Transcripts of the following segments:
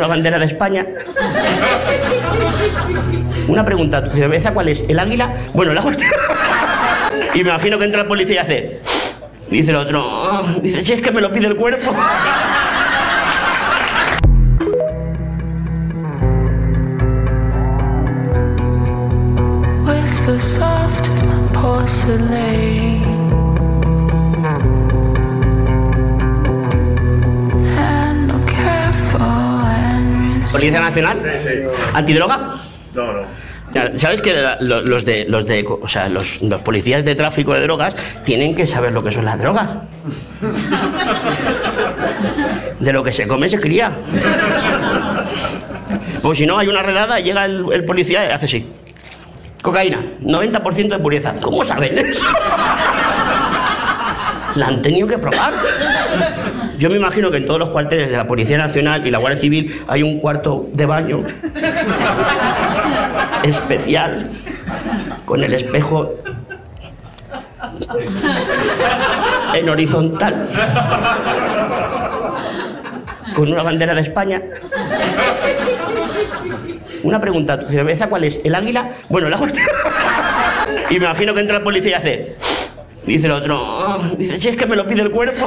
una bandera de España. Una pregunta, ¿tu cerveza cuál es? ¿El águila? Bueno, la cuestión... Y me imagino que entra el policía y hace... Dice el otro, "Ah", dice, si es que me lo pide el cuerpo. Policía Nacional, antidroga. No, no. Sabes que los de los de o sea, los, los policías de tráfico de drogas tienen que saber lo que son las drogas. De lo que se come se cría. Pues si no hay una redada, llega el, el policía y hace así. Cocaína, 90% de pureza. ¿Cómo saben eso? La han tenido que probar. Yo me imagino que en todos los cuarteles de la Policía Nacional y la Guardia Civil hay un cuarto de baño especial con el espejo en horizontal con una bandera de España. Una pregunta, ¿tu cerveza cuál es? ¿El águila? Bueno, la cuestión... Y me imagino que entra el policía y hace... Dice el otro, "Ah", dice, si es que me lo pide el cuerpo.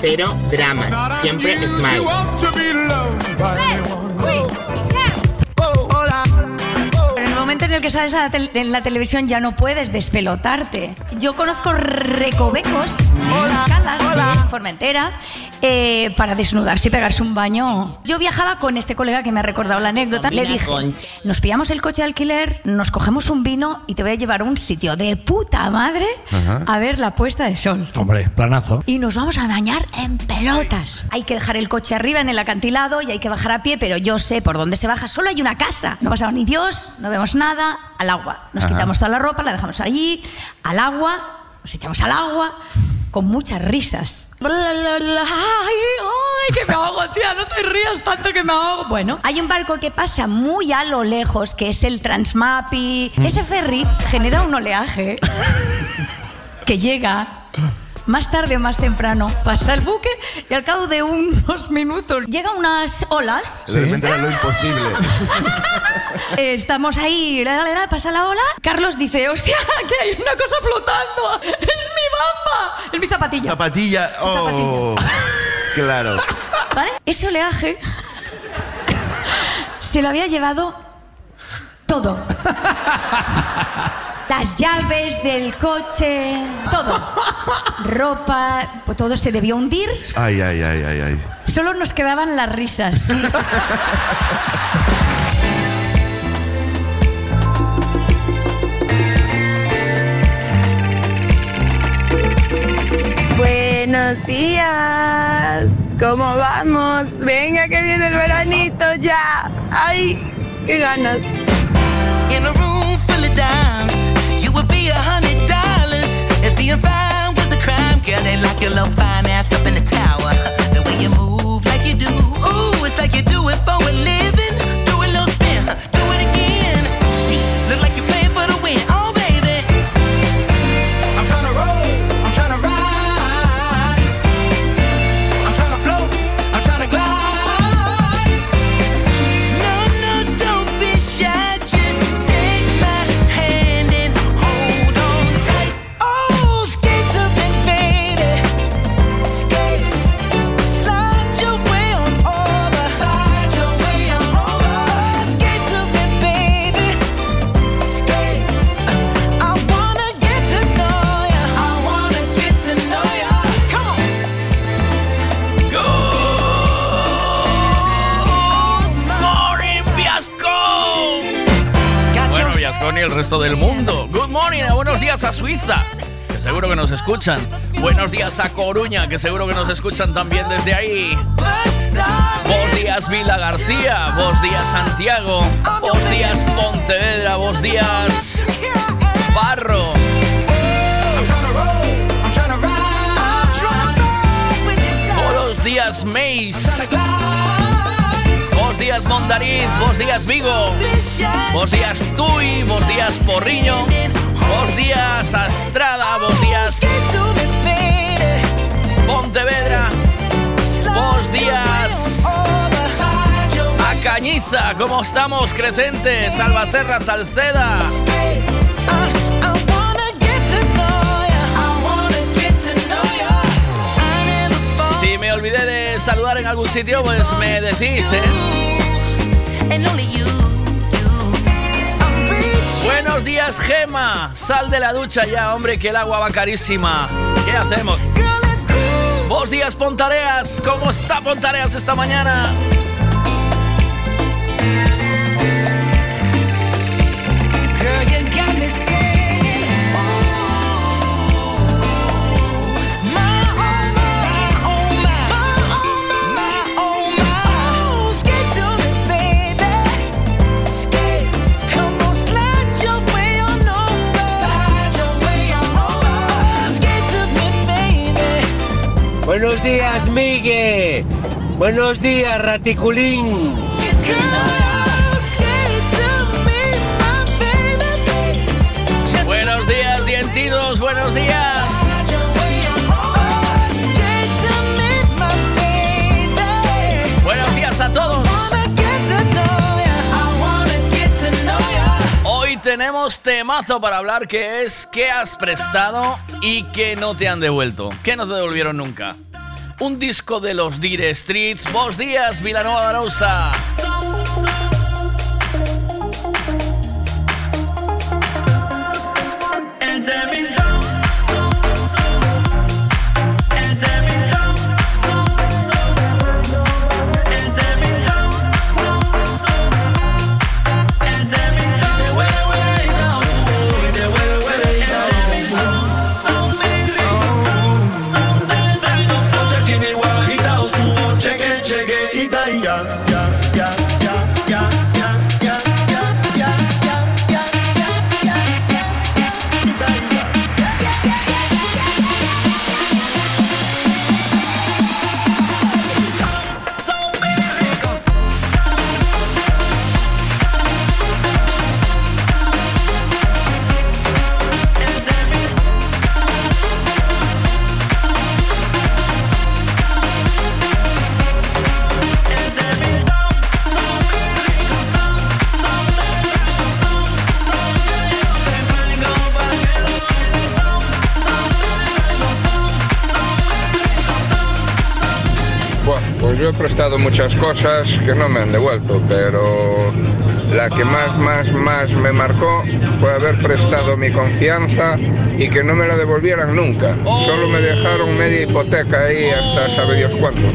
Pero dramas, siempre smile. Momento en el que sales a la en la televisión ya no puedes despelotarte. Yo conozco recovecos, en calas de Formentera, eh, para desnudarse y pegarse un baño. Yo viajaba con este colega que me ha recordado la anécdota. Le dije, nos pillamos el coche de alquiler, nos cogemos un vino y te voy a llevar a un sitio de puta madre a ver la puesta de sol. Hombre, planazo. Y nos vamos a bañar en pelotas. Hay que dejar el coche arriba en el acantilado y hay que bajar a pie, pero yo sé por dónde se baja. Solo hay una casa. No ha pasado ni Dios, no vemos nada. Al agua. Nos Ajá. quitamos toda la ropa, la dejamos allí. Al agua, nos echamos al agua. Con muchas risas. Ay, ay, que me ahogo, tía, no te rías tanto que me ahogo. Bueno, hay un barco que pasa muy a lo lejos, que es el Transmapi. Ese ferry genera un oleaje que llega más tarde o más temprano. Pasa el buque y al cabo de unos minutos llega unas olas. De repente era lo imposible. Eh, Estamos ahí, la, la, la, pasa la ola. Carlos dice, hostia, que hay una cosa flotando. Es mi bamba. Es mi zapatilla. Zapatilla. Oh. Claro. ¿Vale? Ese oleaje se lo había llevado todo. Las llaves del coche, todo. Ropa, pues todo se debió hundir. Ay, ay, ay, ay, ay. Solo nos quedaban las risas. Buenos días, ¿cómo vamos? Venga que viene el veranito ya. Ay, qué ganas. In a room being fine was a crime, girl, they lock your little fine ass up in the tower. The way you move like you do, ooh, it's like you do it for a living. Resto del mundo. Good morning, buenos días a Suiza, que seguro que nos escuchan. Buenos días a Coruña, que seguro que nos escuchan también desde ahí. días Vila García, vos días Santiago, vos días Pontevedra, vos días Barro. Buenos días Meis. Días Mondariz, vos días Vigo, vos días Tui, vos días Porriño, vos días Astrada, vos días Pontevedra, vos días a Cañiza, ¿cómo estamos? Crecente, Salvaterra, Salceda. Si me olvidé de saludar en algún sitio, pues me decís, ¿eh? Buenos días, Gema. Sal de la ducha ya, hombre, que el agua va carísima. ¿Qué hacemos? Buenos días, Pontareas. ¿Cómo está Pontareas esta mañana? Buenos días, Migue. Buenos días, Raticulín. Buenos días, dientidos. Buenos días. Buenos días a todos. Tenemos temazo para hablar que es qué has prestado y qué no te han devuelto. ¿Qué no te devolvieron nunca? Un disco de los Dire Streets. Buenos días, Vilanova Barousa. Yo he prestado muchas cosas que no me han devuelto, pero la que más, más, más me marcó fue haber prestado mi confianza y que no me la devolvieran nunca. Solo me dejaron media hipoteca ahí hasta sabe Dios cuándo.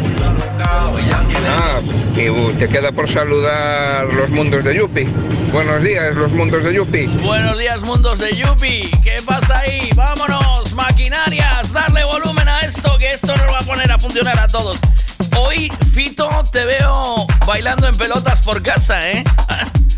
Ah, y uh, te queda por saludar los mundos de Yupi. Buenos días, los mundos de Yupi. Buenos días, mundos de Yupi. ¿Qué pasa ahí? Vámonos, maquinarias, darle volumen que esto nos va a poner a funcionar a todos. Hoy, Fito, te veo bailando en pelotas por casa, ¿eh?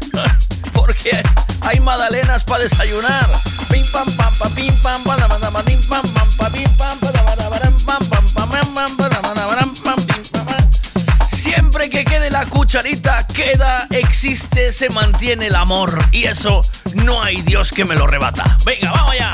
Porque hay magdalenas para desayunar. Pim pam pam pa pim pam pim pam pam pa pim pam pam pam pam pam pam pa la manda baram, pam pim pam pam. Siempre que quede la cucharita, queda, existe, se mantiene el amor. Y eso no hay Dios que me lo rebata. Venga, vamos allá.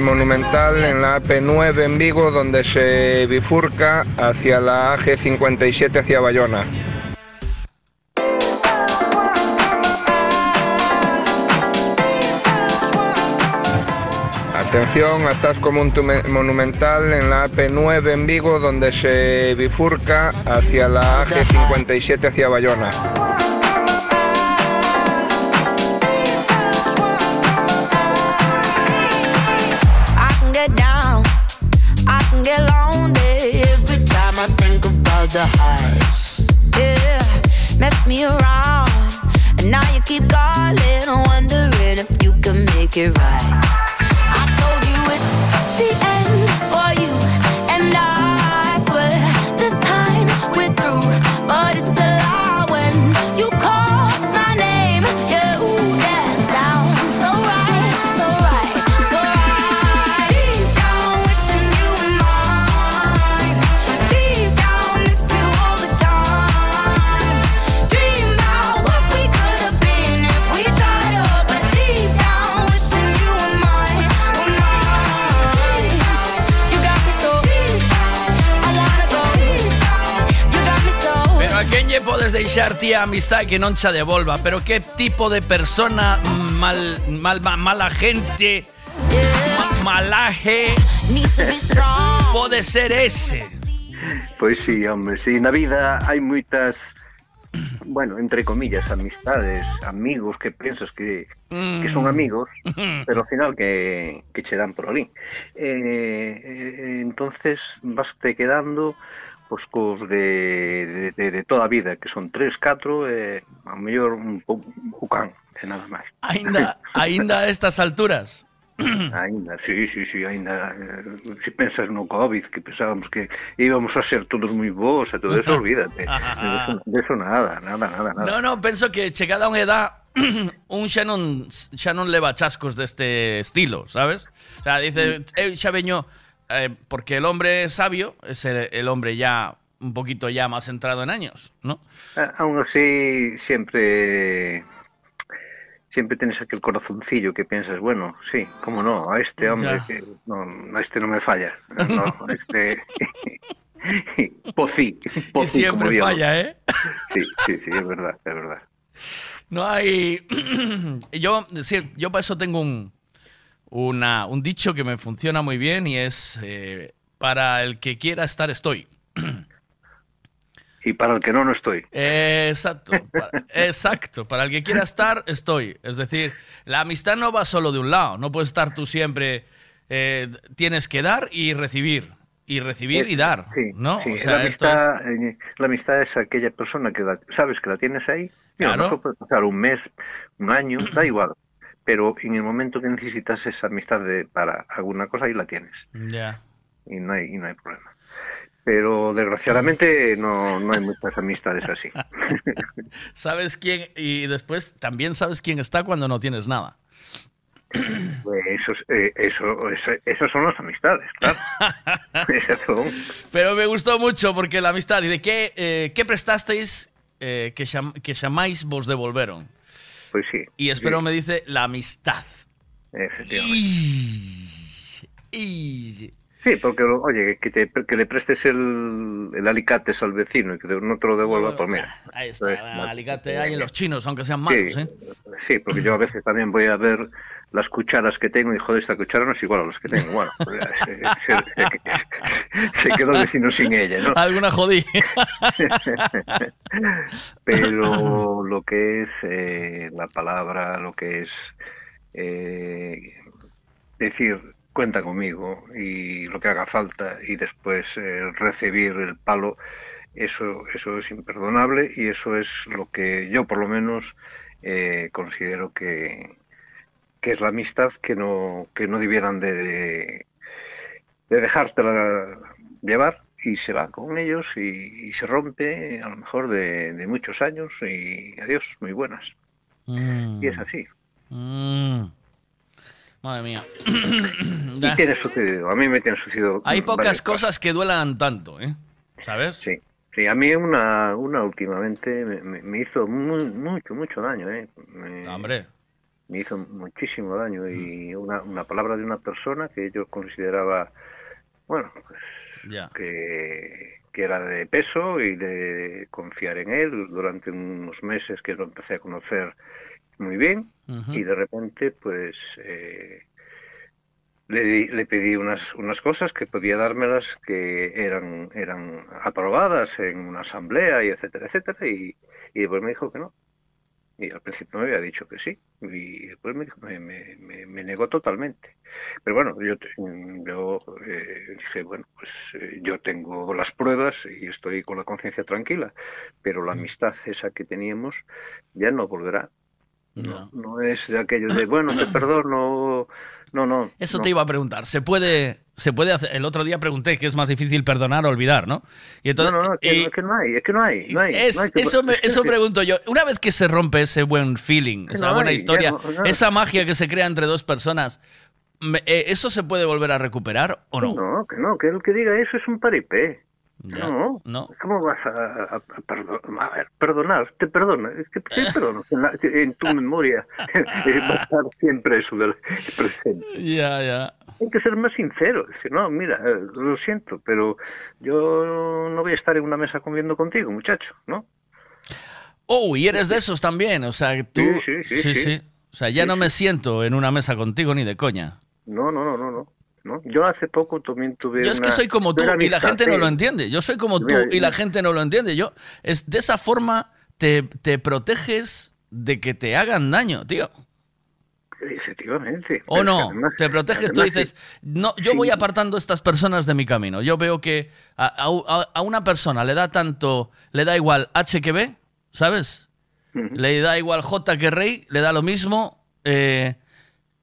Monumental en la AP9 en Vigo, donde se bifurca hacia la AG57 hacia Bayona. Atención, atasco monumental en la AP9 en Vigo, donde se bifurca hacia la AG57 hacia Bayona. The highs. Yeah, mess me around, and now you keep calling, wondering if you can make it right. Quen lle podes deixar ti a amistad que non xa devolva? Pero que tipo de persona mal, mal, ma- mala gente, ma- malaje, pode ser ese? Pois sí, hombre, sí, na vida hai moitas bueno, entre comillas, amistades, amigos que pensas que, que son Mm. amigos, pero ao final que, que che dan por ali. Eh, eh, entonces vas te quedando os cos de, de, de, de toda a vida, que son tres, catro, e eh, ao mellor un, un, un can, e nada máis. Ainda, ainda a estas alturas? Ainda, sí, sí, sí, ainda se eh, si pensas no COVID, que pensábamos que íbamos a ser todos moi bons e todo eso, olvídate. de, eso, de eso nada, nada, nada, nada. No, no, penso que chegada a unha edad un xa non, xa non leva chascos deste estilo, sabes? O sea, dice, mm. eu xa veño eh, porque el hombre sabio es el, el hombre ya un poquito ya más entrado en años, ¿no? A- Aún así, siempre siempre tienes aquel corazoncillo que piensas, bueno, sí, cómo no, a este hombre que no, a este no me falla, no, a este pocí, pocí, siempre como falla, ¿eh? Sí, sí, sí, es verdad, es verdad. No hay. yo, sí, yo para eso tengo un, una- un dicho que me funciona muy bien y es: eh, para el que quiera estar, estoy. Y para el que no, no estoy. Eh, exacto, exacto. Para el que quiera estar, estoy. Es decir, la amistad no va solo de un lado. No puedes estar tú siempre. eh, tienes que dar y recibir. Y recibir y dar. Sí, ¿no? sí, O sea, la, esto es- amistad, eh, la amistad es aquella persona que la- sabes que la tienes ahí. Mira, Claro. no puede pasar un mes, un año, da igual. Pero en el momento que necesitas esa amistad de, para alguna cosa, ahí la tienes. Ya. Y no hay, y no hay problema. Pero desgraciadamente no, no hay muchas amistades así. ¿Sabes quién? Y después también sabes quién está cuando no tienes nada. Pues eso, es- eh, eso, eso, son las amistades, claro. Esas son. Pero me gustó mucho porque la amistad. ¿Y de qué, eh, qué prestasteis eh, que, que llamáis vos devolveron? Pues sí. Y espero sí, me dice la amistad. Efectivamente. Y... Sí, porque, oye, que, te, que le prestes el, el alicate al vecino y que no te lo devuelva, pues mira. Ahí está, el alicate hay en los chinos, aunque sean Sí, malos, ¿eh? sí, porque yo a veces también voy a ver las cucharas que tengo y joder, esta cuchara no es igual a las que tengo. Bueno, pues, se, se- se quedó el vecino sin ella, ¿no? Alguna jodí. Pero lo que es eh, la palabra, lo que es eh, decir, cuenta conmigo y lo que haga falta y después eh, recibir el palo, eso, eso es imperdonable y eso es lo que yo por lo menos eh, considero que, que es la amistad que no, que no debieran de, de dejártela llevar y se va con ellos y, y se rompe a lo mejor de, de muchos años y adiós, muy buenas. Mm. Y es así. Mm. Madre mía. Y tiene sucedido, a mí me tiene sucedido. Hay pocas cosas que duelan tanto, ¿eh? ¿Sabes? Sí, sí, a mí una, una últimamente me, me- me hizo muy, mucho, mucho daño, ¿eh? Me, Hombre. Me hizo muchísimo daño y una, una palabra de una persona que yo consideraba, bueno, pues que, que era de peso y de confiar en él durante unos meses que lo empecé a conocer muy bien y de repente pues eh, le, le pedí unas, unas cosas que podía dármelas que eran, eran aprobadas en una asamblea y etcétera, etcétera y, y después me dijo que no. Y al principio me había dicho que sí, y después me, me, me, negó totalmente. Pero bueno, yo, yo eh, dije, bueno, pues eh, yo tengo las pruebas y estoy con la conciencia tranquila, pero Mm. la amistad esa que teníamos ya no volverá. No. No es de aquello de, bueno, te perdono, no, no. Eso no. te iba a preguntar. ¿Se puede, se puede hacer? El otro día pregunté que es más difícil perdonar o olvidar, ¿no? Y entonces, no, no, es que, y- es que no hay, es que no hay. No hay, es- no hay que- eso, me- eso pregunto yo. Una vez que se rompe ese buen feeling, esa no buena hay, historia, no- no. esa magia que se crea entre dos personas, eh, ¿eso se puede volver a recuperar o no? No, que no, que el que diga eso es un paripé. Ya, No, no. ¿Cómo vas a, a- a ver, perdonar? Te perdona. Es que te perdono. En, la- en tu memoria va a estar siempre eso del presente. Ya, ya. Hay que ser más sincero. Decir, no, mira, eh, lo siento, pero yo no voy a estar en una mesa comiendo contigo, muchacho, ¿no? Oh, y eres de esos también, o sea, que tú... Sí, sí, sí, sí. O sea, ya no me siento en una mesa contigo ni de coña. No, no, no, no, no. ¿No? Yo hace poco también tuve Yo es que soy como tú y la gente no sí. lo entiende. Yo soy como tú y la gente no lo entiende. Yo es de esa forma te, te proteges de que te hagan daño, tío. Efectivamente. O no, además- te proteges, tú dices, no, yo voy apartando a estas personas de mi camino. Yo veo que a, a- a una persona le da tanto, le da igual H que B, ¿sabes? Le da igual J que Rey, le da lo mismo. eh,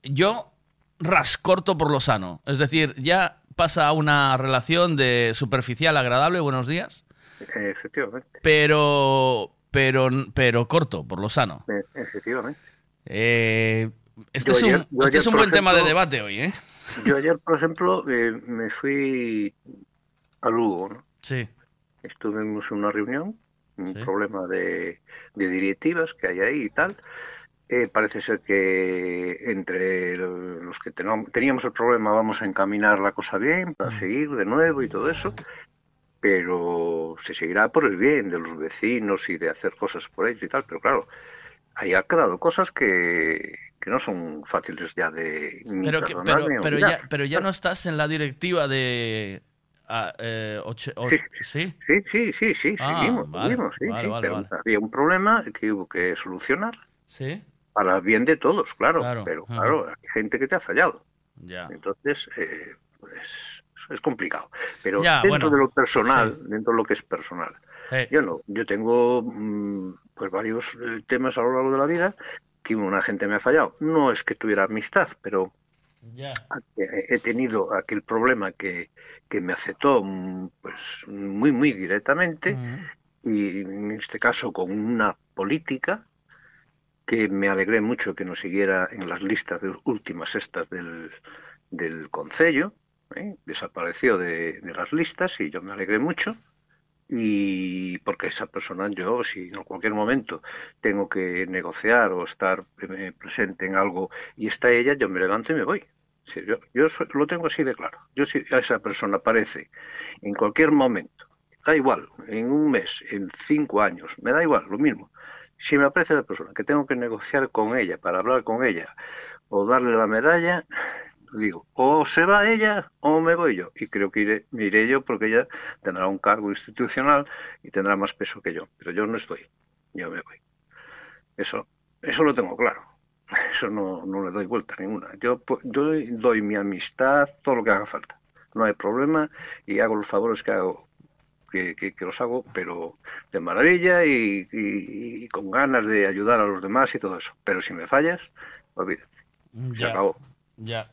yo rascorto por lo sano. Es decir, ya pasa a una relación de superficial agradable, buenos días, Efectivamente. pero, pero, pero corto, por lo sano. e- Efectivamente. Eh, este Yo es un, ayer- yo este ayer, es un por buen tema de debate hoy, ¿eh? Yo ayer, por ejemplo, eh, me fui a Lugo, ¿no? Sí. Estuvimos en una reunión, un problema de, de directivas que hay ahí y tal. Eh, parece ser que entre los que teníamos el problema vamos a encaminar la cosa bien, para seguir de nuevo y todo eso, pero se seguirá por el bien de los vecinos y de hacer cosas por ellos y tal, pero claro, ahí ha quedado cosas que, que no son fáciles ya de Pero, que- pero, ya, pero ya no estás en la directiva de... ah, eh, Sí. ¿Sí? Sí, sí, sí, sí, Ah, seguimos, vale, seguimos, sí, vale, sí, vale, pero vale. había un problema que hubo que solucionar Sí. Para el bien de todos, claro, Claro, pero ajá. claro, hay gente que te ha fallado, Ya. entonces eh, pues es complicado, pero Ya, dentro bueno, de lo personal, dentro de lo que es personal, Eh. yo no, yo tengo mm, pues varios eh, temas a lo largo de la vida que una gente me ha fallado, no es que tuviera amistad, pero Ya. he he tenido aquel problema que, que me afectó mm, pues muy muy directamente y en este caso con una política que me alegré mucho que nos siguiera en las listas de últimas estas del, del Concello, ¿eh? desapareció de, de las listas y yo me alegré mucho. Y porque esa persona yo si en cualquier momento tengo que negociar o estar eh, presente en algo y está ella yo me levanto y me voy. Sí, yo, yo lo tengo así de claro. Yo si a esa persona aparece en cualquier momento da igual en un mes en cinco años me da igual lo mismo si me aparece la persona que tengo que negociar con ella para hablar con ella o darle la medalla, digo, o se va ella o me voy yo. Y creo que iré, me iré yo porque ella tendrá un cargo institucional y tendrá más peso que yo. Pero yo no estoy, yo me voy. Eso, eso lo tengo claro. Eso no, no le doy vuelta ninguna. Yo, yo doy mi amistad, todo lo que haga falta. No hay problema y hago los favores que hago, que, que- que los hago, pero de maravilla y, y- y con ganas de ayudar a los demás y todo eso. Pero si me fallas, olvídate. Se Ya. acabó. Ya,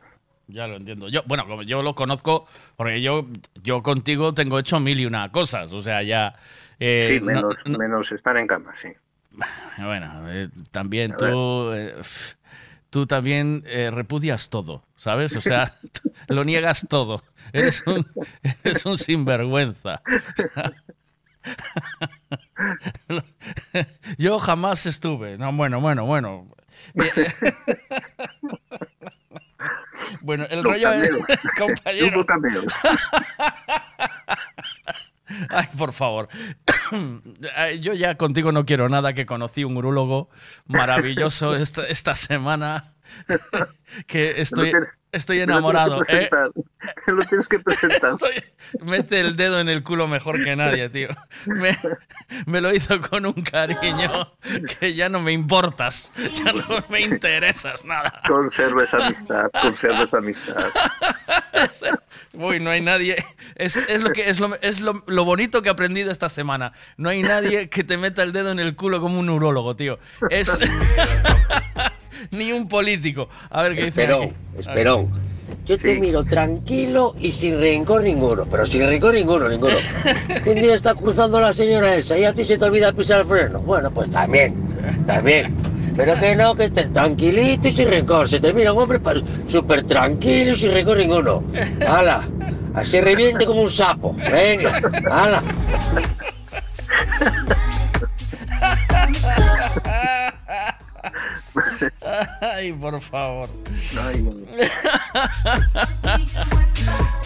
ya lo entiendo. Yo, bueno, como yo lo conozco, porque yo, yo contigo tengo hecho mil y una cosas. O sea, ya. eh, sí, no- menos, no- menos estar en cama, sí. bueno, eh, también A tú. eh, tú también eh, repudias todo, ¿sabes? O sea, lo niegas todo. Eres un, eres un sinvergüenza. Yo jamás estuve. No, bueno, bueno, bueno. Bueno, el rollo es, compañero. Ay, por favor. Yo ya contigo no quiero nada, que conocí un urólogo maravilloso esta, esta semana, que estoy, estoy me lo tienes enamorado. ¿eh? lo tienes que presentar. Estoy- mete el dedo en el culo mejor que nadie, tío. Me, me lo hizo con un cariño que ya no me importas, ya no me interesas nada. Conserves amistad, conserves amistad. Uy, no hay nadie. Es, es lo que es, lo, es lo, lo bonito que he aprendido esta semana. No hay nadie que te meta el dedo en el culo como un neurólogo, tío. Es ni un político. A ver qué dice. Esperón. Esperón. Yo te miro tranquilo y sin rencor ninguno, pero sin rencor ninguno, ninguno. Un día está cruzando la señora esa y a ti se te olvida pisar el freno. Bueno, pues también, también. Pero que no, que estés tranquilito y sin rencor. Se te mira un hombre súper tranquilo y sin rencor ninguno. ¡Hala! Así reviente como un sapo. Venga, hala. Ay, por favor.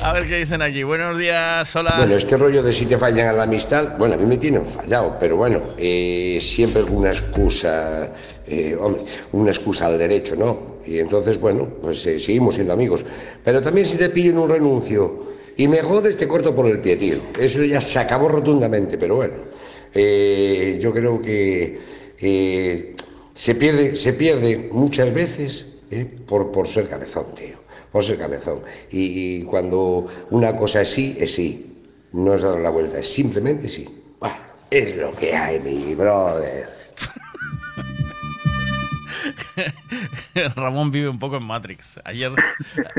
A ver qué dicen aquí. Buenos días, hola. Bueno, este rollo de si te fallan a la amistad, bueno, a mí me tienen fallado, pero bueno, eh, siempre alguna excusa, eh, hombre, una excusa al derecho, ¿no? Y entonces, bueno, pues eh, seguimos siendo amigos. Pero también si te pillo en un renuncio y me jodes, te corto por el pie, tío. Eso ya se acabó rotundamente, pero bueno, eh, yo creo que eh, se, pierde, se pierde muchas veces eh, por, por ser cabezón, tío por ser cabezón. Y, y cuando una cosa es sí, es sí. No es dar la vuelta, es simplemente sí. Bueno, es lo que hay, mi brother. Ramón vive un poco en Matrix. Ayer,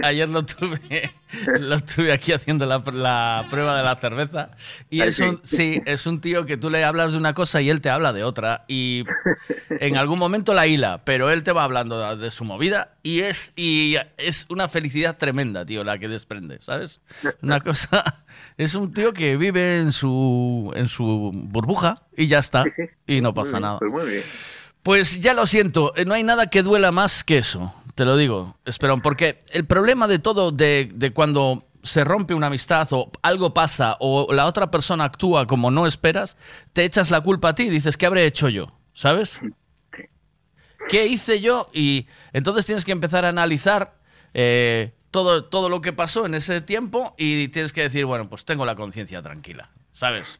ayer lo tuve, lo tuve aquí haciendo la, la prueba de la cerveza y es un, sí, es un tío que tú le hablas de una cosa y él te habla de otra y en algún momento la hila, pero él te va hablando de, de su movida y es y es una felicidad tremenda, tío, la que desprende, ¿sabes? Una cosa es un tío que vive en su en su burbuja y ya está y no pasa nada. pues muy bien. Pues ya lo siento, eh, no hay nada que duela más que eso, te lo digo, Esperón, porque el problema de todo, de, de cuando se rompe una amistad o algo pasa o la otra persona actúa como no esperas, te echas la culpa a ti y dices, ¿qué habré hecho yo? ¿Sabes? ¿Qué hice yo? Y entonces tienes que empezar a analizar eh, todo, todo lo que pasó en ese tiempo y tienes que decir, bueno, pues tengo la conciencia tranquila, ¿sabes?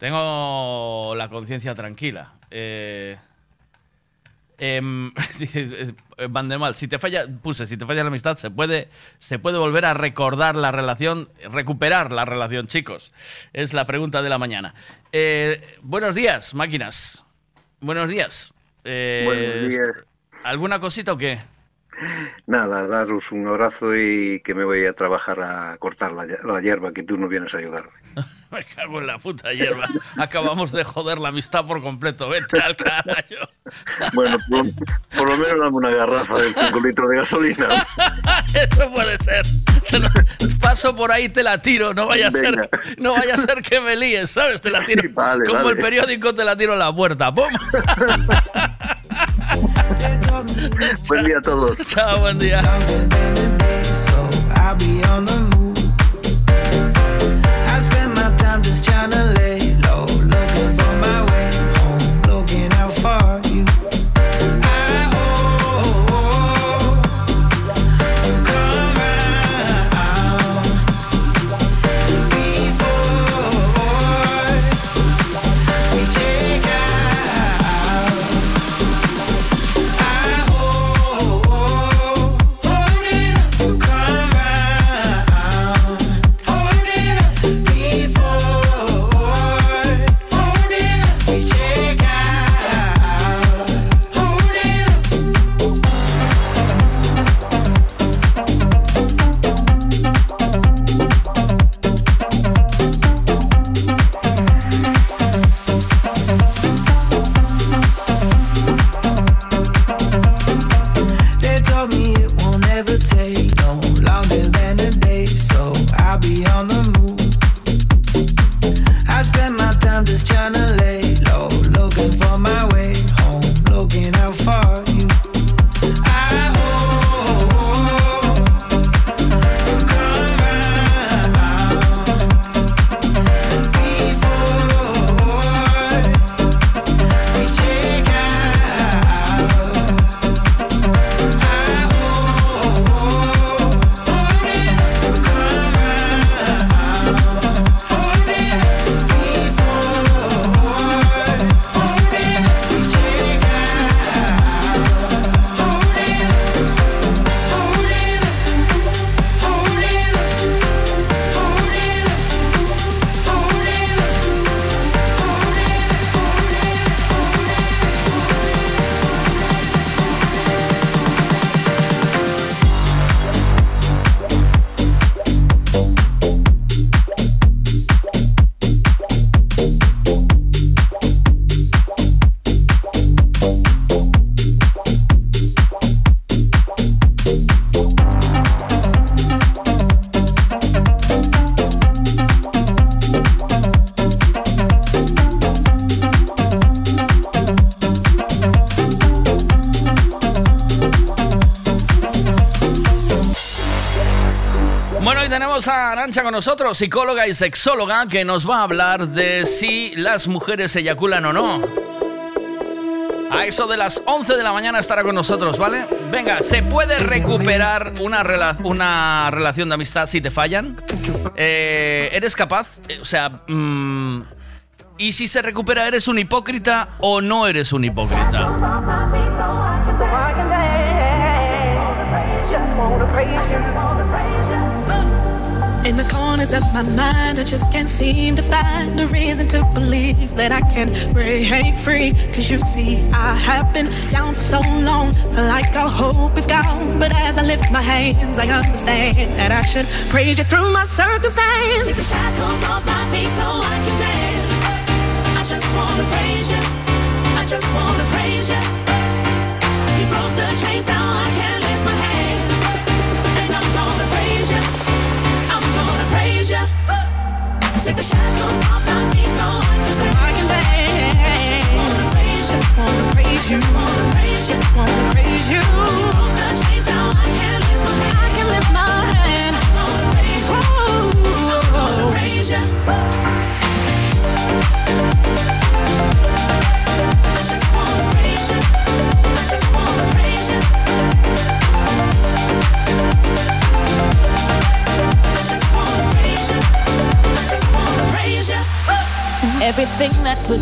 Tengo la conciencia tranquila. Eh, eh, Van de Mal, si te falla, puse, si te falla la amistad, se puede, se puede volver a recordar la relación, recuperar la relación, chicos. Es la pregunta de la mañana. Eh, buenos días, máquinas. Buenos días. Eh, Buenos días. ¿Alguna cosita o qué? Nada, daros un abrazo y que me voy a trabajar a cortar la, la hierba que tú no vienes a ayudarme. Me cago en la puta hierba. Acabamos de joder la amistad por completo. Vete al carajo. Bueno, por, por lo menos dame una garrafa de 5 litros de gasolina. Eso puede ser. Paso por ahí te la tiro, no vaya a ser, no vaya a ser que me líes, ¿sabes? Te la tiro. vale, Como vale. el periódico te la tiro a la puerta. ¡Pum! Buen día a todos. Chao, buen día. Gotta let. Arancha con nosotros, psicóloga y sexóloga, que nos va a hablar de si las mujeres eyaculan o no. A eso de las 11 de la mañana estará con nosotros, ¿vale? Venga, ¿se puede recuperar una, una relación de amistad si te fallan? Eh, ¿Eres capaz? Eh, O sea, mm, ¿y si se recupera, eres un hipócrita o no eres un hipócrita? In the corners of my mind, I just can't seem to find a reason to believe that I can break free. Cause you see, I have been down for so long, feel like all hope is gone. But as I lift my hands, I understand that I should praise you through my circumstance. Take the shackles off my feet so I can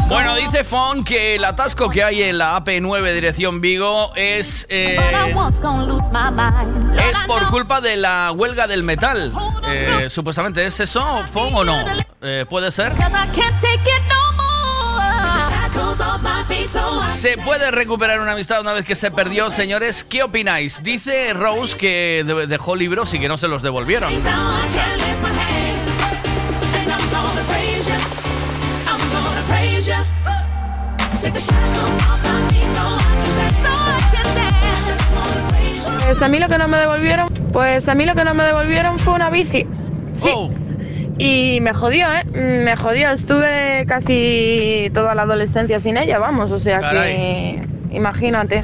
Bueno, dice Fon que el atasco que hay en la AP9 dirección Vigo es, eh, es por culpa de la huelga del metal. Eh, supuestamente, ¿es eso, Fon, o no? Eh, ¿Puede ser? ¿Se puede recuperar una amistad una vez que se perdió, señores? ¿Qué opináis? Dice Rose que de- dejó libros y que no se los devolvieron. Pues a mí lo que no me devolvieron, pues a mí lo que no me devolvieron fue una bici. Sí. Y me jodió, ¿eh? Me jodió. Estuve casi toda la adolescencia sin ella, vamos. O sea que. Imagínate.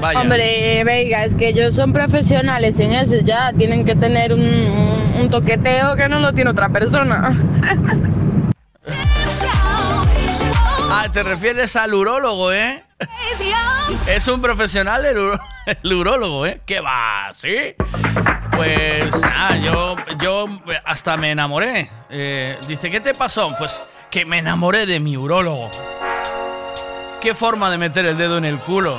Vaya. Hombre, Veiga, es que ellos son profesionales en eso. Ya tienen que tener un, un- un toqueteo que no lo tiene otra persona. Te refieres al urólogo, ¿eh? Es un profesional el urólogo, ¿eh? ¿Qué va? ¿Sí? Pues, ah, yo, yo hasta me enamoré. Eh, dice, ¿qué te pasó? Pues que me enamoré de mi urólogo. ¿Qué forma de meter el dedo en el culo?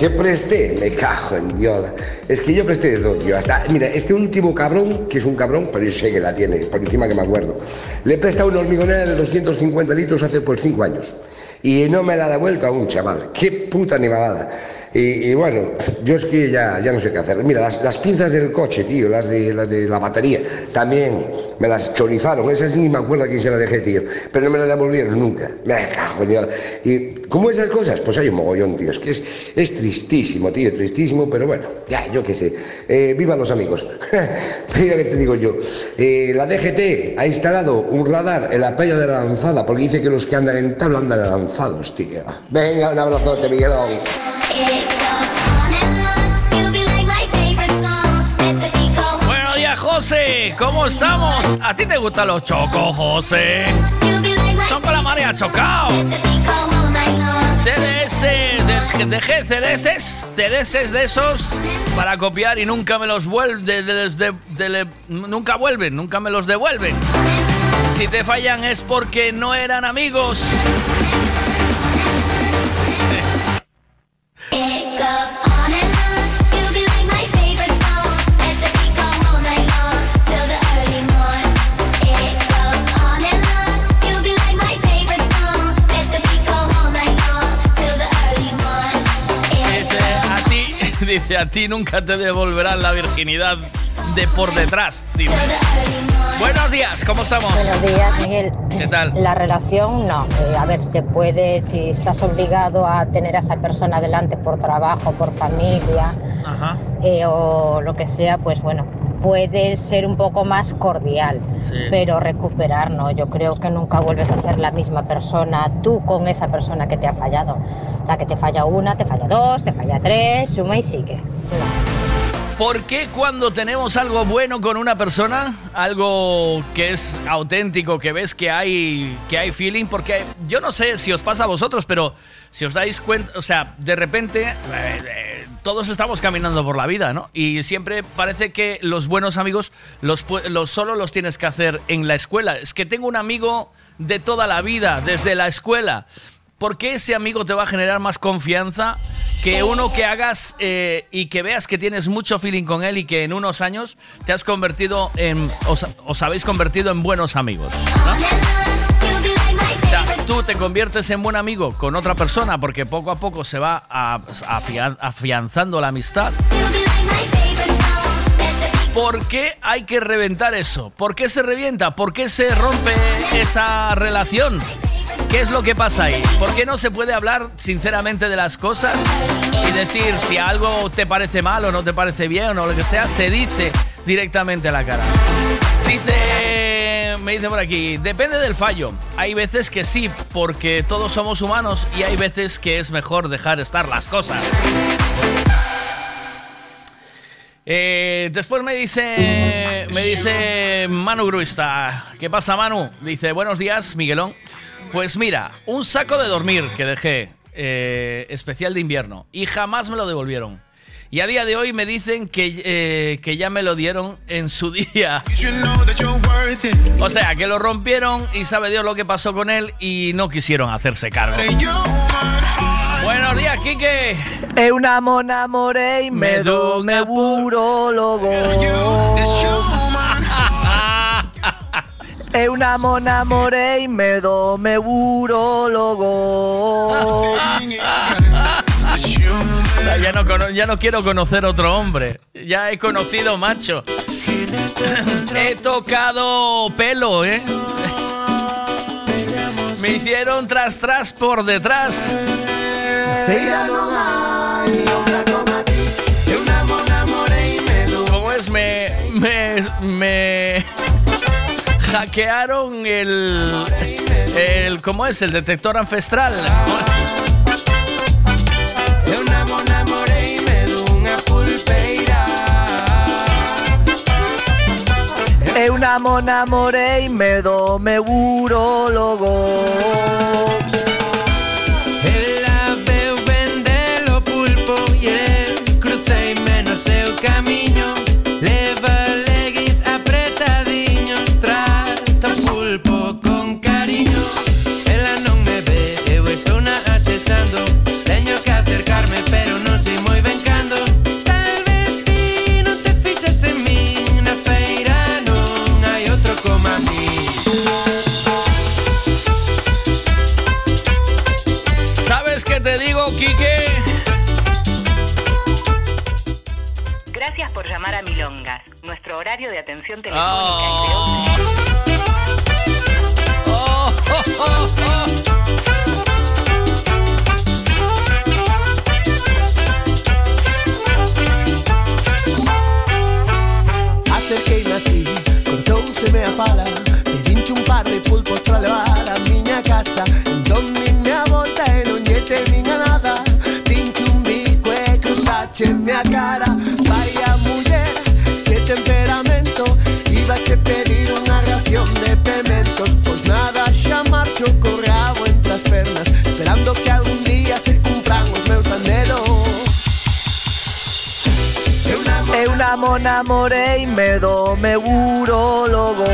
¿Qué presté? Me cajo en Dios. Es que yo presté de todo, tío. Hasta, mira, este último cabrón, que es un cabrón, pero yo sé que la tiene, por encima que me acuerdo. Le he prestado una hormigonera de 250 litros hace pues 5 años. Y no me la ha devuelto a un chaval. Qué puta animalada. Y, bueno, yo es que ya, ya no sé qué hacer. Mira, las, pinzas del coche, tío, las de, las la batería, también me las chorizaron. Esas ni me acuerdo a quién se las dejé, tío. Pero no me las devolvieron nunca. Me cago en Dios. Como esas cosas, pues hay un mogollón, tío. Es que es, es tristísimo, tío, tristísimo, pero bueno, ya, yo qué sé. Eh, vivan los amigos. Mira que te digo yo. Eh, la DGT ha instalado un radar en la playa de la lanzada porque dice que los que andan en tabla andan lanzados, tío. Venga, un abrazote, Miguelón. Buenos días, José. ¿Cómo estamos? ¿A ti te gustan los chocos, José? Son con la marea chocado. CDS, de- dejé CDS, CDS de esos para copiar y nunca me los vuelven, nunca vuelven, nunca me los devuelven. Si te fallan es porque no eran amigos. Dice a ti nunca te devolverán la virginidad de por detrás. dice. Buenos días, ¿cómo estamos? Buenos días, Miguel. ¿Qué tal? La relación, no. Eh, a ver, se puede, si estás obligado a tener a esa persona delante por trabajo, por familia Ajá. eh, o lo que sea, pues bueno, puede ser un poco más cordial. Sí. Pero recuperar, no. Yo creo que nunca vuelves a ser la misma persona tú con esa persona que te ha fallado. La que te falla una, te falla dos, te falla tres, suma y sigue. ¿Por qué cuando tenemos algo bueno con una persona, algo que es auténtico, que ves que hay, que hay feeling? Porque yo no sé si os pasa a vosotros, pero si os dais cuenta, o sea, de repente eh, eh, todos estamos caminando por la vida, ¿no? Y siempre parece que los buenos amigos los, los solo los tienes que hacer en la escuela. Es que tengo un amigo de toda la vida, desde la escuela. ¿Por qué ese amigo te va a generar más confianza que uno que hagas eh, y que veas que tienes mucho feeling con él y que en unos años te has convertido en. os, habéis convertido en buenos amigos? Tú te conviertes en buen amigo con otra persona porque poco a poco se va afianzando la amistad. ¿Por qué hay que reventar eso? ¿Por qué se revienta? ¿Por qué se rompe esa relación? ¿Qué es lo que pasa ahí? ¿Por qué no se puede hablar sinceramente de las cosas y decir si algo te parece mal o no te parece bien o lo que sea? Se dice directamente a la cara. Dice, me dice por aquí, depende del fallo. Hay veces que sí, porque todos somos humanos y hay veces que es mejor dejar estar las cosas. Eh, después me dice, me dice Manu Gruista, ¿qué pasa Manu? Dice, buenos días Miguelón. Pues mira, un saco de dormir que dejé, eh, especial de invierno, y jamás me lo devolvieron. Y a día de hoy me dicen que, eh, que ya me lo dieron en su día. O sea, que lo rompieron y sabe Dios lo que pasó con él y no quisieron hacerse cargo. Buenos días, Quique. E una mona morei me do neurólogo. E una mona morei me do neurólogo. Ya, ya no, ya no quiero conocer otro hombre. Ya he conocido macho. he tocado pelo, ¿eh? Me hicieron tras tras por detrás. ¿Cómo es? Me. Me. Me. Hackearon el. El. ¿Cómo es? El detector ancestral. Una mona morei me do neurólogo. Ela te digo, Quique? Gracias por llamar a Milongas, nuestro horario de atención telefónica oh. Oh, oh, Acerquei-me a ti, Se me a fala Pedi un par de pulpos para levar a miña casa Donde cruzache-me a cara. Vai a muller, que temperamento. Iba che pedir unha ración de pementos. Pois nada, xa marcho co rabo entre as pernas Esperando que algún día se cumpran os meus anhelos Eu namo namorei me do urólogo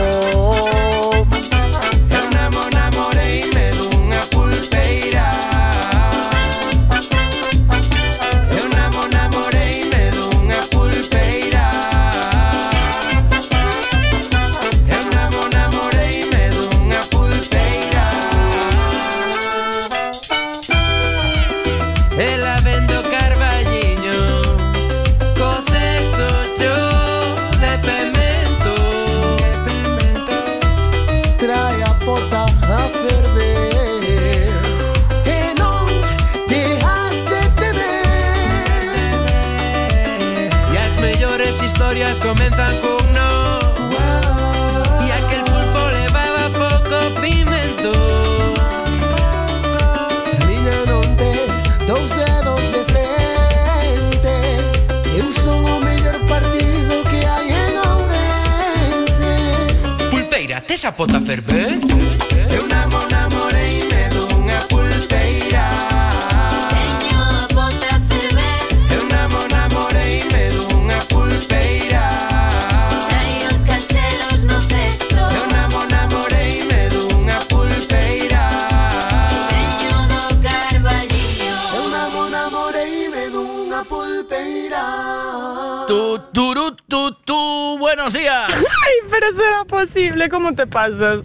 Pero será posible, ¿cómo te pasas?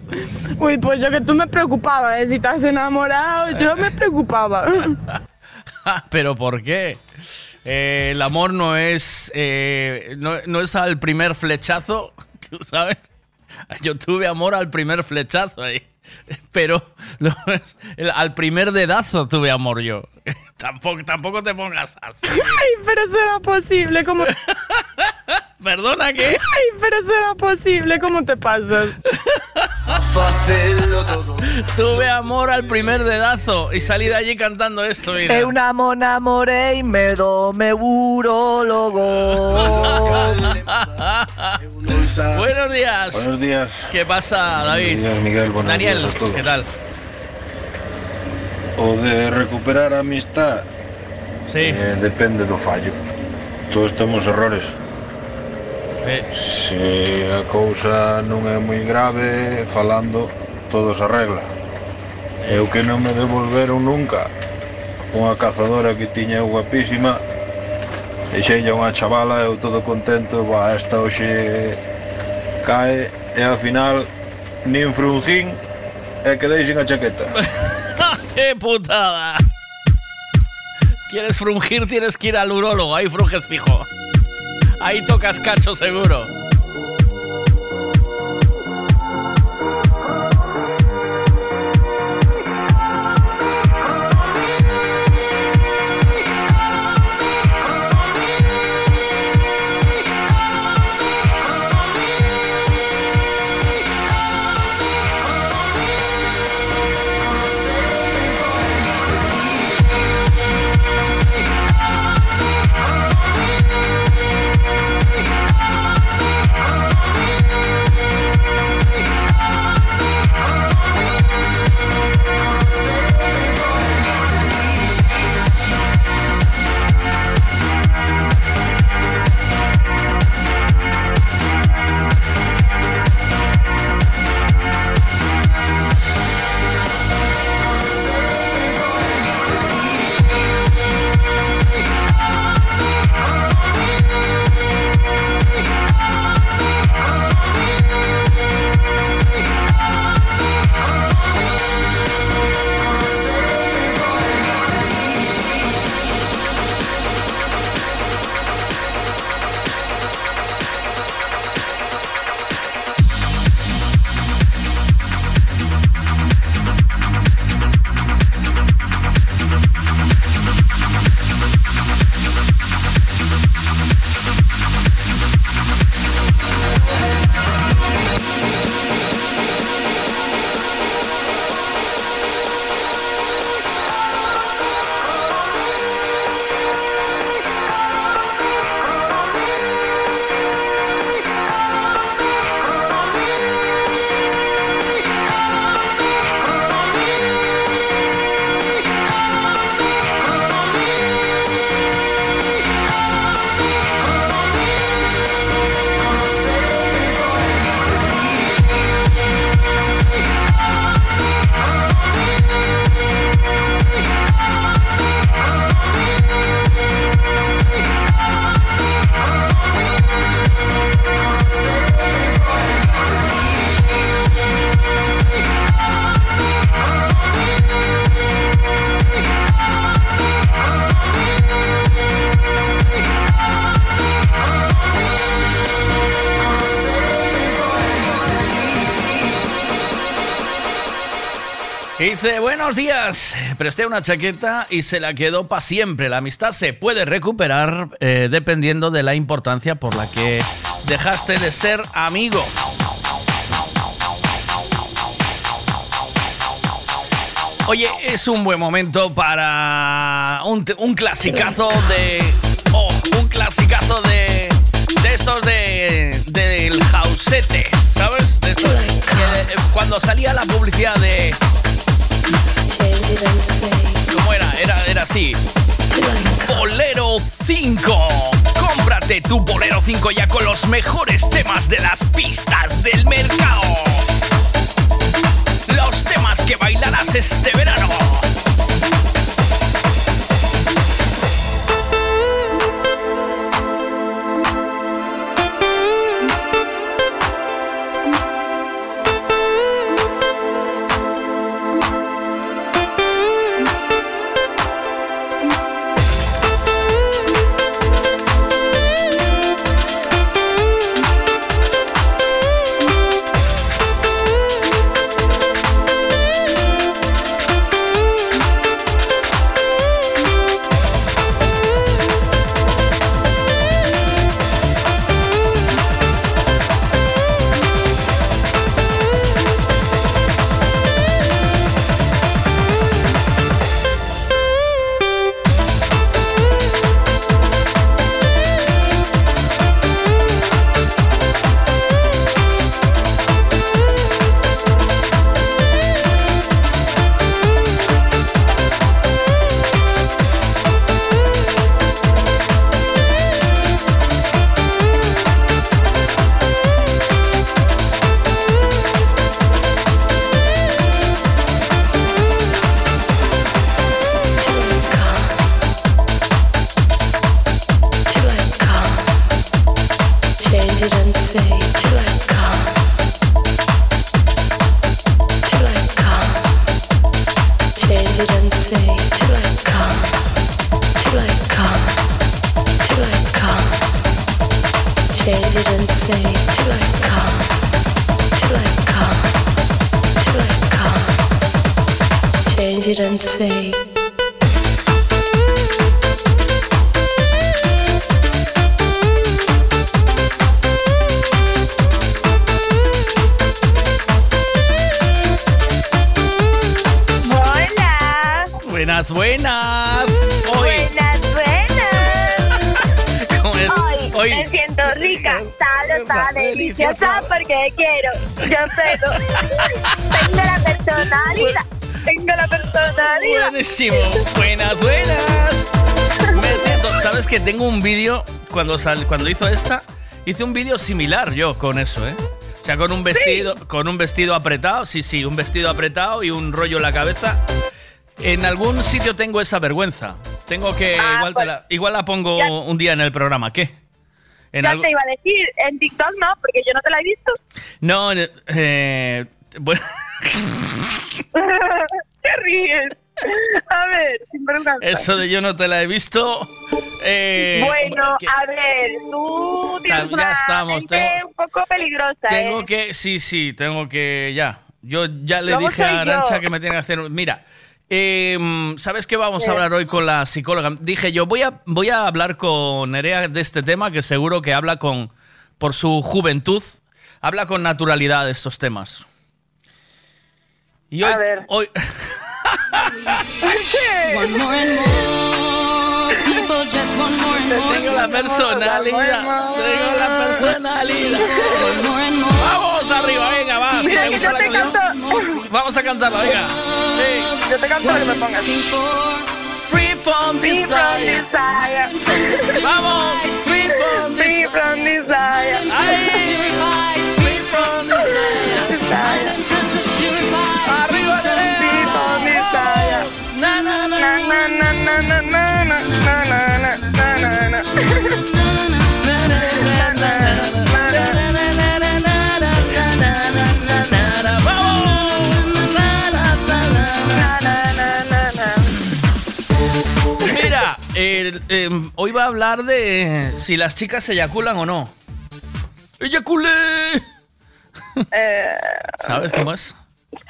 Uy, pues yo que tú me preocupaba, ¿eh? Si estás enamorado, yo me preocupaba. Pero ¿por qué? Eh, el amor no es, eh, no, no es al primer flechazo, ¿sabes? Yo tuve amor al primer flechazo ahí. Pero no es- el- al primer dedazo tuve amor yo. Tampoco, tampoco te pongas así. Ay, pero será posible, ¿cómo? ¿Perdona qué? Ay, pero será posible, ¿cómo te pasas? Tuve amor al primer dedazo y salí de allí cantando esto, mira. Eu namo namorei me do meu urólogo Buenos días. Buenos días. ¿Qué pasa, David? Buenos días, Miguel. Buenos Daniel, días a todos. ¿qué tal? O de recuperar a amistad sí. eh, depende do fallo. Todos temos errores. Eh. Se a cousa non é moi grave, falando, todo se arregla. Eu que non me devolveron nunca unha cazadora que tiña eu guapísima Deixeilla unha chavala, eu todo contento, va, esta hoxe cae e ao final nin frungín e quedei sin a chaqueta. ¡Qué putada! ¿Quieres frungir? Tienes que ir al urólogo. Ahí frunges fijo. Ahí tocas cacho seguro. Dice, buenos días. Presté una chaqueta y se la quedó para siempre. La amistad se puede recuperar eh, dependiendo de la importancia por la que dejaste de ser amigo. Oye, es un buen momento para un, clasicazo de... Oh, un clasicazo de... De estos de... Del jausete, ¿sabes? De estos eh, cuando salía la publicidad de... ¿Cómo era? Era, era así. Bolero 5. Cómprate tu Bolero 5 ya con los mejores temas de las pistas del mercado. Los temas que bailarás este verano. Tengo un vídeo cuando sal, cuando hizo esta? Hice un vídeo similar yo con eso, ¿eh? O sea, con un vestido, con un vestido apretado, sí, sí, un vestido apretado y un rollo en la cabeza. En algún sitio tengo esa vergüenza. Tengo que Ah, igual, te pues, la, igual la pongo ya- un día en el programa. ¿Qué? En ya algo- te iba a decir, en TikTok no, porque yo no te la he visto. No, eh, bueno, te ríes. A ver, sin vergüenza. eso de yo no te la he visto. eh, bueno, que- a ver, tú tienes Ya una estamos, mente tengo- un poco peligrosa, Tengo ¿eh? que, sí, sí, tengo que, ya. Yo ya le dije a Arancha que me tiene que hacer. Mira, em, ¿sabes qué vamos a hablar hoy con la psicóloga? Dije yo, voy a, voy a hablar con Nerea de este tema, que seguro que habla con, por su juventud, habla con naturalidad de estos temas. Y hoy, hoy One more and more people just one more and more. tengo la personalidad, tengo la personalidad. One more and more. Vamos arriba, venga, va. si te gusta yo la te canción, canto. Vamos a cantarla, venga. Sí. Yo te canto que me pongas. Free from Free from desire. Vamos, free from Free desire. from desire. Free from desire. Mira, em, hoy va a hablar de si las chicas se eyaculan o no. ¡Eyaculé! Eh, ¿Sabes cómo es?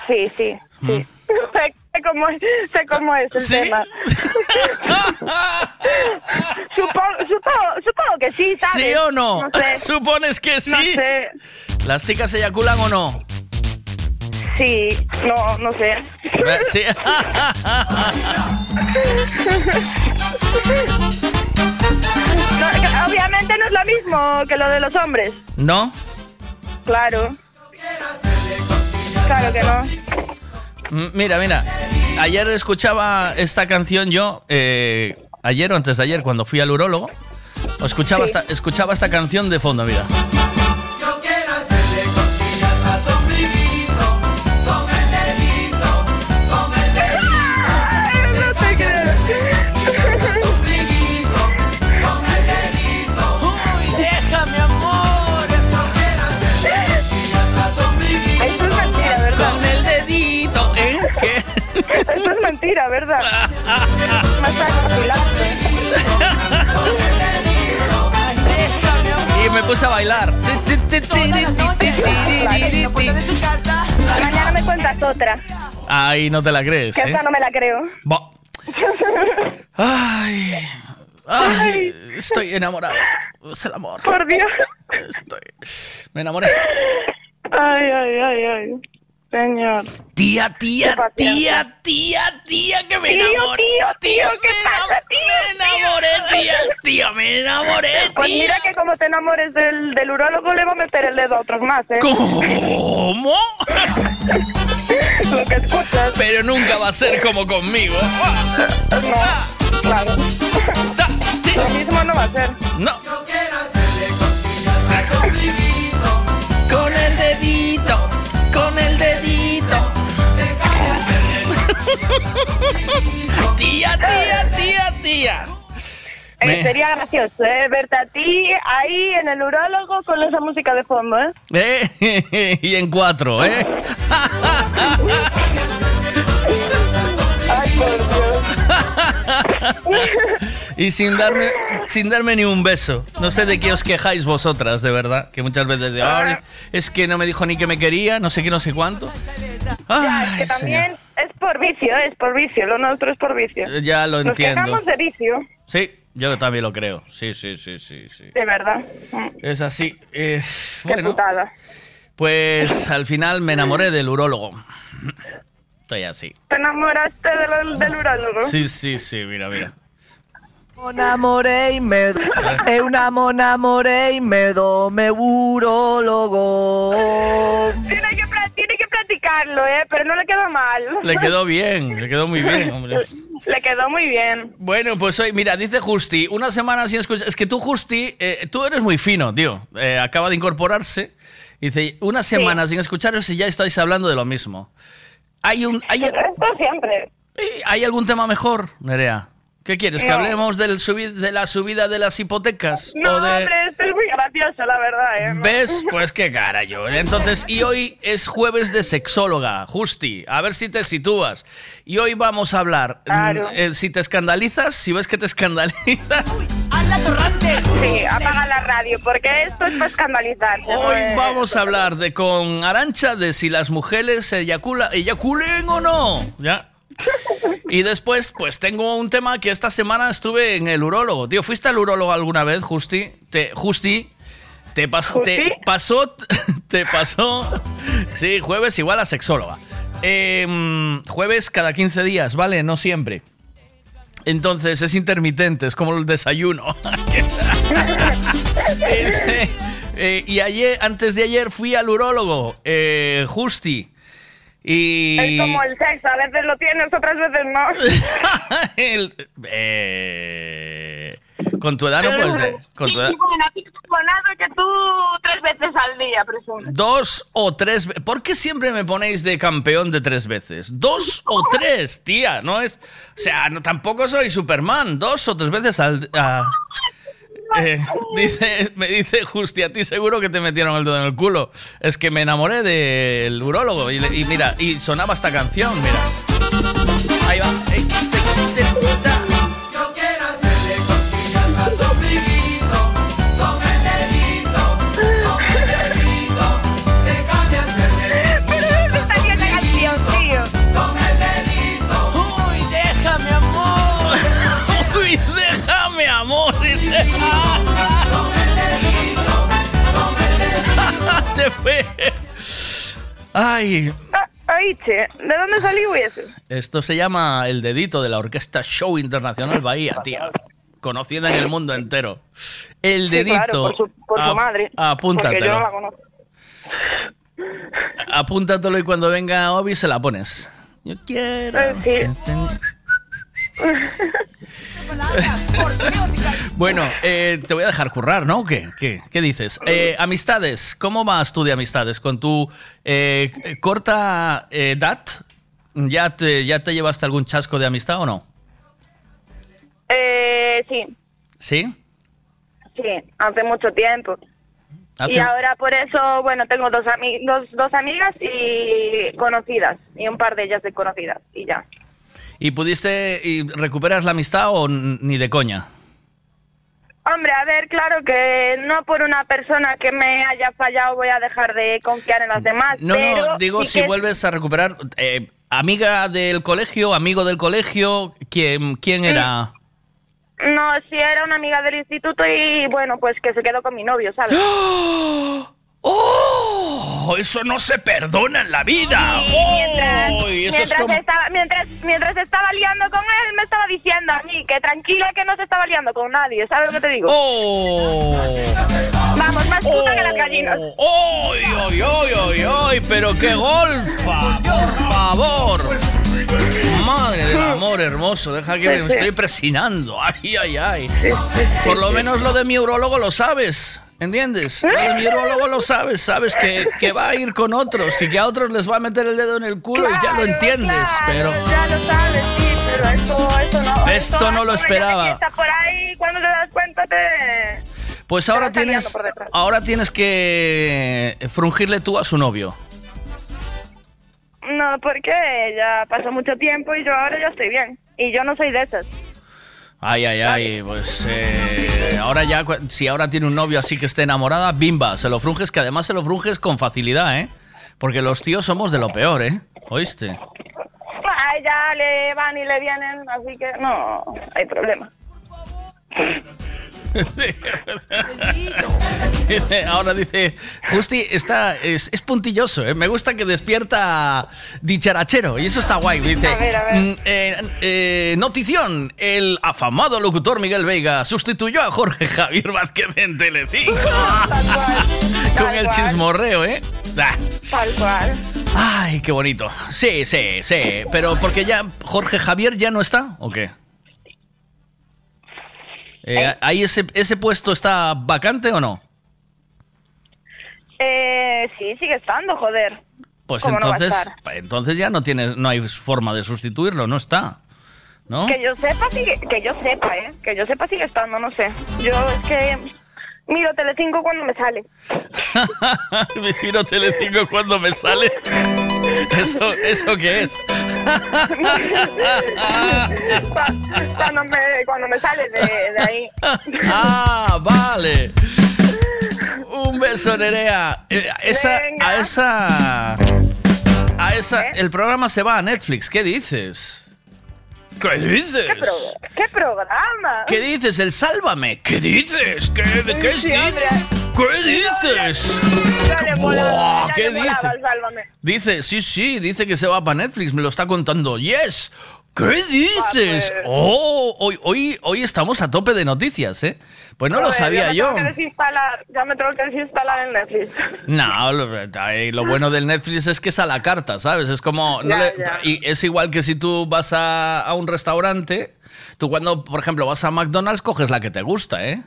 sí, sí, sí. sé cómo es, sé cómo es el tema. supongo, supongo, supongo que sí, ¿sabes? ¿Sí o no? sé. ¿Supones que sí? No sé. ¿Las chicas eyaculan o no? Sí, no, no sé. Sí. No, obviamente no es lo mismo que lo de los hombres. ¿No? Claro. Claro que no. Mira, mira. Ayer escuchaba esta canción yo, eh, ayer o antes de ayer, cuando fui al urólogo, escuchaba, esta, escuchaba esta canción de fondo, mira. Mentira, ¿verdad? Y me puse a bailar. Mañana me cuentas otra, Ay, no te la crees, que ¿eh? no me la creo. Bo- Ay, ay, estoy enamorado. Es el amor. Por Dios. Me enamoré. Ay, ay, ay, ay. Señor. Tía, tía, tía, tía, tía, que me Tío, enamoré. tío, tío, ¿qué me pasa, enam- Me enamoré, tía, tía, me enamoré, Pues mira tía. que como te enamores del, del urólogo le va a meter el dedo a otros más, ¿eh? ¿Cómo? Lo que escuchas. Pero nunca va a ser como conmigo. Ah, No, claro. Lo mismo no va a ser. No, Yo quiero hacerle cosquillas a tu con el dedito, con el dedito. Tía, tía, tía, tía. Eh, Me- Sería gracioso, ¿eh? Verte a ti ahí en el urólogo con esa música de fondo, ¿eh? ¿Eh? y en cuatro, ¿eh? y sin darme, sin darme ni un beso. No sé de qué os quejáis vosotras, de verdad. Que muchas veces "Ay, es que no me dijo ni que me quería, no sé qué, no sé cuánto. Ay, que también es por vicio, ¿eh? es por vicio. Lo nuestro es por vicio. señor. Ya lo Nos entiendo. quejamos de vicio, Sí, yo también lo creo. Sí, sí, sí, sí, sí. de verdad. Mm, Es así. Eh, Qué bueno, putada. pues al final me enamoré del urólogo. Estoy así. ¿Te enamoraste del, del urólogo? Sí, sí, sí, mira, mira. Monamore y me è una monamore y me do me urologo. Tiene que, tiene que platicarlo, ¿eh? Pero no le quedó mal. Le quedó bien, le quedó muy bien, hombre. Le quedó muy bien. Bueno, pues hoy, mira, dice Justi, una semana sin escuchar. Es que tú, Justi, eh, tú eres muy fino, tío. Eh, acaba de incorporarse. Dice, una semana sin escucharos y ya estáis hablando de lo mismo. ¿Hay, un, hay, Esto siempre. ¿hay algún tema mejor, Nerea? ¿Qué quieres? ¿Que No. hablemos del subi- de la subida de las hipotecas? No, ¿O de... hombre, esto es muy gracioso, la verdad, ¿eh? ¿Ves? Pues qué cara yo. Entonces, y hoy es jueves de sexóloga, Justi. A ver si te sitúas. Y hoy vamos a hablar. Claro. mm, eh, si te escandalizas, si ves que te escandalizas. Sí, apaga la radio, porque esto es para escandalizarse. ¿no? Hoy Eh, vamos a hablar de con Arancha de si las mujeres eyacula, eyaculen o no. ¿Ya? Y después, pues tengo un tema que esta semana estuve en el urólogo. Tío, ¿fuiste al urólogo alguna vez, Justi? Te, Justi, te pasó, te pasó, te pasó. Sí, jueves igual a sexóloga. Em, jueves cada 15 días, ¿vale? No siempre. Entonces es intermitente, es como el desayuno. Eh, eh, y ayer, antes de ayer, fui al urólogo, eh, Justi. Y. Es como el sexo, a veces lo tienes, otras veces no. El- eh, con tu edad no puedes. de- Con tu edad- que tú tres veces al día, presumo. Dos o tres. ¿Por qué siempre me ponéis de campeón de tres veces? Dos o tres, tía. No es. O sea, no, tampoco soy Superman. Dos o tres veces al. a- eh, dice, me dice Justi, a ti seguro que te metieron el dedo en el culo. Es que me enamoré del urólogo y, y mira, y sonaba esta canción, mira. Ahí va. Fue. Ay, Ah, Ay, che, ¿de dónde eso? esto se llama el dedito de la Orquesta Show Internacional Bahía, tía. Conocida en el mundo entero. El Sí, dedito. claro, por su, por su ap- madre. Apúntatelo. Porque yo no la conozco. Apúntatelo y cuando venga Obi se la pones. Yo quiero. Eh, sí. Bueno, eh, te voy a dejar currar, ¿no? ¿Qué, qué, qué dices? Eh, amistades, ¿cómo vas tú de amistades? ¿Con tu eh, corta edad? ¿Ya te, ¿Ya te llevaste algún chasco de amistad o no? Eh, sí, ¿Sí? sí, hace mucho tiempo. Hace- Y ahora por eso, bueno, tengo dos, ami- dos, dos amigas y conocidas, y un par de ellas desconocidas, y ya. ¿Y pudiste y recuperas la amistad o ni de coña? Hombre, a ver, claro que no por una persona que me haya fallado voy a dejar de confiar en las demás. No, pero no, digo si que- vuelves a recuperar. eh, amiga del colegio, amigo del colegio, ¿quién, quién era? No, sí era una amiga del instituto y bueno, pues que se quedó con mi novio, ¿sabes? ¡Oh! Eso no se perdona en la vida. mientras, ¡Oh! Es mientras como- estaba, mientras, mientras estaba liando con él, me estaba diciendo a mí que tranquila que no se estaba liando con nadie, ¿sabes lo que te digo? ¡Oh! Vamos, más puta que las gallinas. ¡Ay, ay, ay, ay, ay! ¡Pero qué golfa! ¡Por favor! Madre del amor hermoso, deja que me estoy presionando. ¡Ay, ay, ay! Por lo menos lo de mi urologo lo sabes. ¿Entiendes? Mi urologo lo sabes, sabes que, que va a ir con otros y que a otros les va a meter el dedo en el culo y ya lo entiendes, pero... Ya lo sabes, sí, pero esto, esto no. Esto no lo esperaba. Está por ahí, cuando te das cuenta te... Pues ahora tienes, ahora tienes que frungirle tú a su novio. No, porque ya pasó mucho tiempo y yo ahora ya estoy bien. Y yo no soy de esas. Ay, ay, ay, pues eh, ahora ya, si ahora tiene un novio así que esté enamorada, bimba, se lo frunges, que además se lo frunges con facilidad, ¿eh? Porque los tíos somos de lo peor, ¿eh? ¿Oíste? Ay, ya le van y le vienen, así que no hay problema. Ahora dice, Justi está, es, es puntilloso, ¿eh? me gusta que despierta dicharachero y eso está guay. Dice, A ver, a ver. "Mm, eh, eh, notición, el afamado locutor Miguel Veiga sustituyó a Jorge Javier Vázquez en Telecinco. Con el cual. chismorreo, ¿eh? Ah. Tal cual. Ay, qué bonito. Sí, sí, sí, pero porque ya Jorge Javier ya no está, ¿o qué? Eh, ¿Ahí ese, ese puesto está vacante o no? Eh, sí, sigue estando, joder. Pues ¿Cómo no va a entonces, entonces ya no tiene, no hay forma de sustituirlo, no está. ¿No? Que yo sepa, sigue, que yo sepa, ¿eh? Que yo sepa sigue estando, no sé. Yo es que miro Telecinco cuando me sale. Me tiro Telecinco cuando me sale. ¿Eso, ¿Eso qué es? cuando, me, cuando me sale de, de ahí. ah, vale. Un beso, Nerea. Eh, esa, a esa. A esa. ¿Eh? El programa se va a Netflix. ¿Qué dices? ¿Qué dices? ¿Qué, pro- qué programa? ¿Qué dices? El Sálvame. ¿Qué dices? ¿Qué, qué es? Sí. ¿Qué dices? Ya ¿Qué dice? Dice, sí, sí, dice que se va para Netflix, me lo está contando. Yes. ¿Qué dices? Oh, hoy, hoy, hoy estamos a tope de noticias, ¿eh? Pues no lo sabía ya me yo. Tengo que desinstalar, ya me tengo que desinstalar en Netflix. No, lo, bueno del Netflix es que es a la carta, ¿sabes? Es como... no Ya, le- ya. y es igual que si tú vas a, a un restaurante, tú cuando, por ejemplo, vas a McDonald's, coges la que te gusta, ¿eh?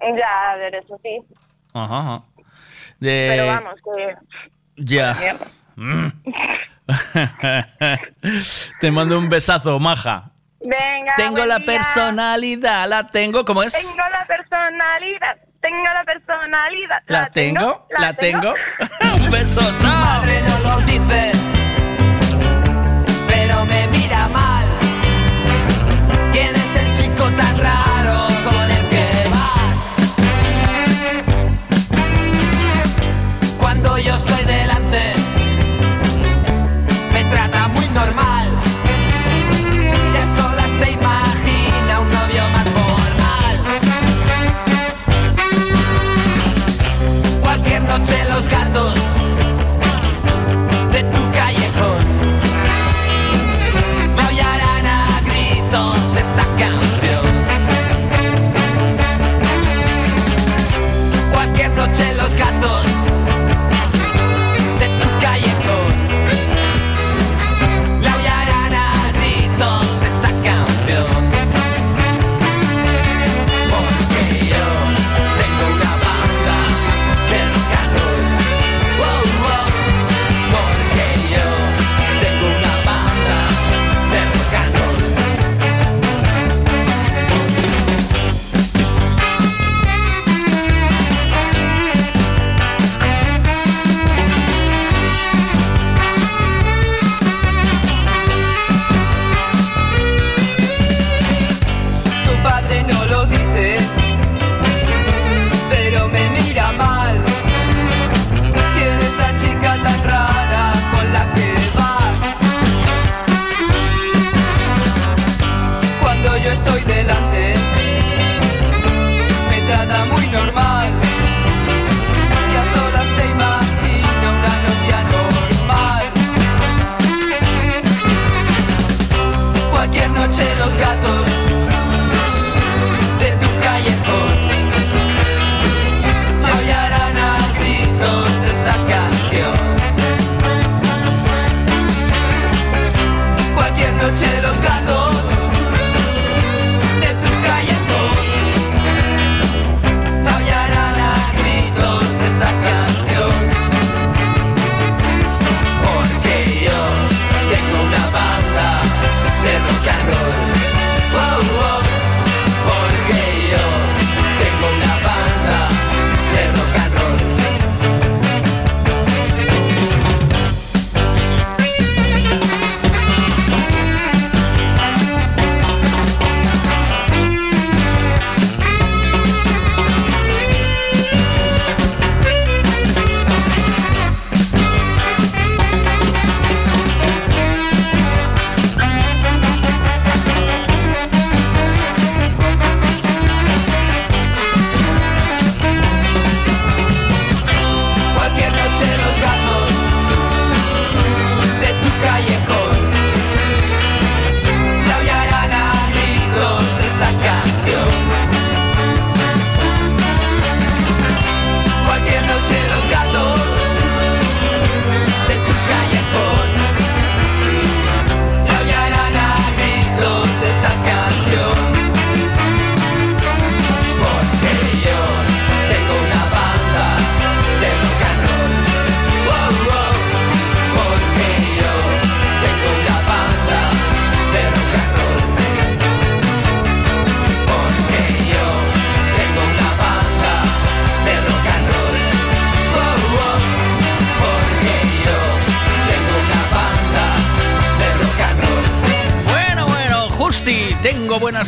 Ya, a ver, eso sí. Ajá, ajá. De- Pero vamos, que... Ya. Mm. Te mando un besazo, maja. Venga, Tengo la día. personalidad, la tengo, ¿cómo es? Tengo la personalidad, tengo la personalidad. La tengo, la tengo. un Un beso, chao. madre no lo dice, pero me Cuando yo estoy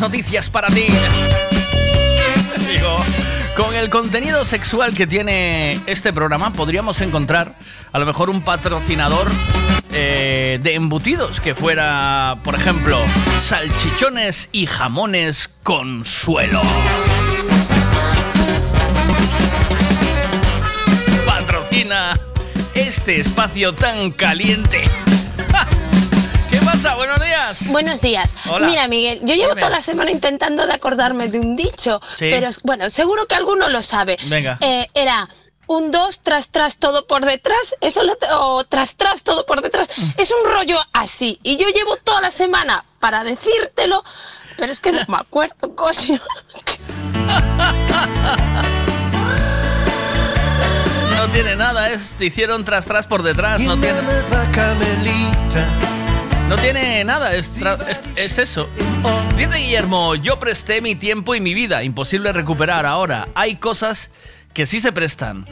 noticias para ti. Con el contenido sexual que tiene este programa podríamos encontrar a lo mejor un patrocinador eh, de embutidos que fuera, por ejemplo, salchichones y jamones Consuelo. Patrocina este espacio tan caliente. Buenos días. Buenos días. Hola. Mira, Miguel, yo llevo Dime. toda la semana intentando de acordarme de un dicho, Sí. pero bueno, seguro que alguno lo sabe. Venga. Eh, era un dos tras tras todo por detrás, eso lo, o tras tras todo por detrás. Mm. Es un rollo así. Y yo llevo toda la semana para decírtelo, pero es que no me acuerdo, coño. No tiene nada, es te hicieron tras tras por detrás, no tiene. No tiene nada, es, es eso. Dice Guillermo, yo presté mi tiempo y mi vida, imposible recuperar ahora. Hay cosas que sí se prestan.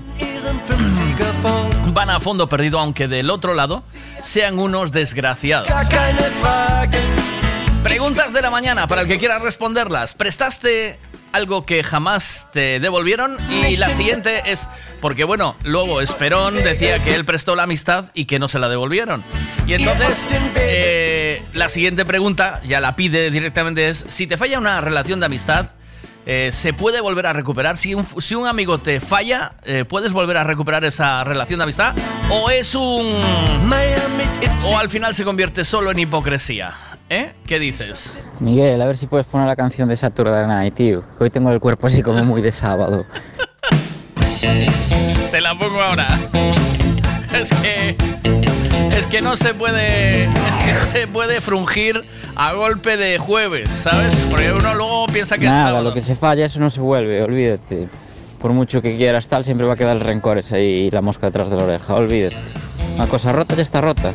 Van a fondo perdido, aunque del otro lado sean unos desgraciados. Preguntas de la mañana para el que quiera responderlas. ¿Prestaste algo que jamás te devolvieron? Y la siguiente es, porque bueno, luego Esperón decía que él prestó la amistad y que no se la devolvieron. Y entonces, eh, la siguiente pregunta, ya la pide directamente, es, si te falla una relación de amistad, eh, ¿se puede volver a recuperar? Si un, si un amigo te falla, eh, ¿puedes volver a recuperar esa relación de amistad? ¿O es un... o al final se convierte solo en hipocresía? ¿Eh? ¿Qué dices? Miguel, a ver si puedes poner la canción de Saturday Night, tío. Que hoy tengo el cuerpo así como muy de sábado. Te la pongo ahora. Es que. Es que no se puede. Es que no se puede frungir a golpe de jueves, ¿sabes? Porque uno luego piensa que es Nada, sábado. lo que se falla, eso no se vuelve, olvídate. Por mucho que quieras tal, siempre va a quedar el rencor ese ahí y la mosca detrás de la oreja, olvídate. Una cosa rota ya está rota.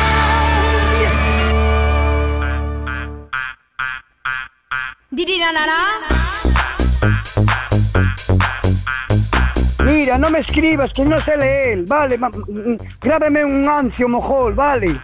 Mira, no me escribas, que no sé leer, vale. Grábeme un ancio mojol, vale.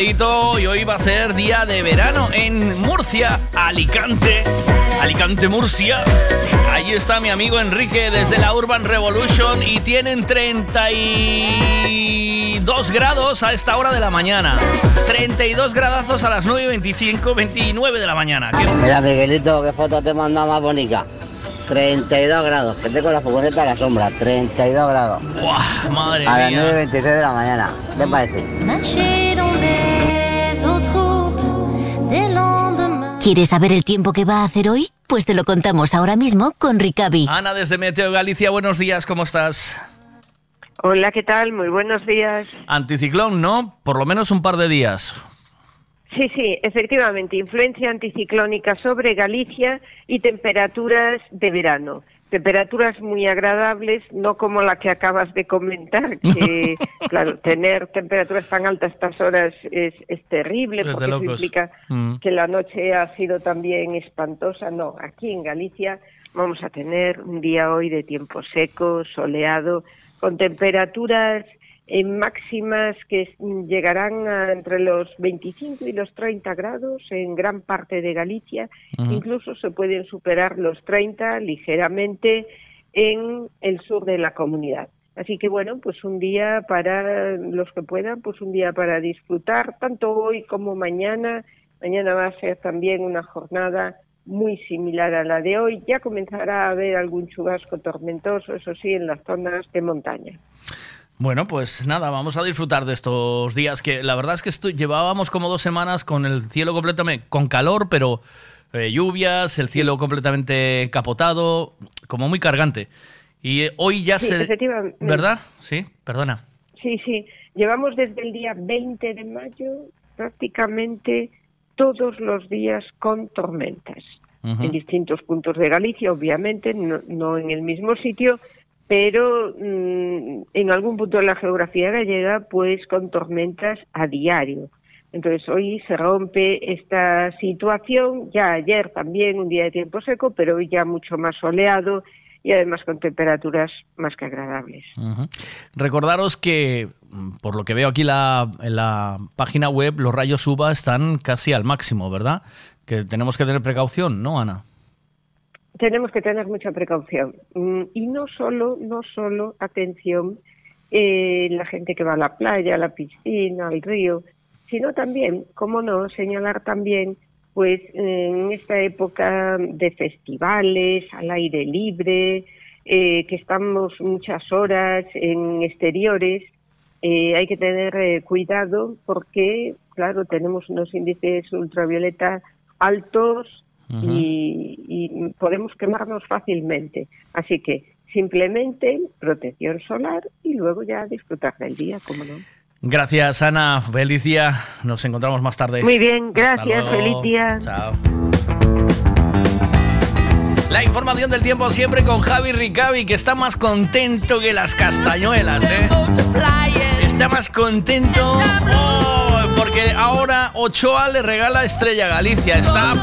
Y hoy va a ser día de verano en Murcia, Alicante. Alicante, Murcia. Allí está mi amigo Enrique desde la Urban Revolution y tienen 32 grados a esta hora de la mañana. 32 gradazos a las 9 y 25, 29 de la mañana. ¿Qué- Mira, Miguelito, qué foto te he mandado más bonita. 32 grados, que tengo la furgoneta a la sombra, 32 grados. Buah, madre a las mía. 9.26 de la mañana. ¿Qué parece? ¿Quieres saber el tiempo que va a hacer hoy? Pues te lo contamos ahora mismo con Ricavi. Ana desde Meteo Galicia, buenos días, ¿cómo estás? Hola, ¿qué tal? Muy buenos días. Anticiclón, ¿no? Por lo menos un par de días. Sí, sí, efectivamente, influencia anticiclónica sobre Galicia y temperaturas de verano. Temperaturas muy agradables, no como la que acabas de comentar, que, claro, tener temperaturas tan altas a estas horas es, es terrible, porque eso implica Mm. que la noche ha sido también espantosa. No, aquí en Galicia vamos a tener un día hoy de tiempo seco, soleado, con temperaturas eh, máximas que llegarán a entre los 25 y los 30 grados en gran parte de Galicia. Incluso se pueden superar los 30 ligeramente en el sur de la comunidad. Así que bueno, pues un día para los que puedan, pues un día para disfrutar, tanto hoy como mañana. Mañana va a ser también una jornada muy similar a la de hoy. Ya comenzará a haber algún chubasco tormentoso, eso sí, en las zonas de montaña. Bueno, pues nada, vamos a disfrutar de estos días que la verdad es que llevábamos como dos semanas con el cielo completamente con calor, pero eh, lluvias, el cielo completamente encapotado, como muy cargante. Y eh, hoy ya Sí, se... ¿Verdad? Sí, perdona. Sí, sí. Llevamos desde el día 20 de mayo prácticamente todos los días con tormentas. En distintos puntos de Galicia, obviamente, no, no en el mismo sitio, pero mm, en algún punto de la geografía gallega, pues con tormentas a diario. Entonces hoy se rompe esta situación, ya ayer también un día de tiempo seco, pero hoy ya mucho más soleado y además con temperaturas más que agradables. Recordaros que, por lo que veo aquí la- en la página web, los rayos UVA están casi al máximo, ¿verdad? Que tenemos que tener precaución, ¿no, Ana? Tenemos que tener mucha precaución. Mm, y no solo no solo atención eh, la gente que va a la playa a la piscina al río sino también cómo no señalar también pues en esta época de festivales al aire libre eh, que estamos muchas horas en exteriores eh, hay que tener eh, cuidado porque claro tenemos unos índices ultravioleta altos y, y podemos quemarnos fácilmente. Así que simplemente protección solar y luego ya disfrutar del día, como no. Gracias, Ana. Feliz día. Nos encontramos más tarde. Muy bien, gracias, feliz día. Chao. La información del tiempo siempre con Javi Ricavi, que está más contento que las castañuelas, ¿eh? Está más contento oh, porque ahora Ochoa le regala Estrella Galicia. Está...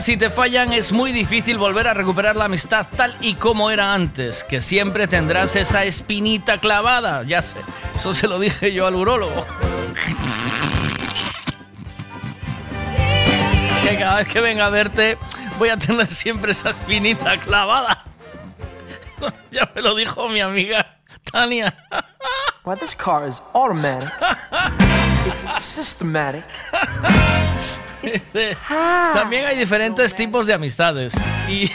Si te fallan es muy difícil volver a recuperar la amistad tal y como era antes, que siempre tendrás esa espinita clavada. Ya sé, eso se lo dije yo al urólogo. que cada vez que venga a verte voy a tener siempre esa espinita clavada. ya me lo dijo mi amiga Tania. Well, this car is automatic. It's systematic. Dice, También hay diferentes tipos de amistades. Y,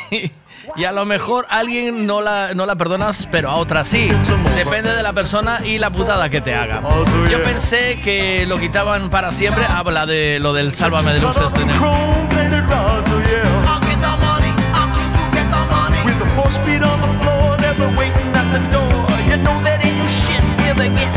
y a lo mejor a alguien no la, no la perdonas, pero a otra sí. Depende de la persona y la putada que te haga. Yo pensé que lo quitaban para siempre. Habla de lo del Sálvame de Luz este. ¿no? With the four speed on the floor, never waiting at the door. You know that ain't no shit. Never get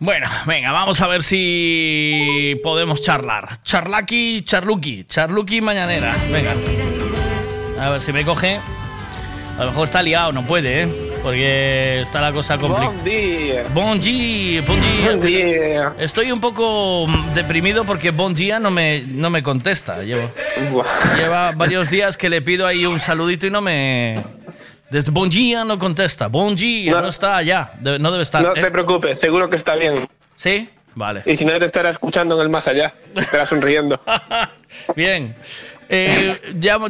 Bueno, venga, vamos a ver si podemos charlar. Charlaki, charluki, charluki mañanera. Venga. A ver si me coge. A lo mejor está liado, no puede, ¿eh? Porque está la cosa complicada. Buen día. Bon día, bon día. Estoy un poco deprimido porque Bon día no me, no me contesta. Llevo, lleva varios días que le pido ahí un saludito y no me... Desde Bon día no contesta. Bon día no, está allá. No debe estar. No ¿eh? te preocupes, seguro que está bien. ¿Sí? Vale. Y si no, te estará escuchando en el más allá. Te estará sonriendo. Bien. Eh,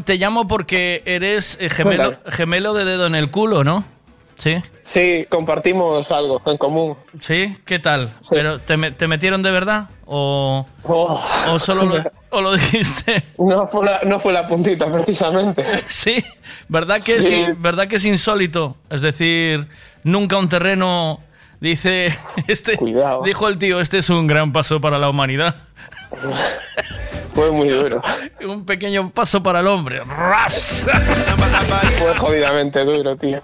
te llamo porque eres eh, gemelo, gemelo de dedo en el culo, ¿no? Sí. Sí, compartimos algo en común. ¿Sí? ¿Qué tal? ¿Pero te metieron de verdad? ¿O, Oh. o solo lo, o lo dijiste? No fue, la, no fue la puntita, precisamente. Sí, ¿verdad que, Sí. sí, ¿verdad que es insólito? Es decir, nunca un terreno dice, este, dijo el tío, este es un gran paso para la humanidad. Fue muy duro. Un pequeño paso para el hombre. ¡Ras! Fue jodidamente duro, tío.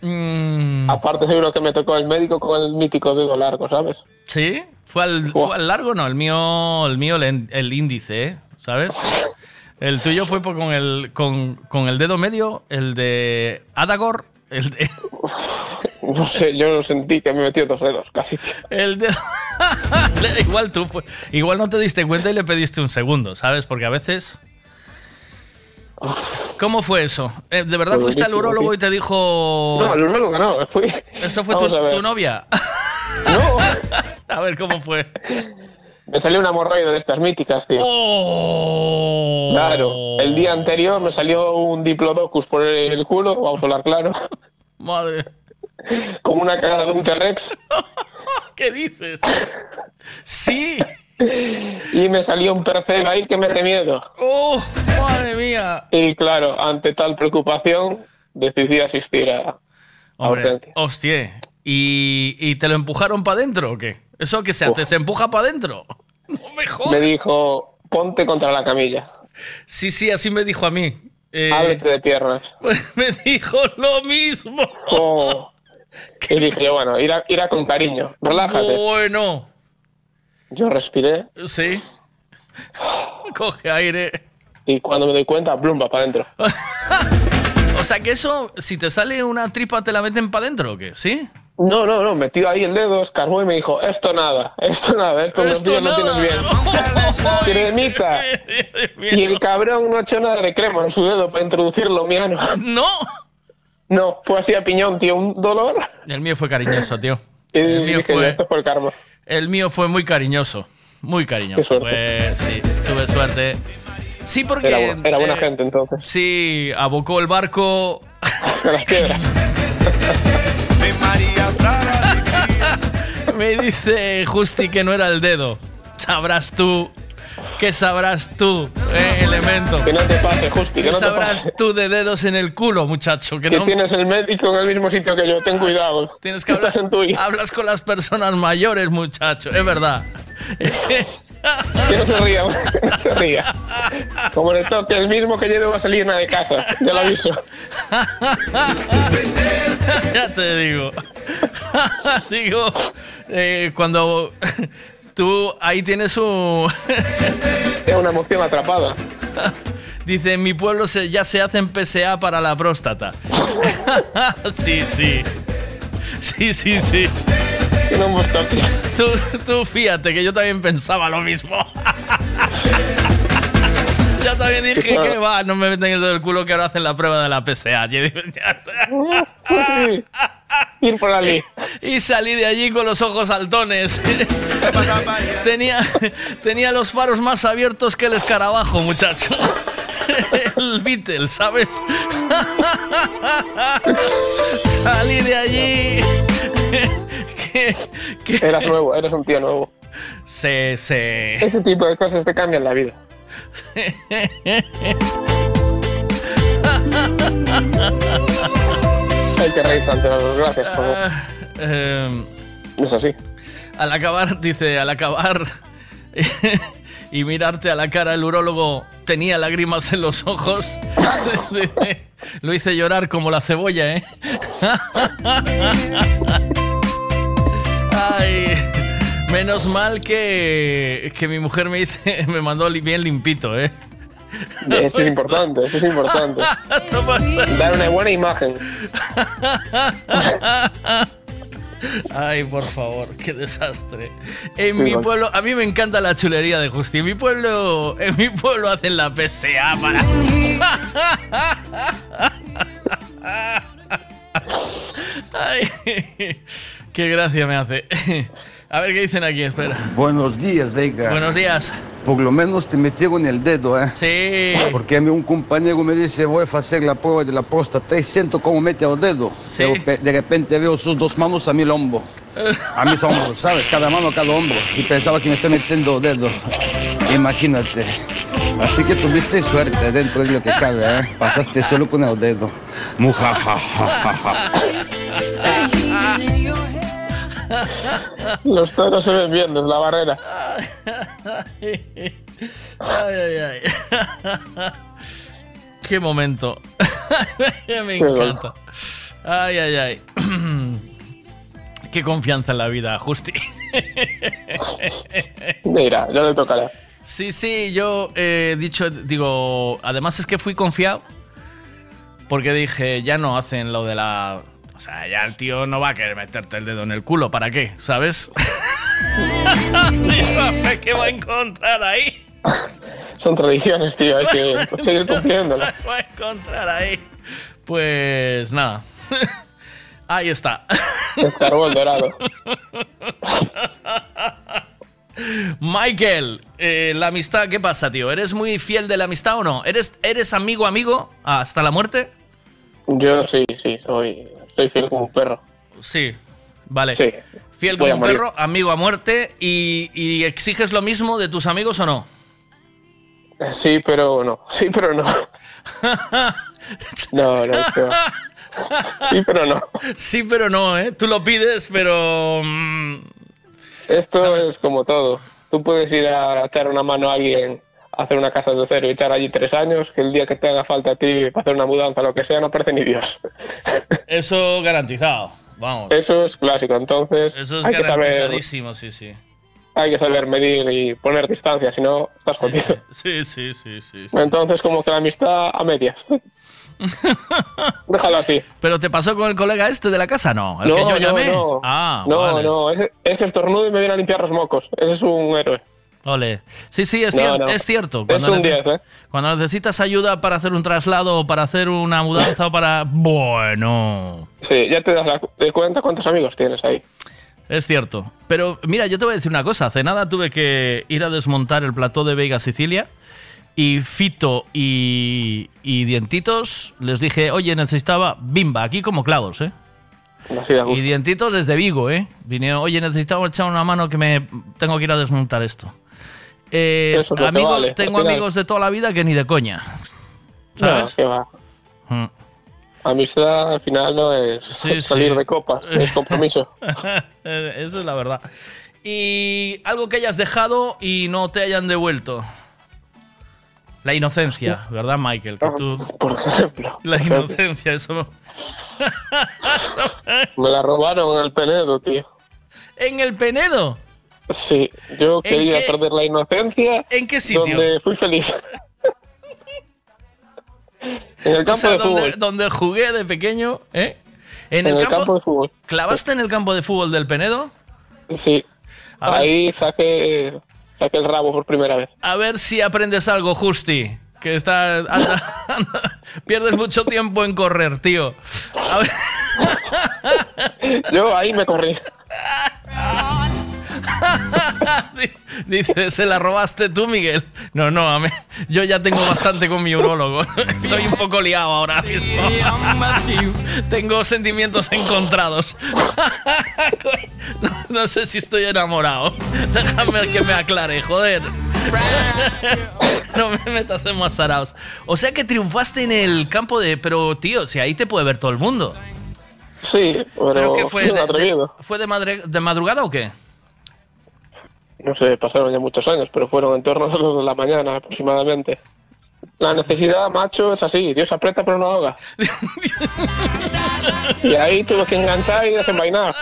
Mm. Aparte, seguro que me tocó el médico con el mítico dedo largo, ¿sabes? ¿Sí? ¿Fue al, fue al largo? No, el mío, el, mío el, el índice. ¿sabes? El tuyo fue por- con el, con, con el dedo medio, el de Adagor, el de... No sé, yo sentí que me metió dos dedos, casi. El dedo... igual tú, fue- igual no te diste cuenta y le pediste un segundo, ¿sabes? Porque a veces... ¿Cómo fue eso? Eh, ¿De verdad Fue fuiste al urólogo tío. y te dijo... No, el urólogo no, fui... ¿Eso fue tu novia? No. a ver, ¿cómo fue? Me salió una hemorroide de estas míticas, tío. Oh. Claro, el día anterior me salió un diplodocus por el culo, vamos a hablar claro, Madre... como una cara de un T-Rex. ¿Qué dices? Sí. Y me salió un percel ahí que me mete miedo. ¡Oh! ¡Madre mía! Y claro, ante tal preocupación, decidí asistir a, a Hombre, urgencia. hostia. ¿Y, y te lo empujaron para adentro o qué? ¿Eso qué se hace? ¿Se empuja para adentro? No me jodas. Me dijo, ponte contra la camilla, Sí, sí, así me dijo a mí. Eh, ábrete de piernas. pues me dijo lo mismo. Oh. Y dije yo, bueno, irá, irá con cariño, relájate. Bueno, Yo respiré sí. Coge aire. y cuando me doy cuenta, plumba para adentro. O sea que eso, si te sale una tripa, ¿te la meten para adentro o qué? ¿Sí? No, no, no, metió ahí el dedo, escarbó y me dijo, esto nada, esto nada, esto, Esto no, tienes bien. Cremita. Y el cabrón no ha hecho nada de crema en su dedo para introducirlo mi ano. No. No, fue así a piñón, tío, un dolor. El mío fue cariñoso, tío. El mío dije, fue- esto fue el karma. El mío fue muy cariñoso. Muy cariñoso. Pues sí, tuve suerte. Sí, porque. Era, bu- era buena eh, gente entonces. Sí, abocó el barco. De las piedras. Me dice Justi que no era el dedo. Sabrás tú. ¿Qué sabrás tú, eh, elemento? Que no te pase, Justi, que ¿Qué no te sabrás pase. tú de dedos en el culo, muchacho? Que Que no tienes el médico en el mismo sitio que yo, ten cuidado. tienes que hablar. Hablas con las personas mayores, muchacho. Es verdad. Que no se ría, no se ría. Como le toque el mismo que yo debo salir de casa, ya lo aviso. ya te digo. digo, eh, cuando tú ahí tienes un... Es una emoción atrapada. Dice, en mi pueblo se, ya se hacen PSA para la próstata. sí, sí. Sí, sí, sí. Tú, tú fíjate que yo también pensaba lo mismo. Yo también dije que va, no me meten el dedo del culo que ahora hacen la prueba de la PSA. Ir por allí. Y salí de allí con los ojos saltones. tenía, tenía los faros más abiertos que el escarabajo, muchacho. El Beatle, ¿sabes? Salí de allí. que, que- Eras nuevo, eres un tío nuevo. Se, se... Ese tipo de cosas te cambian la vida. Hay que reírse ante las desgracias. em, Es así. al acabar, dice, al acabar y mirarte a la cara, el urólogo tenía lágrimas en los ojos. Lo hice llorar como la cebolla, ¿eh? Ay, menos mal que, que mi mujer me, dice, me mandó bien limpito, ¿eh? Eso es importante, eso es importante. Dar una buena imagen. Ay, por favor, qué desastre. En Sí, mi pueblo, a mí me encanta la chulería de Justi. En mi pueblo, en mi pueblo hacen la PSA para. Ay, qué gracia me hace. A ver qué dicen aquí, espera. Buenos días, Eika. Buenos días. Por lo menos te metieron el dedo, ¿eh? Sí. Porque a mí un compañero me dice, voy a hacer la prueba de la próstata y siento cómo mete el dedo. Sí. Pero pe- de repente veo sus dos manos a mi hombro. A mis hombros, ¿sabes? Cada mano a cada hombro. Y pensaba que me está metiendo el dedo. Imagínate. Así que tuviste suerte dentro de lo que cabe, ¿eh? Pasaste solo con el dedo. Mujajajaja. Los toros se ven bien desde la barrera. Ay, ay, ay. Qué momento. Me encanta. Ay, ay, ay. Qué confianza en la vida, Justi. Mira, ya le tocará. Sí, sí, yo he dicho, digo, además es que fui confiado porque dije, ya no hacen lo de la... O sea, ya el tío no va a querer meterte el dedo en el culo, ¿para qué? ¿Sabes? ¿Qué va a encontrar ahí? Son tradiciones, tío, hay que seguir cumpliéndolas. ¿Qué va a encontrar ahí? Pues nada. Ahí está. El carbón dorado. Michael, eh, la amistad, ¿qué pasa, tío? ¿Eres muy fiel de la amistad o no? ¿Eres, eres amigo, amigo hasta la muerte? Yo sí, sí, soy, soy fiel como un perro. Sí, vale. Sí. Fiel Voy como un morir. perro, amigo a muerte. Y, y exiges lo mismo de tus amigos o no? Eh, Sí, pero no. Sí, pero no. No, no, va. Sí, pero no. Sí, pero no, ¿eh? Tú lo pides, pero... mm, Esto es como todo. Tú puedes ir a echar una mano a alguien hacer una casa de cero y echar allí tres años, que el día que te haga falta a ti para hacer una mudanza lo que sea, no aparece ni Dios. Eso garantizado, vamos. Eso es clásico, entonces Eso es hay que saber garantizadísimo, sí, sí. hay que saber medir y poner distancia, si no estás jodido. Sí, sí, sí, sí. sí. Entonces como que la amistad a medias. Déjalo así. ¿Pero te pasó con el colega este de la casa? No, el no, que yo no, llamé. no. Ah, no, vale. no, ese, ese estornudo y me viene a limpiar los mocos. Ese es un héroe. Ole. Sí, sí, es, No, cier- no. es cierto. Es un nece- 10, ¿eh? Cuando necesitas ayuda para hacer un traslado o para hacer una mudanza o para... Bueno. Sí, ya te das la- cuenta cuántos amigos tienes ahí. Es cierto. Pero mira, yo te voy a decir una cosa. Hace nada tuve que ir a desmontar el plató de Vega Sicilia y Fito y, y Dientitos les dije, oye, necesitaba bimba, aquí como clavos, ¿eh? Y Dientitos desde Vigo, ¿eh? Vinieron, oye, necesitaba echar una mano que me tengo que ir a desmontar esto. Eh, amigos, vale, tengo amigos de toda la vida que ni de coña. ¿Sabes? No, va. Mm. Amistad al final no es Sí, salir sí. de copas, es compromiso. Eso es la verdad. Y algo que hayas dejado y no te hayan devuelto. La inocencia, ¿verdad, Michael? Que tú... Por ejemplo. La por ejemplo. inocencia, eso no. Me la robaron en el Penedo, tío. ¿En el Penedo? Sí, yo ¿En quería qué- perder la inocencia. ¿En qué sitio? Donde fui feliz. en el campo o sea, de donde, fútbol. donde jugué de pequeño, ¿eh? En, En el campo de fútbol. ¿Clavaste en el campo de fútbol del Penedo? Sí. A ver Ahí saqué, saqué el rabo por primera vez. A ver si aprendes algo, Justi. Que está. anda- anda- pierdes mucho tiempo en correr, tío. A ver- Yo ahí me corrí. Dice, ¿se la robaste tú, Miguel? No, no, a mí- yo ya tengo bastante con mi urólogo. Estoy un poco liado ahora mismo. tengo sentimientos encontrados. no, no sé si estoy enamorado. Déjame que me aclare, joder. no me metas en más saraos. O sea que triunfaste en el campo de... Pero, tío, si ahí te puede ver todo el mundo. Sí, pero, qué fue? fui un ¿De- atrevido. ¿Fue de, madre- de madrugada o qué? No sé, pasaron ya muchos años, pero fueron en torno a las 2 de la mañana aproximadamente. La necesidad, macho, es así. Dios aprieta pero no ahoga. y ahí tuve que enganchar y desenvainar.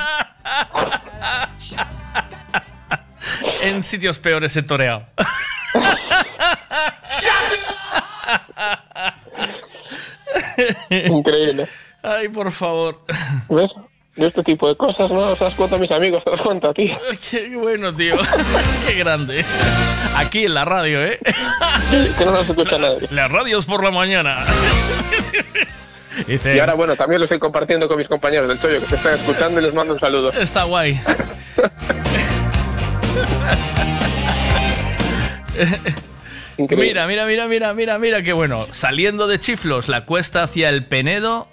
En sitios peores he toreado. Increíble. Ay, por favor. ¿Ves? Yo este tipo de cosas no se las cuento a mis amigos, te las cuento a ti. Qué bueno, tío. Qué grande. Aquí en la radio, ¿eh? que no nos escucha nadie. Las radios por la mañana. Dice, Y ahora, bueno, también lo estoy compartiendo con mis compañeros del Chollo que te están escuchando y les mando un saludo. Está guay. Mira, mira, mira, mira, mira, mira, qué bueno. Saliendo de Chiflos, la cuesta hacia el Penedo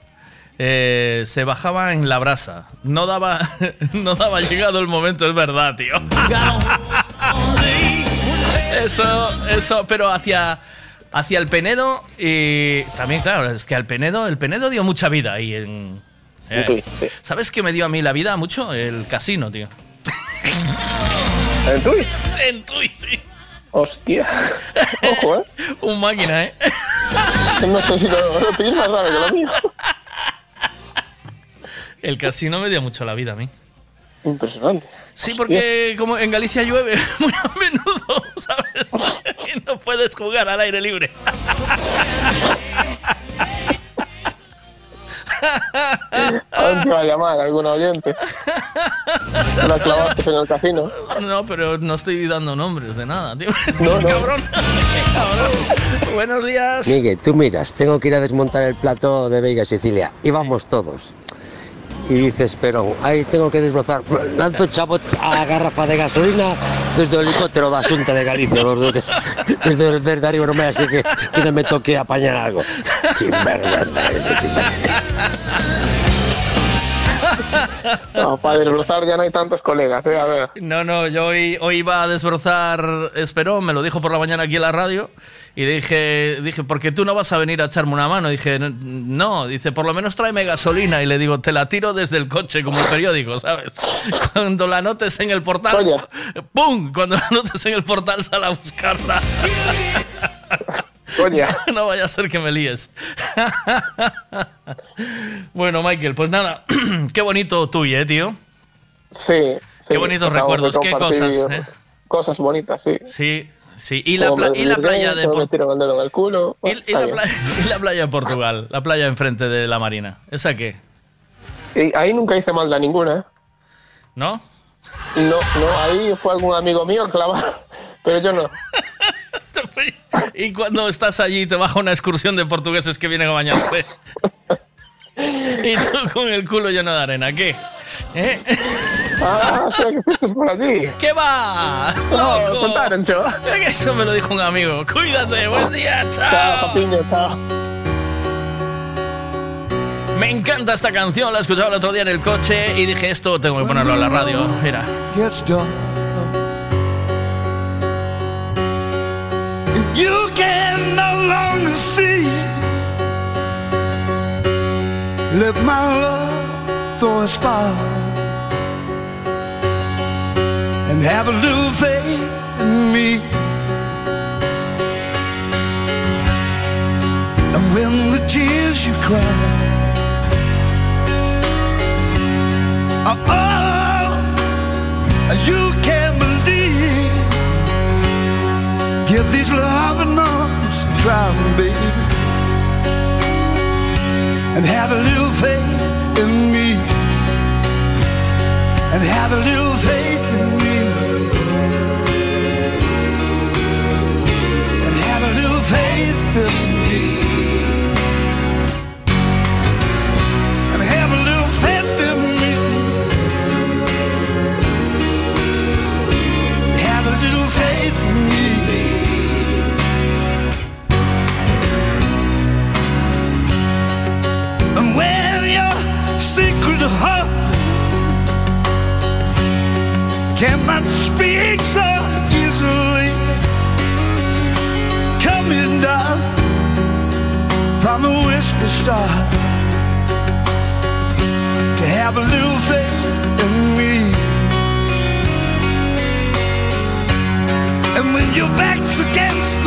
eh, se bajaba en la brasa. No daba, no daba llegado el momento, es verdad, tío. Eso, eso, pero hacia, hacia el Penedo y también, claro, es que al Penedo, el Penedo dio mucha vida ahí en... eh. ¿Sabes qué me dio a mí la vida mucho? El casino, tío. ¿En Tui? En Tui, sí. Hostia. Ojo, ¿eh? Un máquina, ¿eh? No sé si lo, lo más raro que lo mío. El casino me dio mucho la vida a mí. Impresionante. Sí, porque como en Galicia llueve muy a menudo, ¿sabes? Y no puedes jugar al aire libre. Te va a llamar algún oyente. La clavaste en el casino. No, pero no estoy dando nombres de nada, tío. No, no. Cabrón. Cabrón. Buenos días. Miguel, tú miras, tengo que ir a desmontar el plato de Veiga Sicilia y vamos todos. Y dices, pero ahí tengo que desbrozar. Lanzo chavo a garrafa de gasolina desde el helicóptero de Asunta de Galicia, desde, desde Darío Romea, así que, que me toque apañar algo. Sin vergüenza. No, para desbrozar ya no hay tantos colegas, ¿eh? A ver. No, no, yo hoy, hoy iba a desbrozar Esperón, me lo dijo por la mañana aquí en la radio. Y dije, dije, porque tú no vas a venir a echarme una mano. dije, no, dice, por lo menos tráeme gasolina. Y le digo, te la tiro desde el coche, como el periódico, ¿sabes? Cuando la notes en el portal, ¡pum! Cuando la notes en el portal, sal a buscarla. No vaya a ser que me líes. bueno, Michael, pues nada, qué bonito tuyo, ¿eh, tío? Sí. Qué bonitos recuerdos, qué cosas, ¿eh? Cosas bonitas, sí. Sí, sí. Y la, pla- y la playa de como me Por- tiro el dedo en el culo. y, la playa, y la playa de Portugal, la playa enfrente de la marina. ¿Esa qué? Y ahí nunca hice maldad ninguna, ¿eh? ¿No? No, no, ahí fue algún amigo mío el clavar, pero yo no. Y cuando estás allí te baja una excursión de portugueses que vienen a bañarse. y tú con el culo lleno de arena, ¿qué? ¿Eh? Ah, que por allí. ¿Qué va? No, contaron, chaval. Eso me lo dijo un amigo. Cuídate, buen día, chao. Chao, papiño, chao. Me encanta esta canción, la escuchaba el otro día en el coche y dije esto tengo que ponerlo en la radio. Mira. You can no longer see. Let my love throw a spark and have a little faith in me. And when the tears you cry are Give these loving arms a try, baby, and have a little faith in me, and have a little faith in me, and have a little faith in me, cannot speak so easily. Coming down from a whisper star to have a little faith in me. And when your back's against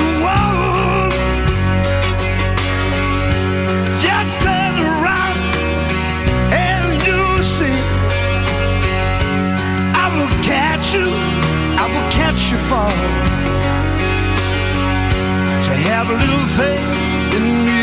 catch you, I will catch you fall. So have a little faith in me.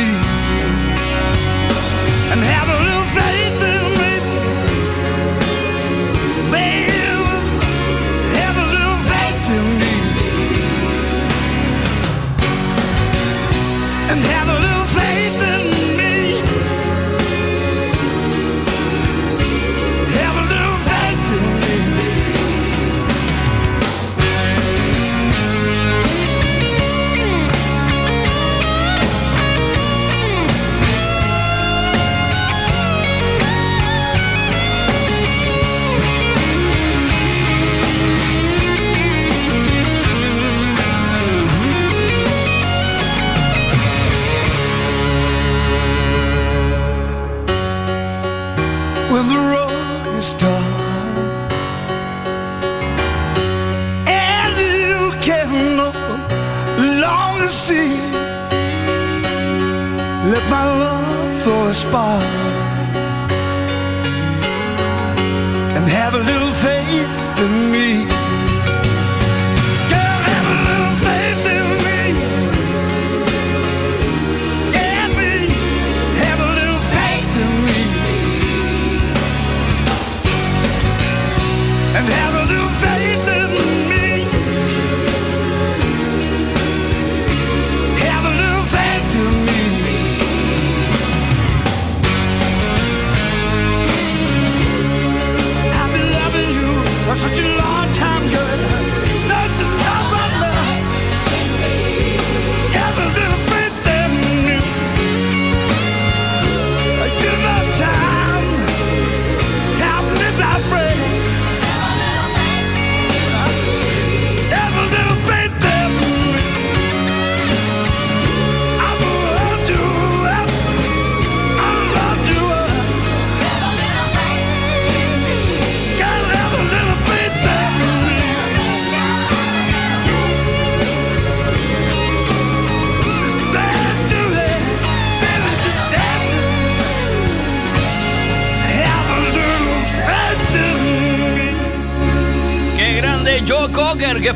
for a spot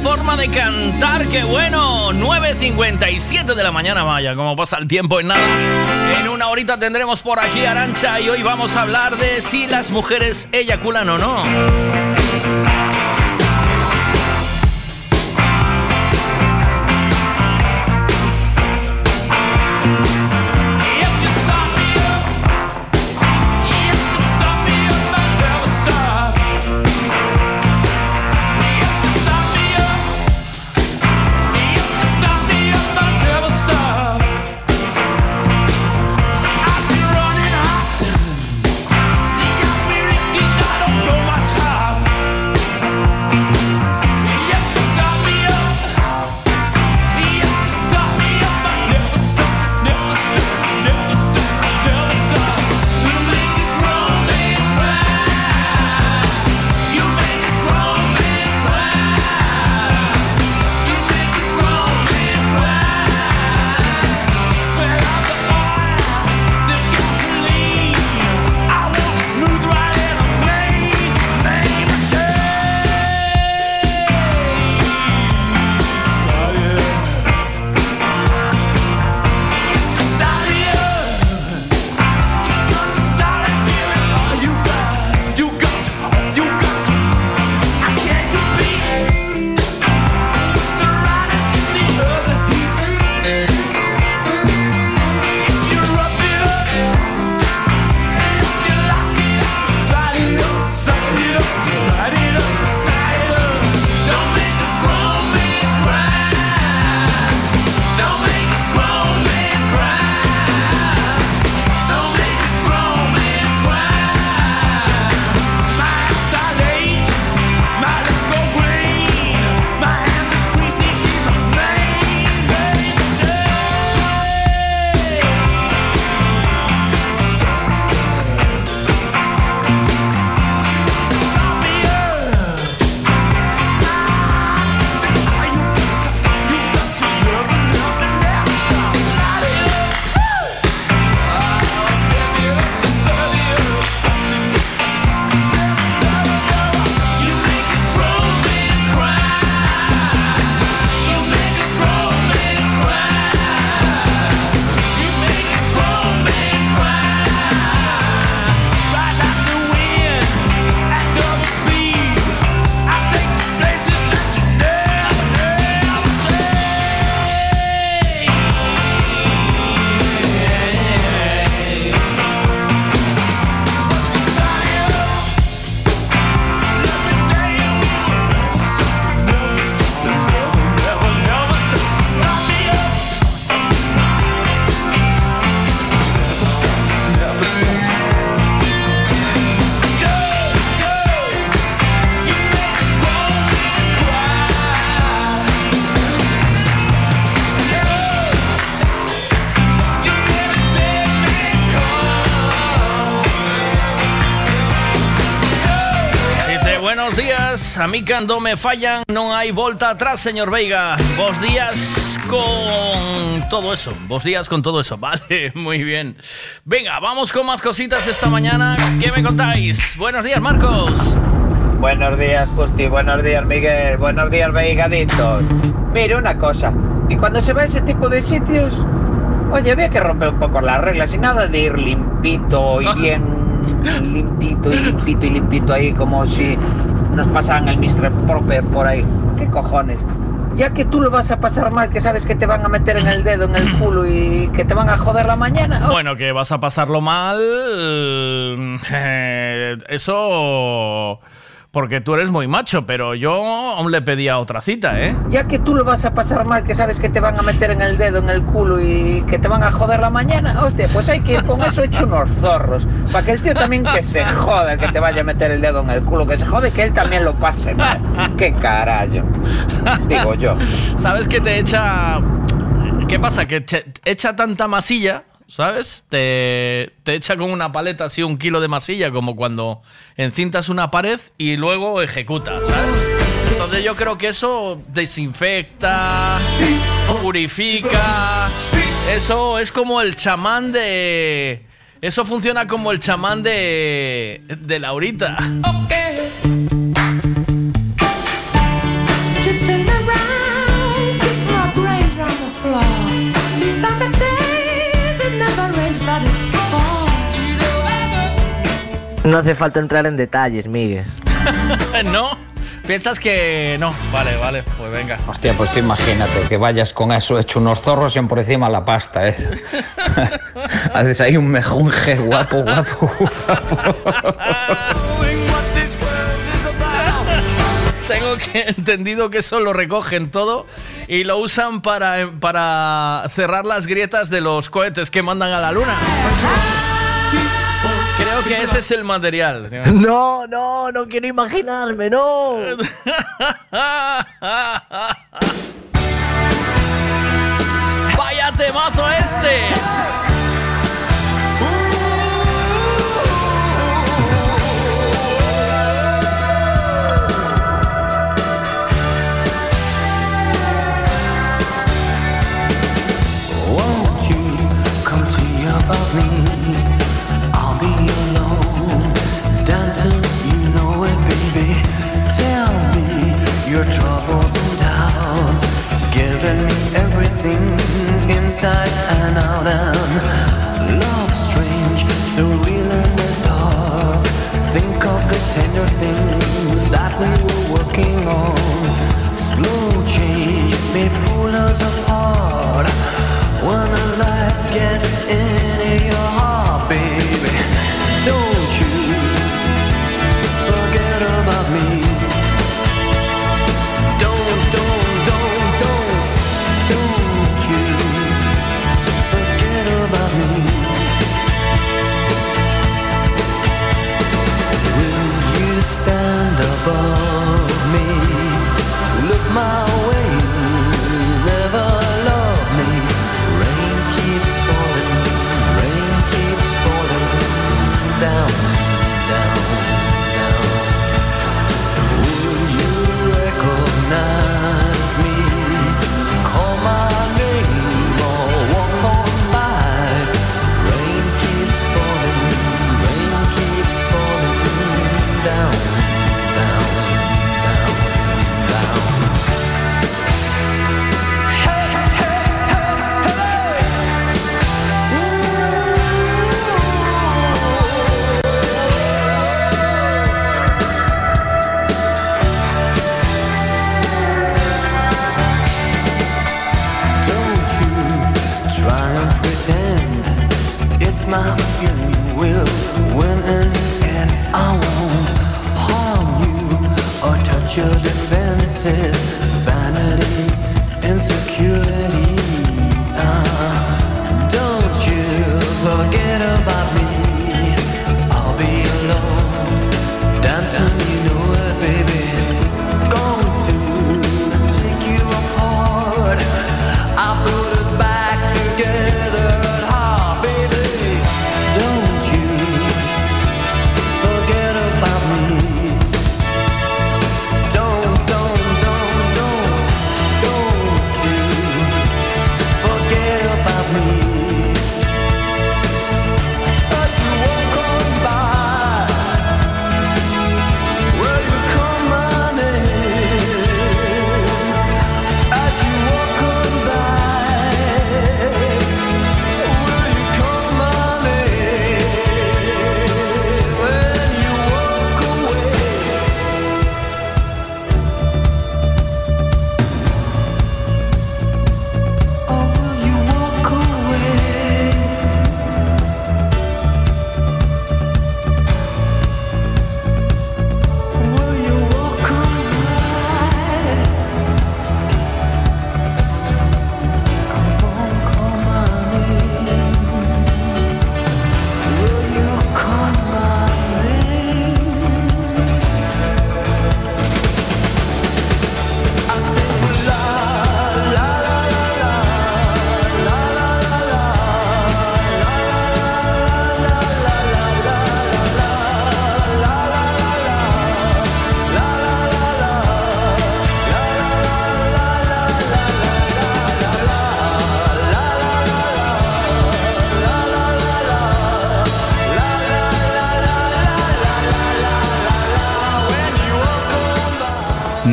forma de cantar, qué bueno. 9.57 de la mañana, vaya, como pasa el tiempo en nada. En una horita tendremos por aquí Arancha y hoy vamos a hablar de si las mujeres eyaculan o no. Días, a mí cando me fallan non hai volta atrás, señor Veiga. Vos días con todo eso, vos días con todo eso, vale, muy bien. Venga, vamos con más cositas esta mañana. ¿Qué me contáis? Buenos días, Marcos. Buenos días, Justi. Buenos días, Miguel. Buenos días, Veigaditos. Mire, una cosa. Y cuando se va a ese tipo de sitios, oye, había que romper un poco las reglas y nada de ir limpito y bien limpito y limpito y limpito ahí como si nos pasaran el Mr. Proper por ahí. ¿Qué cojones? Ya que tú lo vas a pasar mal, que sabes que te van a meter en el dedo, en el culo y que te van a joder la mañana. Bueno, que vas a pasarlo mal. eh, eso. Porque tú eres muy macho, pero yo aún le pedía otra cita, ¿eh? Ya que tú lo vas a pasar mal, que sabes que te van a meter en el dedo, en el culo y que te van a joder la mañana, hostia, pues hay que ir con eso hecho unos zorros. Para que el tío también que se joda, el que te vaya a meter el dedo en el culo, que se jode que él también lo pase mal. Qué carajo. Digo yo. ¿Sabes que te echa. ¿Qué pasa? Que te echa tanta masilla, ¿sabes? Te, te echa con una paleta así un kilo de masilla, como cuando encintas una pared y luego ejecuta, ¿sabes? Entonces yo creo que eso desinfecta, purifica. Eso es como el chamán de. Eso funciona como el chamán de. de Laurita. Tipping No hace falta entrar en detalles, Miguel. ¿No? ¿Piensas que no? Vale, vale, pues venga. Hostia, pues tú imagínate que vayas con eso hecho unos zorros y por encima la pasta esa. Haces ahí un mejunje guapo, guapo, guapo. Tengo que entendido que eso lo recogen todo y lo usan para, para cerrar las grietas de los cohetes que mandan a la luna. Creo que ese es el material. No, no, no quiero imaginarme, no. ¡Vaya temazo este! About me? Pull us apart. When the light gets into your heart,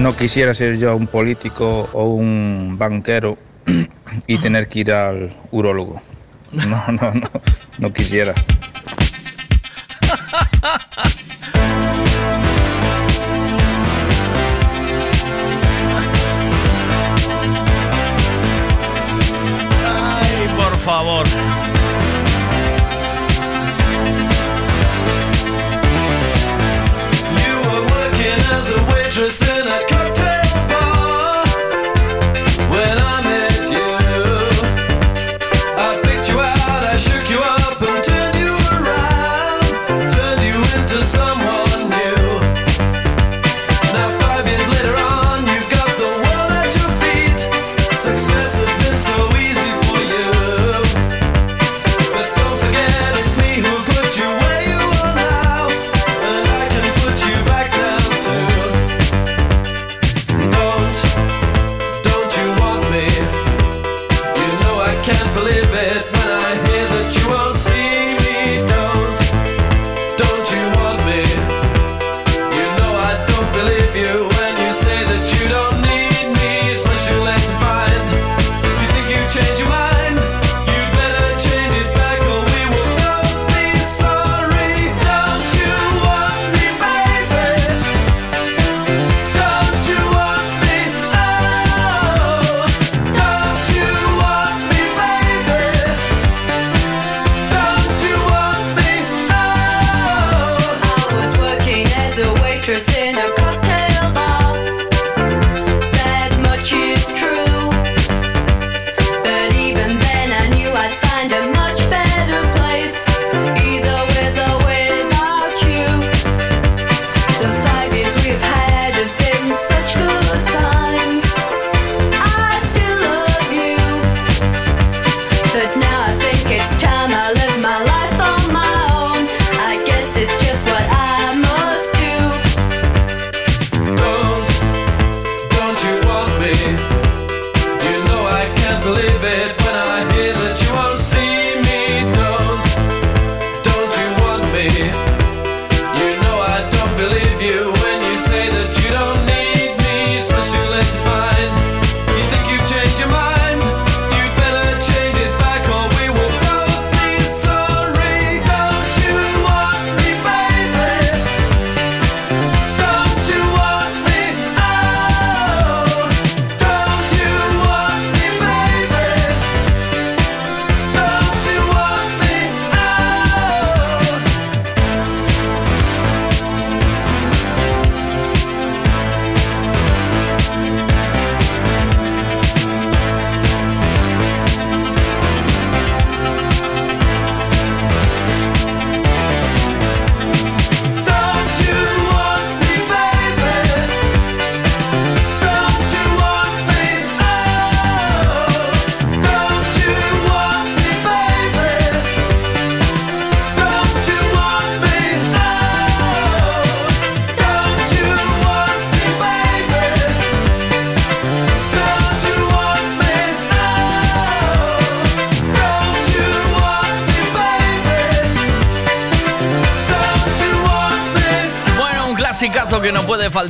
no quisiera ser yo un político o un banquero y tener que ir al urólogo. No, no, no, no quisiera.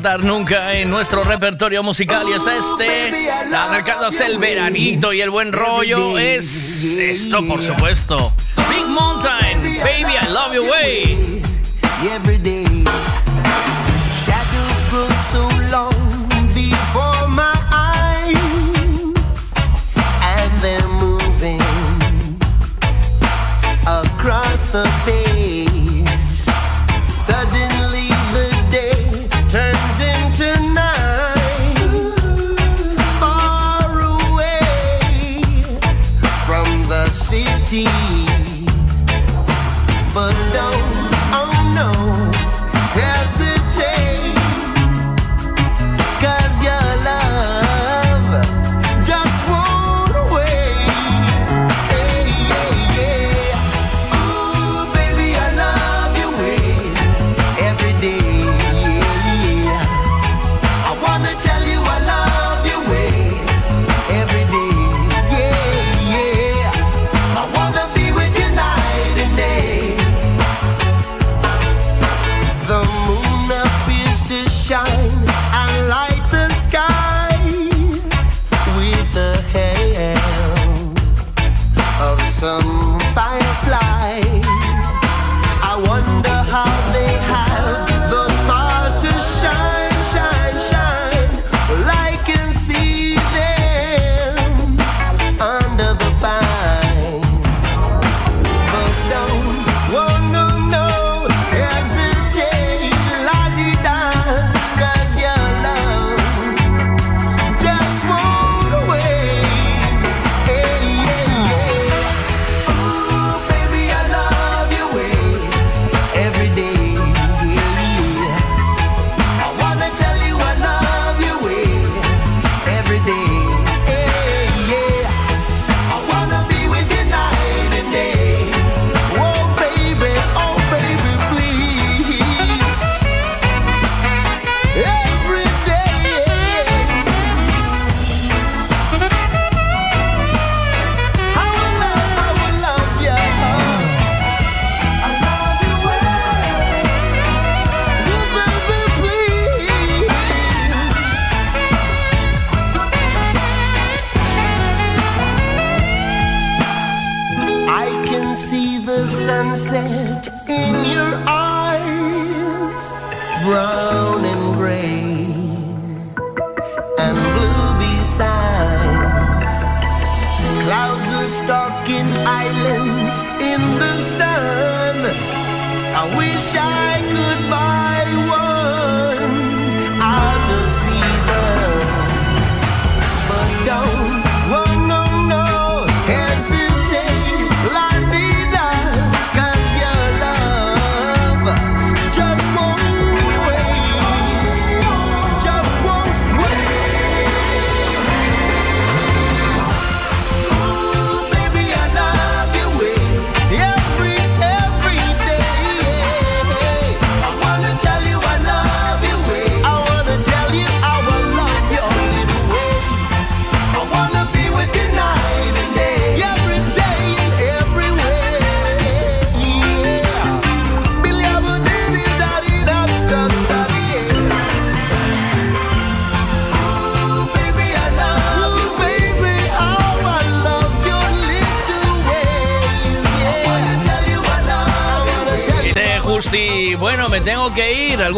nunca en nuestro repertorio musical y es este. Acercándose el veranito y el buen rollo es esto, por supuesto. Big Mountain, Baby I Love You Way.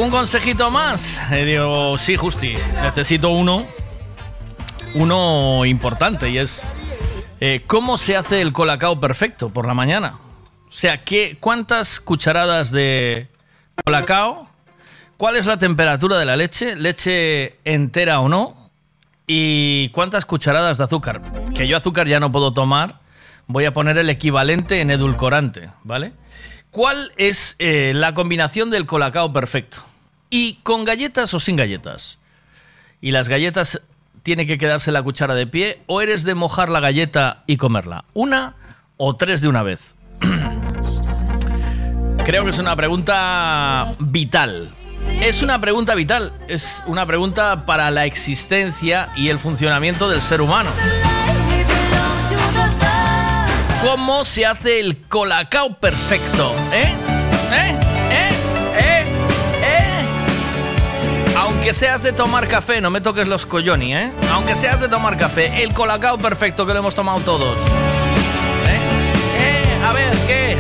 ¿Algún consejito más? Eh, digo, sí, Justi, necesito uno. Uno importante y es eh, cómo se hace el colacao perfecto por la mañana. O sea, ¿qué, ¿cuántas cucharadas de colacao? ¿Cuál es la temperatura de la leche? ¿Leche entera o no? ¿Y cuántas cucharadas de azúcar? Que yo azúcar ya no puedo tomar. Voy a poner el equivalente en edulcorante, ¿vale? ¿Cuál es eh, la combinación del colacao perfecto? ¿Y con galletas o sin galletas? ¿Y las galletas tiene que quedarse la cuchara de pie o eres de mojar la galleta y comerla? ¿Una o tres de una vez? Creo que es una pregunta vital. Es una pregunta vital, es una pregunta para la existencia y el funcionamiento del ser humano. ¿Cómo se hace el colacao perfecto? ¿Eh? Aunque seas de tomar café, no me toques los colloni, ¿eh? Aunque seas de tomar café, el colacao perfecto que lo hemos tomado todos. ¿Eh? ¿Eh? A ver, ¿qué?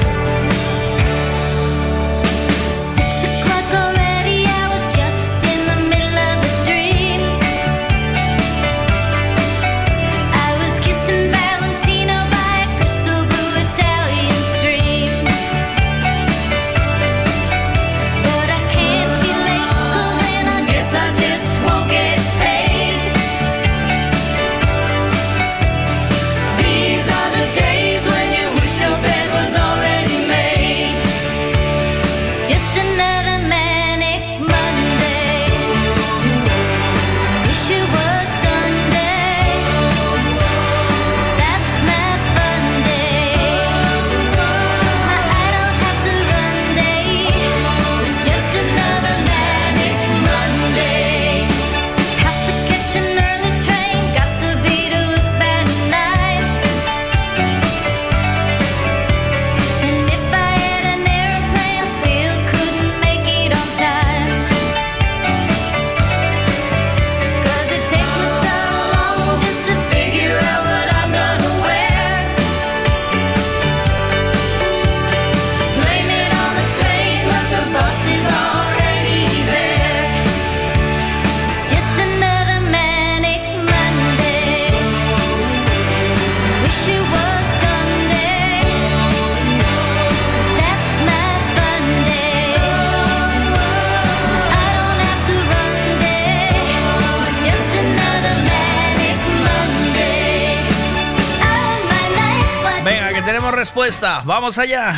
Respuesta. Vamos allá.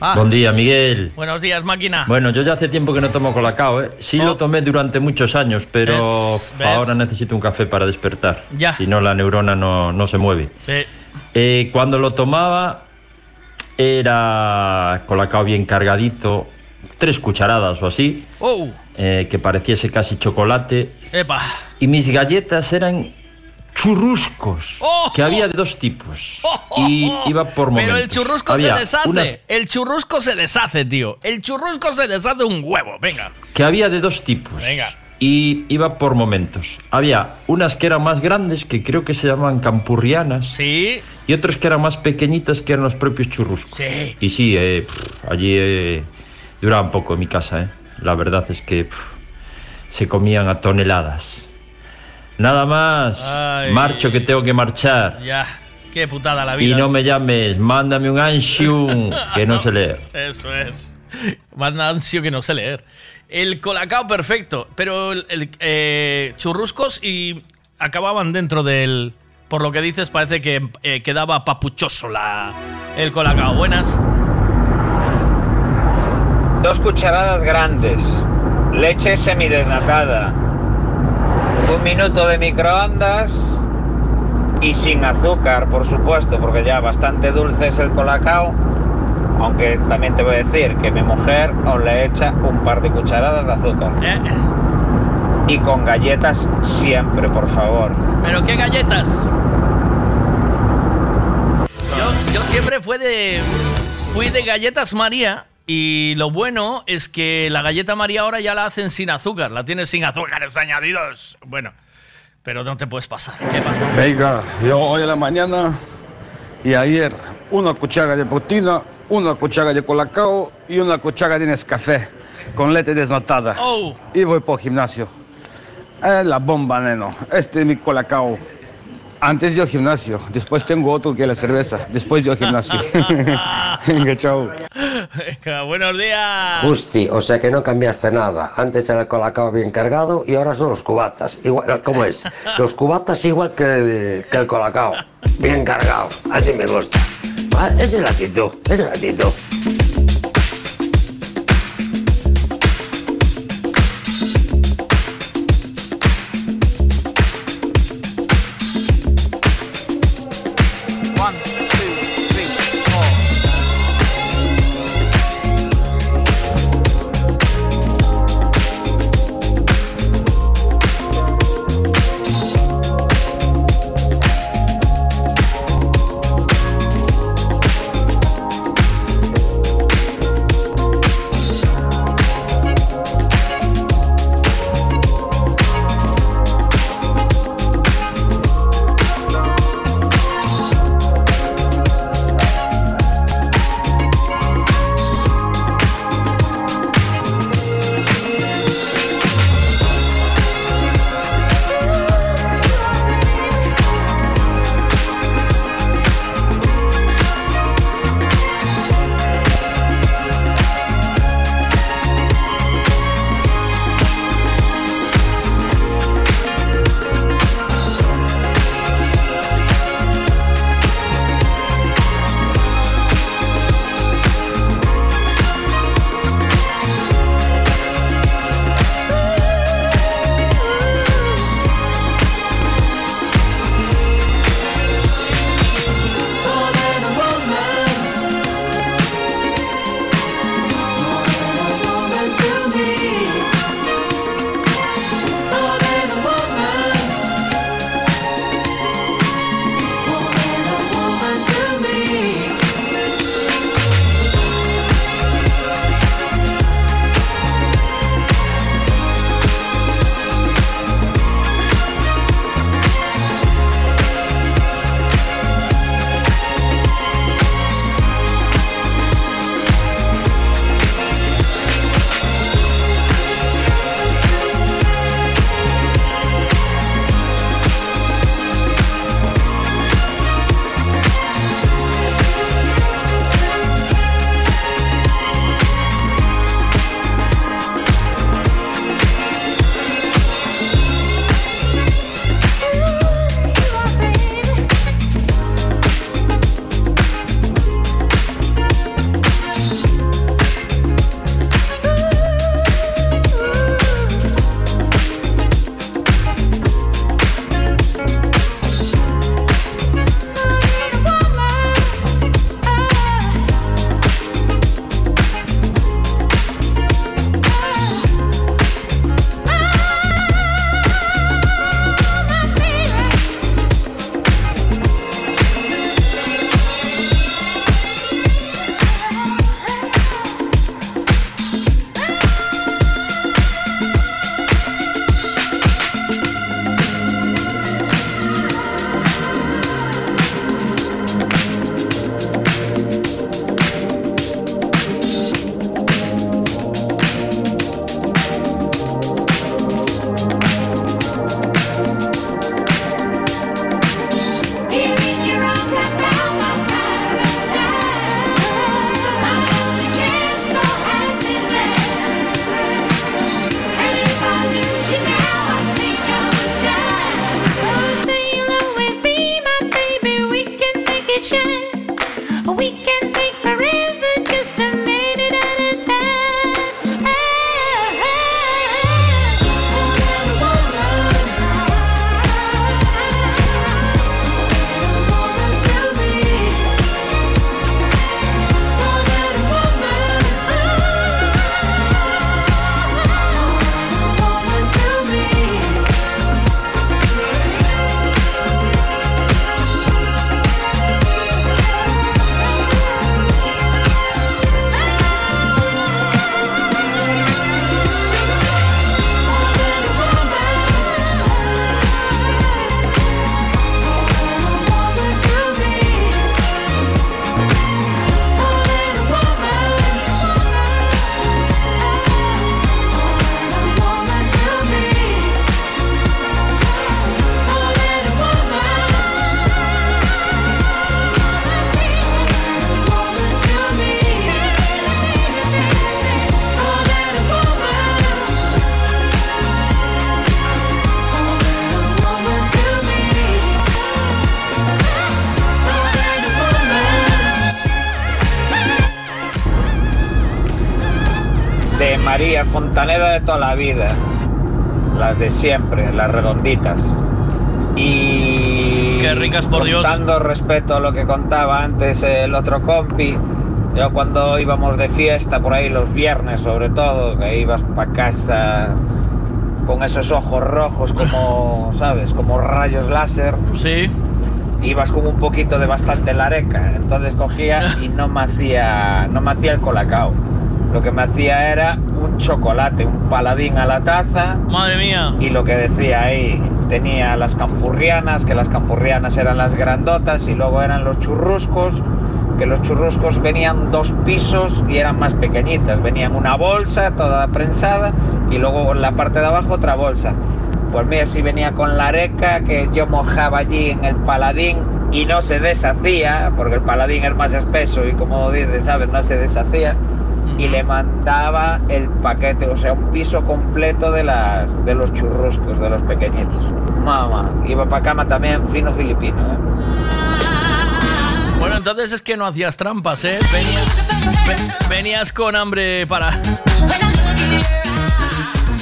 Ah, Buen día, Miguel. Buenos días, máquina. Bueno, yo ya hace tiempo que no tomo colacao, ¿eh? Sí lo tomé durante muchos años, pero ahora necesito un café para despertar. Ya. Si no, la neurona no, no se mueve. Sí. Eh, cuando lo tomaba, era colacao bien cargadito, tres cucharadas o así, ¡Oh! eh, que pareciese casi chocolate. ¡Epa! Y mis galletas eran churruscos, ¡Oh! que había de dos tipos. Y iba por momentos. Pero el churrusco Había se deshace. unas El churrusco se deshace, tío. El churrusco se deshace un huevo. Venga. que había de dos tipos. Venga. y iba por momentos. Había unas que eran más grandes, que creo que se llaman campurrianas. Sí. Y otras que eran más pequeñitas, que eran los propios churruscos. Sí. Y sí, eh, pff, allí eh, duraba poco en mi casa, ¿eh? La verdad es que pff, se comían a toneladas. Nada más, Ay. marcho que tengo que marchar. Ya, qué putada la Y vida. no me llames, mándame un ansium, que no sé leer. Eso es. Manda ansio que no sé leer. El colacao perfecto, pero el, el, eh, churruscos y acababan dentro del... Por lo que dices parece que eh, quedaba papuchoso la, el colacao. Buenas. Dos cucharadas grandes, leche semidesnatada, un minuto de microondas y sin azúcar, por supuesto, porque ya bastante dulce es el colacao. Aunque también te voy a decir que mi mujer os le echa un par de cucharadas de azúcar. Y con galletas siempre, por favor. ¿Pero qué galletas? Yo, yo siempre fui de, fui de galletas María y lo bueno es que la galleta María ahora ya la hacen sin azúcar, la tienes sin azúcares añadidos. Bueno, pero no te puedes pasar. ¿Qué pasa? Venga, yo hoy a la mañana y ayer una cuchara de proteína, una cuchara de colacao y una cuchara de Nescafé con leche desnatada. Oh. Y voy por gimnasio. Es la bomba, neno. Este es mi colacao. Antes yo gimnasio, después tengo otro que la cerveza, después yo gimnasio. Venga, chao. Venga, buenos días. Justi, o sea que no cambiaste nada. Antes era el colacao bien cargado y ahora son los cubatas. Igual, ¿Cómo es? Los cubatas igual que el, que el colacao. Bien cargado. Así me gusta. Ah, Esa es la actitud. Esa es la actitud. María, Fontaneda de toda la vida. Las de siempre, las redonditas. Y. Qué ricas, por Dios. Dando respeto a lo que contaba antes el otro compi. Yo cuando íbamos de fiesta por ahí los viernes, sobre todo, que ibas para casa con esos ojos rojos como, ¿sabes? Como rayos láser. Sí. Ibas con un poquito de bastante lareca, entonces cogía y no me hacía, no me hacía el colacao. Lo que me hacía era un chocolate, un paladín a la taza. Madre mía. Y lo que decía ahí, tenía las campurrianas, que las campurrianas eran las grandotas y luego eran los churruscos, que los churruscos venían dos pisos y eran más pequeñitas. Venían una bolsa toda prensada y luego en la parte de abajo otra bolsa. Pues mira, si venía con la areca que yo mojaba allí en el paladín y no se deshacía, porque el paladín es más espeso y como dices, ¿sabes? No se deshacía. Y le mandaba el paquete, o sea, un piso completo de, las, de los churruscos, de los pequeñitos. Mamá, iba para cama también fino filipino, ¿eh? Bueno, entonces es que no hacías trampas, ¿eh? Venías, ve- venías con hambre para...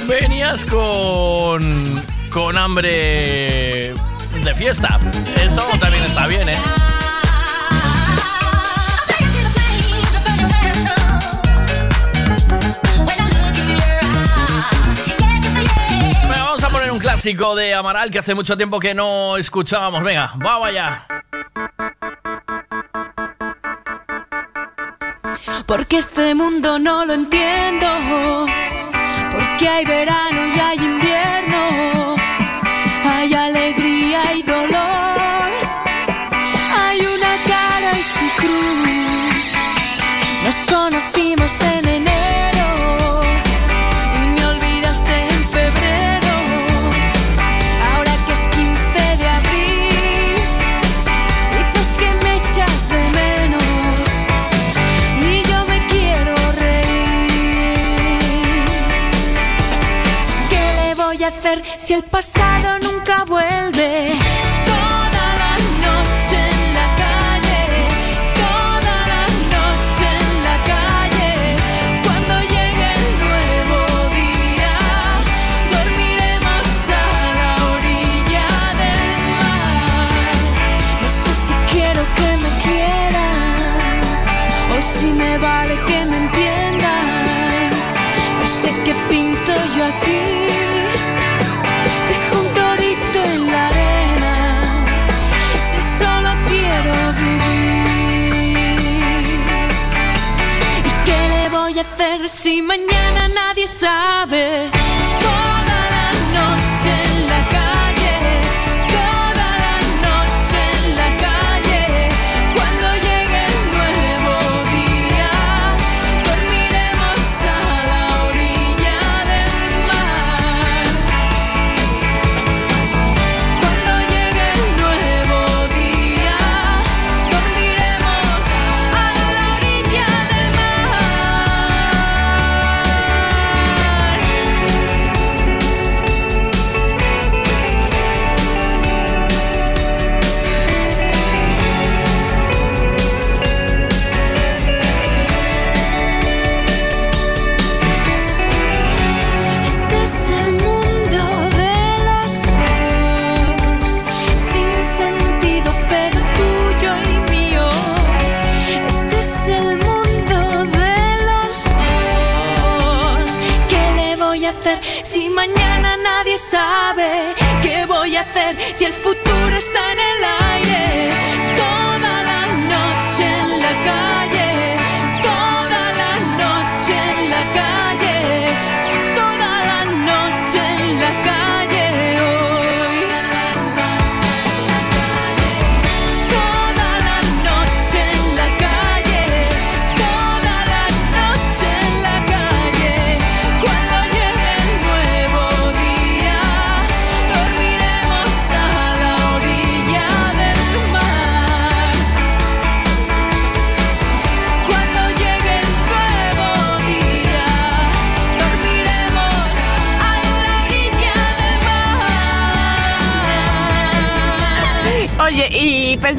Venías con... con hambre de fiesta. Eso también está bien, ¿eh? Clásico de Amaral que hace mucho tiempo que no escuchábamos. Venga, vamos allá. Porque este mundo no lo entiendo. Porque hay verano y hay invierno. Hay alegría y dolor. Hay una cara y su cruz. Nos conocimos en si el pasado nunca vuelve? Si mañana nadie sabe? Si el futuro está en el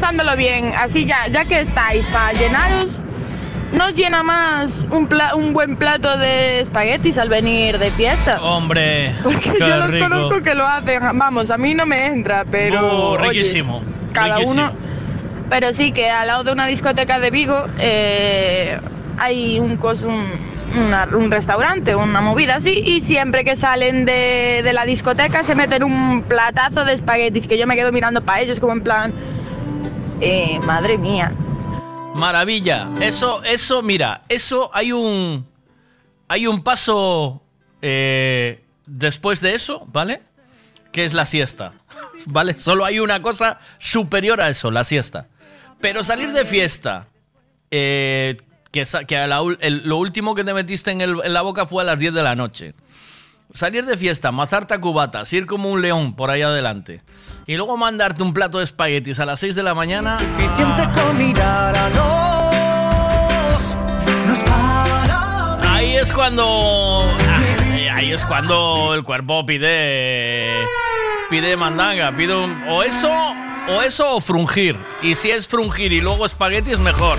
pensándolo bien, así ya, ya que estáis para llenaros, nos llena más un, pla- un buen plato de espaguetis al venir de fiesta. Hombre, Porque qué yo los conozco que lo hacen, vamos, a mí no me entra, pero... Uh, oyes, riquísimo. cada riquísimo. uno... Pero sí que al lado de una discoteca de Vigo eh, hay un, cos- un, una- un restaurante, una movida así, y siempre que salen de, de la discoteca se meten un platazo de espaguetis que yo me quedo mirando para ellos como en plan... eh, madre mía. Maravilla. Eso, eso, mira, eso hay un. Hay un paso eh, después de eso, ¿vale? Que es la siesta. ¿Vale? Solo hay una cosa superior a eso, la siesta. Pero salir de fiesta. eh, que que lo último que te metiste en la boca fue a las 10 de la noche. Salir de fiesta, mazarte a cubatas, ir como un león por ahí adelante. Y luego mandarte un plato de espaguetis a las 6 de la mañana. Suficiente con mirar a los nos para Ahí es cuando. Ahí ahí es cuando el cuerpo pide. Pide mandanga, pide un- o eso. O eso o frungir. Y si es frungir y luego espagueti es mejor.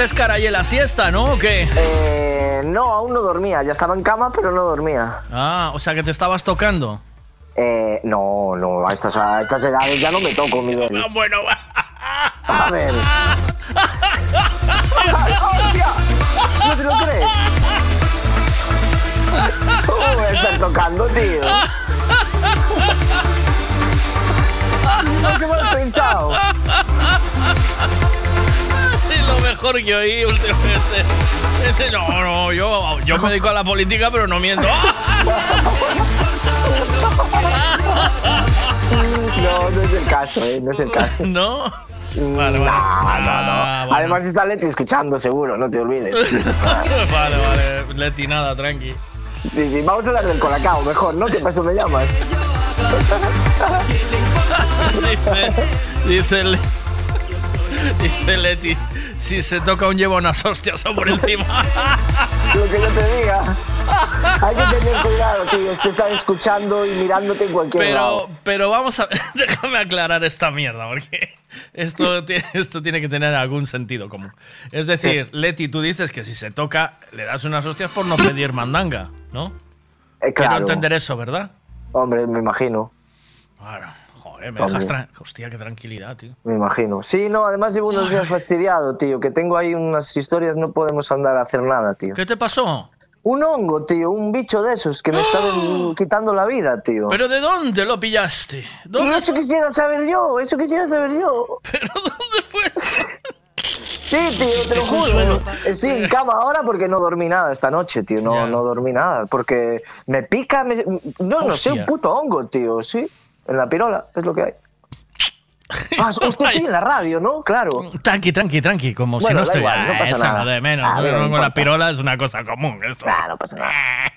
Te escarallé la siesta, ¿no? ¿O qué? Eh, no, aún no dormía. Ya estaba en cama, pero no dormía. Ah, o sea que te estabas tocando. Eh, no, no, a estas, a estas edades ya no me toco, Miguel. bueno, A ver. ¡Hostia! ¿No te lo crees? ¿Cómo voy a estar tocando, tío? No, ¿qué me has pensado? Mejor que oí últimamente. Este, No, no, yo, yo me dedico a la política, pero no miento. No, no es el caso, eh, no es el caso. ¿No? Vale, vale. No, no, no. Ah, bueno. Además está Leti escuchando, seguro, no te olvides. vale, vale. Leti, nada, tranqui. Sí, sí, vamos a hablar del colacao, mejor, ¿no? ¿Qué pasó me llamas? dice, dice, Dice Leti, si se toca un lleva unas hostias por encima. Lo que yo te diga. Hay que tener cuidado, tío. Te están escuchando y mirándote en cualquier Pero, lado. pero vamos a déjame aclarar esta mierda, porque esto, ti- esto tiene que tener algún sentido común. Es decir, Leti, tú dices que si se toca, le das unas hostias por no pedir mandanga, ¿no? Eh, Quiero entender eso, ¿verdad? Hombre, me imagino. Claro. Joder, me dejas tra- Hostia, qué tranquilidad, tío. Me imagino. Sí, no, además llevo unos días fastidiado, tío. Que tengo ahí unas historias, no podemos andar a hacer nada, tío. ¿Qué te pasó? Un hongo, tío, un bicho de esos que me está quitando la vida, tío. ¿Pero de dónde lo pillaste? Y ¿Dónde eso quisiera saber yo, eso quisiera saber yo. ¿Pero dónde fue? Sí, tío, te lo juro. Estoy en cama ahora porque no dormí nada esta noche, tío. No, no dormí nada. Porque me pica, me- no, no sé, Hostia. un puto hongo, tío, sí. En la pirola, es lo que hay. Ah, usted sí, en la radio, ¿no? Claro. Tranqui, tranqui, tranqui, como si no estoy. igual, no pasa nada. de menos. Ah, no con la pirola es una cosa común. Eso. Ah, no pasa nada.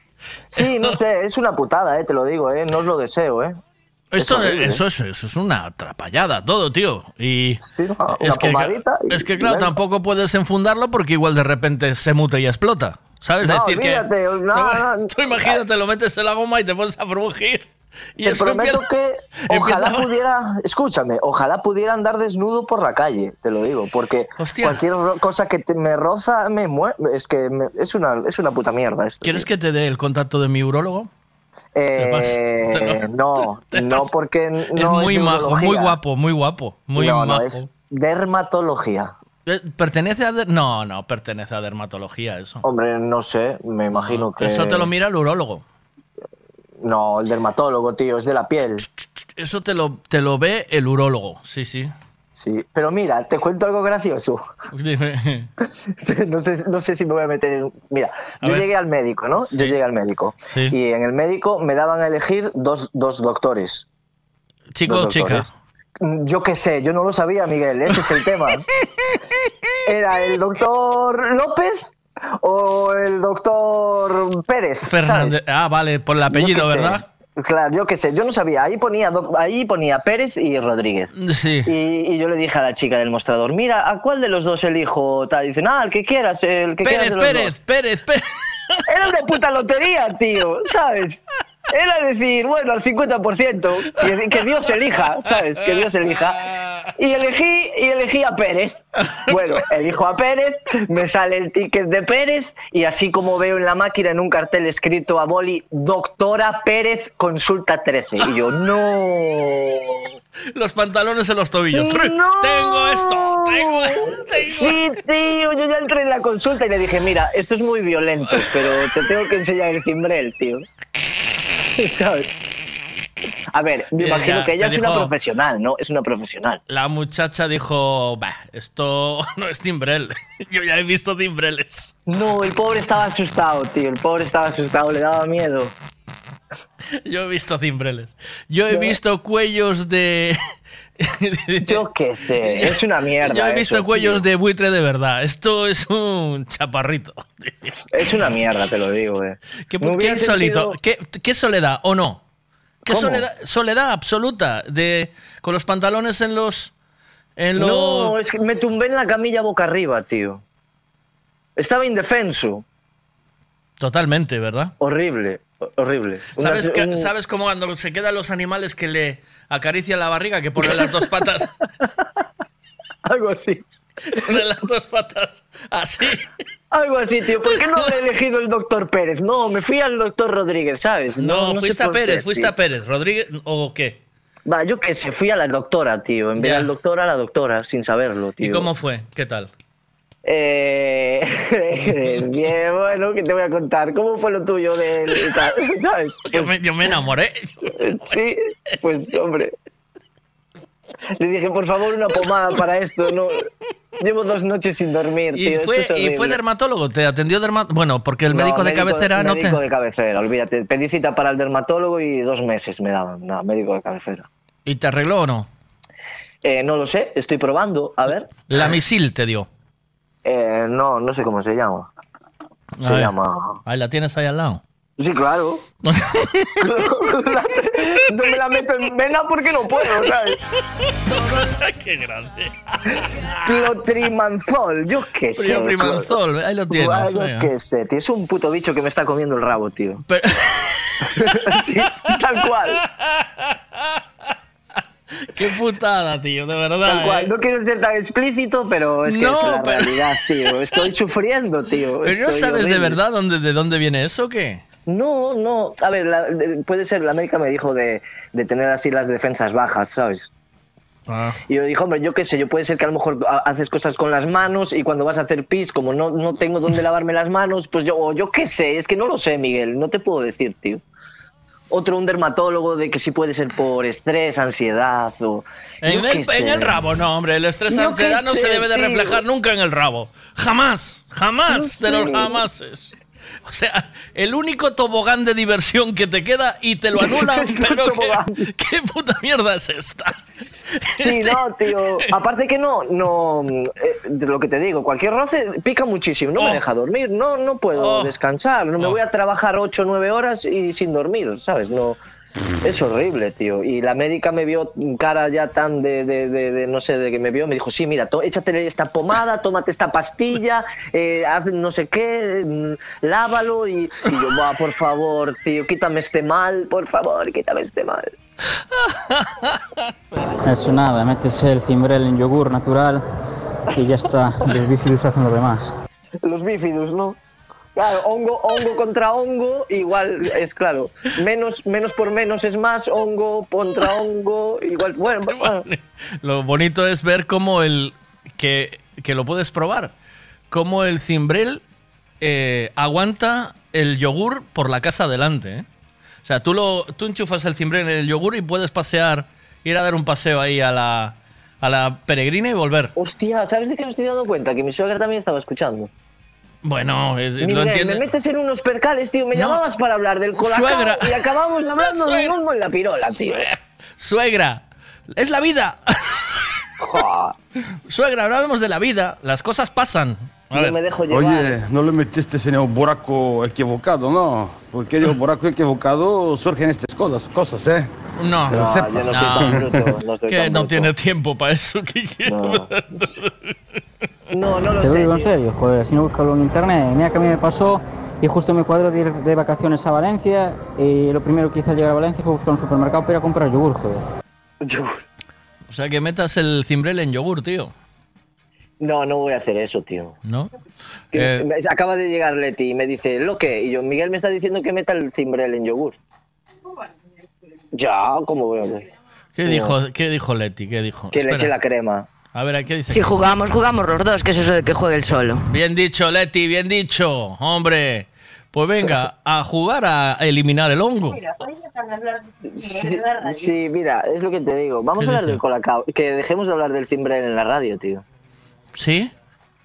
Sí, no sé, es una putada, eh, te lo digo, eh. No os lo deseo, eh. Esto, Es eso, es, eso es una atrapallada, todo, tío. Y una es, que, y- es que, claro, tampoco puedes enfundarlo porque igual de repente se mute y explota. ¿Sabes? No, decir olvídate, que. no, no. tú imagínate, lo metes en la goma y te pones a frungir. Y Te prometo empieza- que ojalá empieza- pudiera, escúchame, ojalá pudiera andar desnudo por la calle, te lo digo, porque cualquier cosa que te- me roza me muere, es que me- es una es una puta mierda esto. ¿Quieres que te dé el contacto de mi urólogo? Eh? Te no, no porque no es muy majo, muy guapo, muy guapo, muy no, no, majo. es dermatología. Eh, ¿Pertenece a... No, no, pertenece a dermatología eso. Hombre, no sé, me imagino que Eso te lo mira el urólogo. No, el dermatólogo, tío, es de la piel. Eso te lo, te lo ve el urólogo, sí, sí. Sí, pero mira, te cuento algo gracioso. Dime. no, sé, no sé si me voy a meter en... Mira, A yo ver. llegué al médico, ¿no? Sí. Yo llegué al médico. Sí. Y en el médico me daban a elegir dos, dos doctores. ¿Chico Dos o doctores. Mm, Yo qué sé, yo no lo sabía, Miguel, ese es el tema. ¿Era el doctor López o el doctor Pérez? Fernández. Ah, vale, por el apellido. ¿verdad? Claro, yo qué sé, yo no sabía. Ahí ponía, ahí ponía Pérez y Rodríguez. Sí. Y, y yo le dije a la chica del mostrador, mira, ¿a cuál de los dos elijo? Tal, dicen, ah, el que quieras, el que Pérez, quieras de los Pérez, dos". Pérez, Pérez. Era una puta lotería, tío, ¿sabes? Era decir, bueno, al 50%, que, que Dios elija, ¿sabes? Que Dios elija. Y elegí, y elegí a Pérez. Bueno, elijo a Pérez, me sale el ticket de Pérez, y así como veo en la máquina en un cartel escrito a boli, doctora Pérez, consulta 13. Y yo, no. Los pantalones en los tobillos. ¡No! Tengo esto, tengo, tengo. Sí, tío, yo ya entré en la consulta y le dije, mira, esto es muy violento, pero te tengo que enseñar el cimbrel, tío. ¿Sabes? A ver, me imagino ya, que ella es una profesional, ¿no? Es una profesional. La muchacha dijo, bah, esto no es timbrel. Yo ya he visto timbreles. No, el pobre estaba asustado, tío. El pobre estaba asustado, le daba miedo. Yo he visto cimbreles. Yo he visto cuellos de... Yo qué sé, es una mierda. Yo he visto eso, cuellos tío. de buitre de verdad. Esto es un chaparrito. Es una mierda, te lo digo, eh. ¿Qué, qué sentido- ¿Qué, qué soledad o no? ¿Qué soledad, soledad absoluta? De, con los pantalones en los... En los... No, es que me tumbé en la camilla boca arriba, tío. Estaba indefenso. Totalmente, ¿verdad? Horrible, ho- horrible. Una- ¿Sabes, que- un- ¿Sabes cómo cuando se quedan los animales que le acarician la barriga, que ponen las dos patas? Algo así. Ponen las dos patas así. Algo así, tío. ¿Por qué no habré elegido el doctor Pérez? No, me fui al doctor Rodríguez, ¿sabes? No, fuiste a qué, Pérez, fuiste tío. a Pérez. ¿Rodríguez o qué? Va, yo qué sé, fui a la doctora, tío. En vez del doctor a la doctora, sin saberlo, tío. ¿Y cómo fue? ¿Qué tal? Eh, bien, bueno, ¿qué te voy a contar? ¿Cómo fue lo tuyo del? ¿Sabes? Yo me, yo me enamoré. Sí, pues hombre. Le dije, por favor, una pomada para esto. No, llevo dos noches sin dormir, ¿Y tío. fue, esto es y fue dermatólogo? ¿Te atendió dermatólogo? Bueno, porque el No, médico de cabecera no te... Médico de cabecera, olvídate. Pedí cita para el dermatólogo y dos meses me daban. No, médico de cabecera. ¿Y te arregló o no? Eh, no lo sé, estoy probando. A ver. La misil te dio. Eh, no, no sé cómo se llama. Se llama. Ahí la tienes ahí al lado. Sí, claro. no me la meto en vena porque no puedo, ¿sabes? Qué grande. Clotrimanzol, yo qué sé. Clotrimanzol, ahí lo tienes, Yo qué sé, tío. Es un puto bicho que me está comiendo el rabo, tío. Sí, tal cual. Qué putada, tío, de verdad. Cual. ¿eh? No quiero ser tan explícito, pero es que No, es la pero- realidad, tío. Estoy sufriendo, tío. Pero no sabes de verdad dónde, de dónde viene eso o qué? No, no. A ver, la- puede ser, la América me dijo de, de tener así las defensas bajas, ¿sabes? Ah. Y yo dije, hombre, yo qué sé, yo puede ser que a lo mejor ha- haces cosas con las manos y cuando vas a hacer pis, como no, no tengo dónde lavarme las manos, pues yo, yo qué sé, es que no lo sé, Miguel, no te puedo decir, tío. Otro, un dermatólogo de que sí puede ser por estrés, ansiedad o... En el, en el rabo, no, hombre, el estrés Yo ansiedad no se debe de reflejar nunca en el rabo. Jamás, jamás de los jamases. O sea, el único tobogán de diversión que te queda y te lo anulan, pero ¿qué, qué puta mierda es esta? Sí, Este- no, tío. Aparte que no, no, eh, de lo que te digo, cualquier roce pica muchísimo, no Oh. me deja dormir, no, no puedo Oh. descansar, no me Oh. voy a trabajar 8 o 9 horas y sin dormir, ¿sabes? No, es horrible, tío. Y la médica me vio cara ya tan de, de, de- de- no sé, de que me vio, me dijo, sí, mira, échate esta pomada, tómate esta pastilla, eh, haz no sé qué, mm, lávalo y, y yo, va, por favor, tío, quítame este mal, por favor, quítame este mal. Eso nada, metes el cimbrel en yogur natural y ya está. Los bífidus hacen lo demás. Los bífidus, ¿no? Claro, hongo, hongo contra hongo, igual es claro. Menos, menos por menos es más, hongo contra hongo, igual. Bueno, bueno. Lo bonito es ver cómo el. que, que lo puedes probar. Cómo el cimbrel eh, aguanta el yogur por la casa adelante. ¿eh? O sea, tú, lo, tú enchufas el cimbrel en el yogur y puedes pasear, ir a dar un paseo ahí a la, a la peregrina y volver. Hostia, ¿sabes de qué me estoy dando cuenta? Que mi suegra también estaba escuchando. Bueno, es- lo Miguel, entiende. me metes en unos percales, tío. Me No. llamabas para hablar del colacao Suegra. y acabamos del Suegra. mismo en la pirola, tío. Suegra, es la vida. Suegra, hablamos de la vida. Las cosas pasan. A ver. Oye, no le metiste en el buraco equivocado, ¿no? Porque el buraco equivocado surgen estas cosas, cosas, ¿eh? No, Que lo no, sepas. yo no soy tan bruto, no que no tiene tiempo para eso. Kike. No, no Te lo digo en serio, joder, si no búscalo en internet. Mira que a mí me pasó y justo me cuadro de ir de vacaciones a Valencia y lo primero que hice al llegar a Valencia fue buscar un supermercado para ir a comprar yogur, joder. O sea, que metas el cimbrel en yogur, tío. No, no voy a hacer eso, tío. ¿No? Que Eh, Acaba de llegar Leti y me dice, ¿lo qué? Y yo, Miguel me está diciendo que meta el cimbrel en yogur. Ya, ¿cómo voy a hacer? ¿Qué No. dijo, ¿Qué dijo Leti? ¿Qué dijo? Que le Espera. eche la crema. A ver, ¿qué dice? Si jugamos, jugamos los dos, que es eso de que juegue el solo. Bien dicho, Leti, bien dicho. Hombre, pues venga, a jugar a eliminar el hongo. Sí, sí, mira, es lo que te digo. Vamos ¿Qué a hablar dice? del colacao. Que dejemos de hablar del cimbrel en la radio, tío. ¿Sí?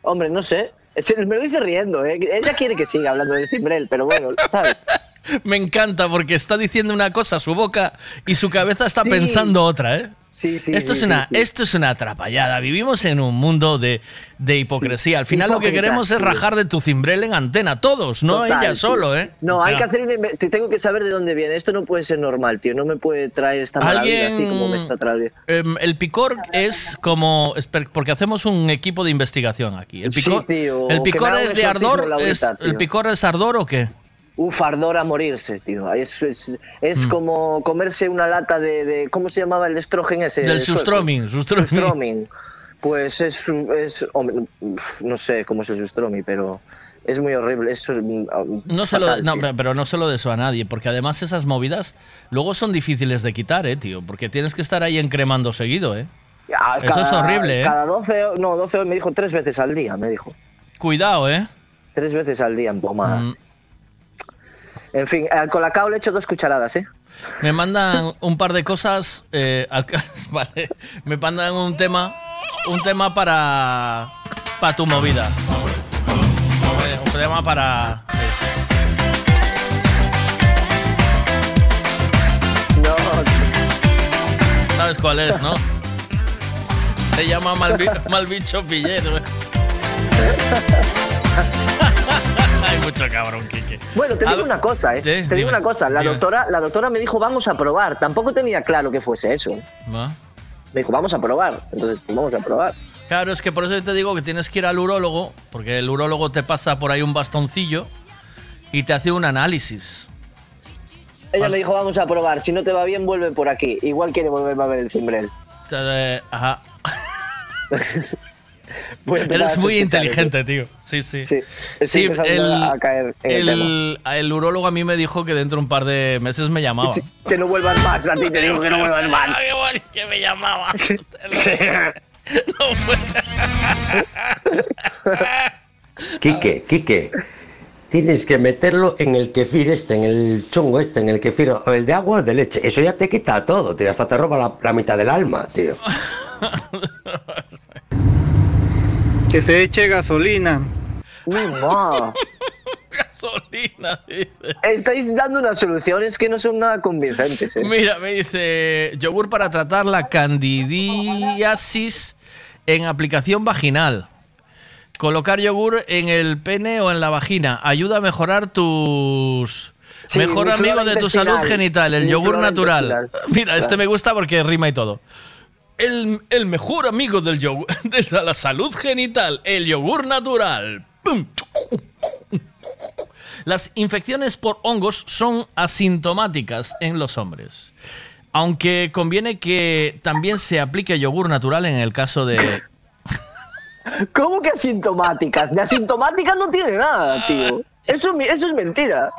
Hombre, no sé. Me lo dice riendo, ¿eh? Ella quiere que siga hablando del cimbrel, pero bueno, ¿sabes? Me encanta porque está diciendo una cosa a su boca y su cabeza está Sí. pensando otra, ¿eh? Sí, sí. esto, sí, es una, esto es una atrapallada. Vivimos en un mundo de, de hipocresía. Al final lo que queremos es rajar de tu cimbrel en antena. Todos, no Total, ella solo, ¿eh? No, O hay que hacer te Tengo que saber de dónde viene. Esto no puede ser normal, tío. No me puede traer esta maravilla así como me está trayendo. em, el picor es como. Porque hacemos un equipo de investigación aquí. El picor, tío, el picor es de ardor. Es- ¿El picor es ardor o qué? Uf, ardor a morirse, tío. Es, es, es Mm. como comerse una lata de, de- ¿Cómo se llamaba el estrógeno ese? Del sueco? sustromin, sustromin. Sustromin. Pues es, es no sé cómo es el sustromin, pero es muy horrible. Es, mm, No se lo, fatal, no, pero no se lo deseo a nadie, porque además esas movidas luego son difíciles de quitar, eh, tío, porque tienes que estar ahí encremando seguido, eh. Ah, Eso es horrible, eh. Cada 12, ho- no, 12 horas me dijo tres veces al día, me dijo. Cuidado, eh. Tres veces al día en pomada. Mm, En fin, al colacao le echo dos cucharadas, ¿eh? me mandan un par de cosas, eh, al vale, me mandan un tema, un tema para, para tu movida, Eh, un tema para. No. ¿Sabes cuál es, no? Se llama Malbi- Malbicho Pillero. Hay mucho cabrón, Quique. Bueno, te digo una cosa, ¿eh? Te dime, digo una cosa. La dime. doctora, la doctora me dijo, vamos a probar. Tampoco tenía claro que fuese eso. ¿Va? Me dijo, vamos a probar. Entonces, pues vamos a probar. Claro, es que por eso te digo que tienes que ir al urólogo, porque el urólogo te pasa por ahí un bastoncillo y te hace un análisis. Ella me dijo, vamos a probar. Si no te va bien, vuelve por aquí. Igual quiere volver a ver el cimbrel. Ajá. Empezar Eres muy inteligente, tío. Sí, sí. Sí, estoy empezando a caer en el el, el urólogo a mí me dijo que dentro de un par de meses me llamaba. Sí, Que no vuelvas más. A ti te digo que no vuelvas más. Bueno que me llamaba. Quique, Quique, tienes que meterlo en el kefir este, en el chungo este, en el kefir, o el de agua o el de leche. Eso ya te quita todo, tío. Hasta te roba la, la mitad del alma, tío. Que se eche gasolina. Uy, ma. Gasolina, dice. Estáis dando unas soluciones que no son nada convincentes, ¿eh? Mira, me dice yogur para tratar la candidiasis en aplicación vaginal. Colocar yogur en el pene o en la vagina ayuda a mejorar tus Sí, mejor mi amigo de tu salud genital, el yogur natural. Mira, este me gusta porque rima y todo. El, el mejor amigo del yogur, de la salud genital, el yogur natural. ¡Pum! Las infecciones por hongos son asintomáticas en los hombres. Aunque conviene que también se aplique yogur natural en el caso de... ¿Cómo que asintomáticas? De asintomáticas no tiene nada, tío. Eso, es mi- eso es mentira.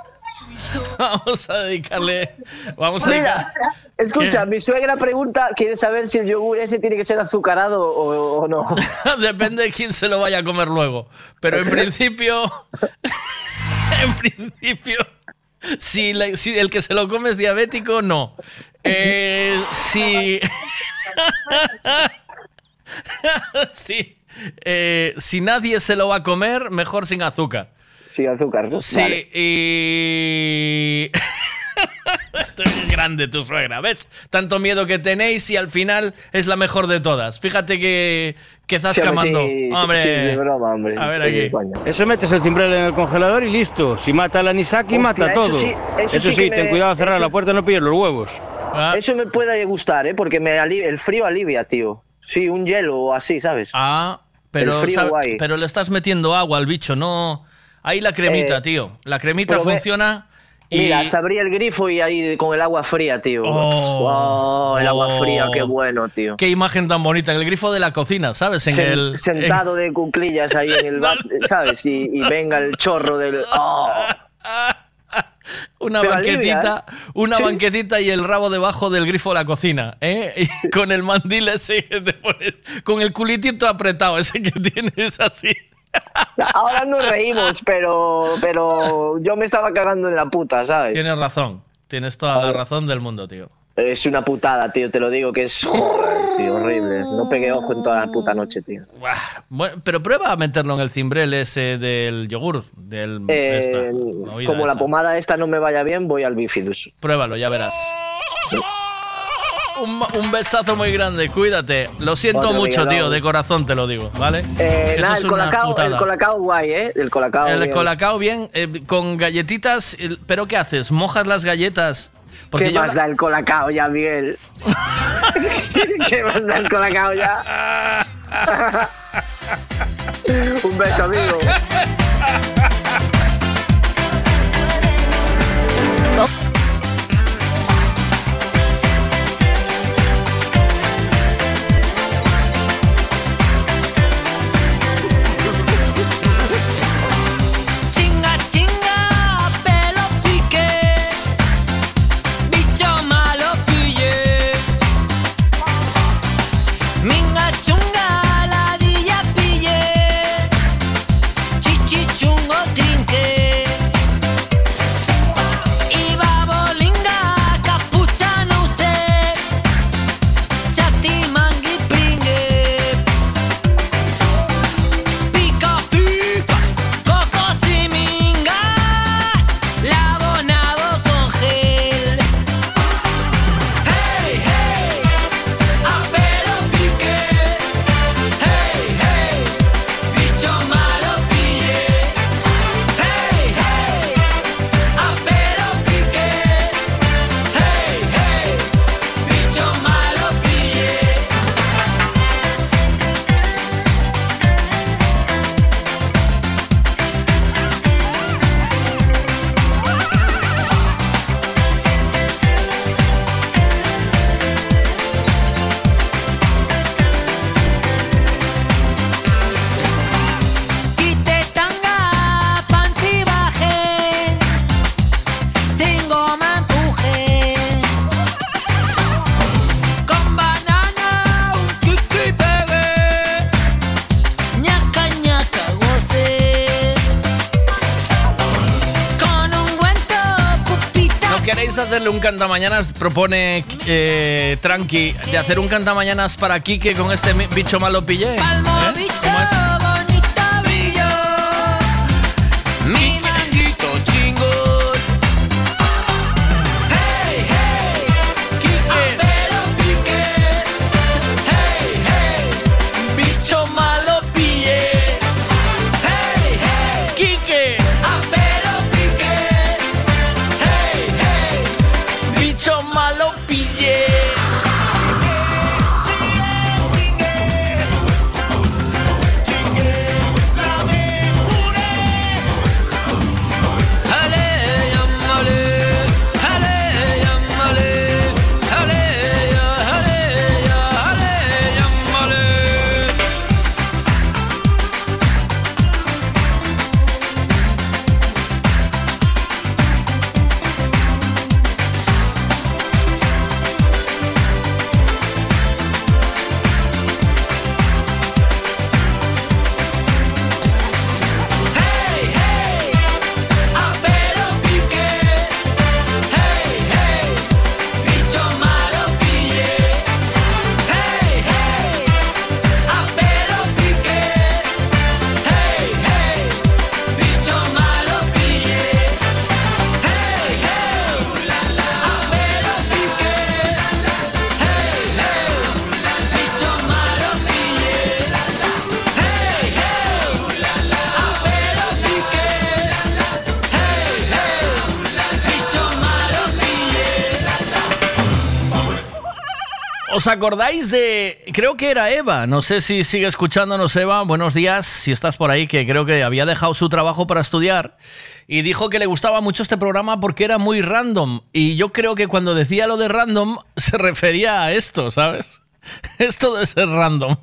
Vamos a dedicarle... Vamos a Mira, dedicar... escucha, ¿Qué? mi suegra pregunta, quiere saber si el yogur ese tiene que ser azucarado o, o no. Depende de quién se lo vaya a comer luego. Pero en principio... en principio... Si, la- si el que se lo come es diabético, no. Eh, si... Eh, si nadie se lo va a comer, mejor sin azúcar. Sin azúcar, ¿no? Sí, Vale. y... Esto es grande tu suegra, ¿ves? Tanto miedo que tenéis y al final es la mejor de todas. Fíjate que, que zasca Sí, hombre, mandó. sí, sí, hombre, sí, de broma, hombre. A ver aquí. Eso metes el cimbrel en el congelador y listo. Si mata la anisaki, Hostia, mata eso todo. sí- eso eso sí sí, que ten me- cuidado a cerrar eso- la puerta, no pilles los huevos. Ah. Eso me puede gustar, ¿eh? Porque me ali- el frío alivia, tío. Sí, un hielo o así, ¿sabes? Ah, pero, El frío sabe- guay. pero le estás metiendo agua al bicho, no... Ahí la cremita, Eh, tío. La cremita funciona y... Mira, hasta abrí el grifo y ahí con el agua fría, tío. Oh, Oh, el agua oh. fría, qué bueno, tío. Qué imagen tan bonita. En el grifo de la cocina, ¿sabes? En Sen- el... sentado de cuclillas ahí en el bar, ¿sabes? Y, y venga el chorro del. ¡Oh! Una Pero banquetita, alivia, ¿eh? una Sí. banquetita y el rabo debajo del grifo de la cocina, ¿eh? Y con el mandil ese con el culitito apretado ese que tienes así. Ahora nos reímos, pero, pero yo me estaba cagando en la puta, ¿sabes? Tienes razón, tienes toda la razón del mundo, tío. Es una putada, tío, te lo digo que es joder, tío, horrible. No pegué ojo en toda la puta noche, tío. Bueno, pero prueba a meterlo en el cimbrel ese del yogur, del Eh, esta, como la pomada esta no me vaya bien, voy al bifidus. Pruébalo, ya verás. Un, un besazo muy grande, cuídate. Lo siento mucho, tío, de corazón te lo digo, ¿vale? Eh, Eso nada, es el colacao, el colacao guay, ¿eh? El colacao. El bien. colacao bien, eh, con galletitas, pero ¿qué haces? ¿Mojas las galletas? Porque ¿Qué yo más da el colacao ya, Miguel? ¿Qué más da el colacao ya? Un beso, amigo. Un cantamañanas, propone eh, Tranqui, de hacer un cantamañanas para Quique con este bicho malo pillé. ¿eh? ¿Cómo es? ¿Os acordáis de.? Creo que era Eva. No sé si sigue escuchándonos, Eva. Buenos días, si estás por ahí, que creo que había dejado su trabajo para estudiar. Y dijo que le gustaba mucho este programa porque era muy random. Y yo creo que cuando decía lo de random se refería a esto, ¿sabes? Esto de ser random.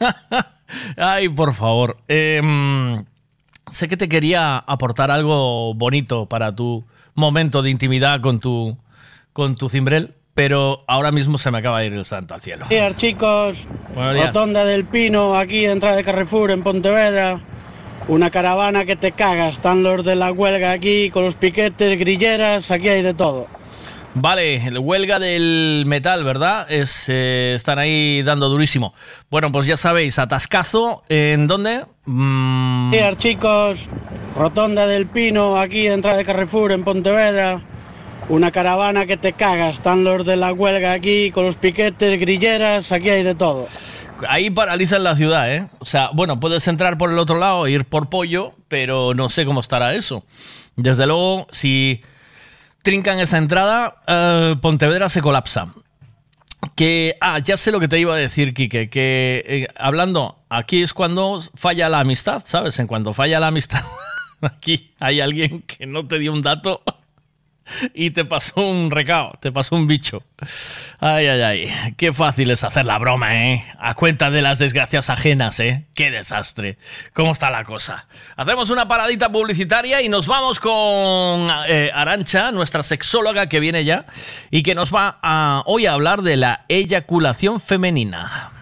Ay, por favor. Em, sé que te quería aportar algo bonito para tu momento de intimidad con tu, con tu cimbrel, pero ahora mismo se me acaba de ir el santo al cielo. Buenos días, chicos. Buenos días. Rotonda del Pino, aquí entrada de Carrefour en Pontevedra. Una caravana que te cagas. Están los de la huelga aquí con los piquetes, grilleras, aquí hay de todo. Vale, el huelga del metal, ¿verdad? Es, eh, están ahí dando durísimo. Bueno, pues ya sabéis, atascazo, ¿en dónde? Mm, Buenos días, chicos. Rotonda del Pino, aquí entrada de Carrefour en Pontevedra. Una caravana que te cagas. Están los de la huelga aquí con los piquetes, grilleras, aquí hay de todo. Ahí paralizan la ciudad, ¿eh? O sea, bueno, puedes entrar por el otro lado e ir por pollo, pero no sé cómo estará eso. Desde luego, si trincan esa entrada, eh, Pontevedra se colapsa. Que, ah, ya sé lo que te iba a decir, Quique, que eh, hablando, aquí es cuando falla la amistad, ¿sabes? En cuanto falla la amistad, aquí hay alguien que no te dio un dato y te pasó un recao, te pasó un bicho. Ay, ay, ay, qué fácil es hacer la broma, ¿eh? A cuenta de las desgracias ajenas, ¿eh? Qué desastre. ¿Cómo está la cosa? Hacemos una paradita publicitaria y nos vamos con eh, Arancha, nuestra sexóloga que viene ya y que nos va a, hoy a hablar de la eyaculación femenina.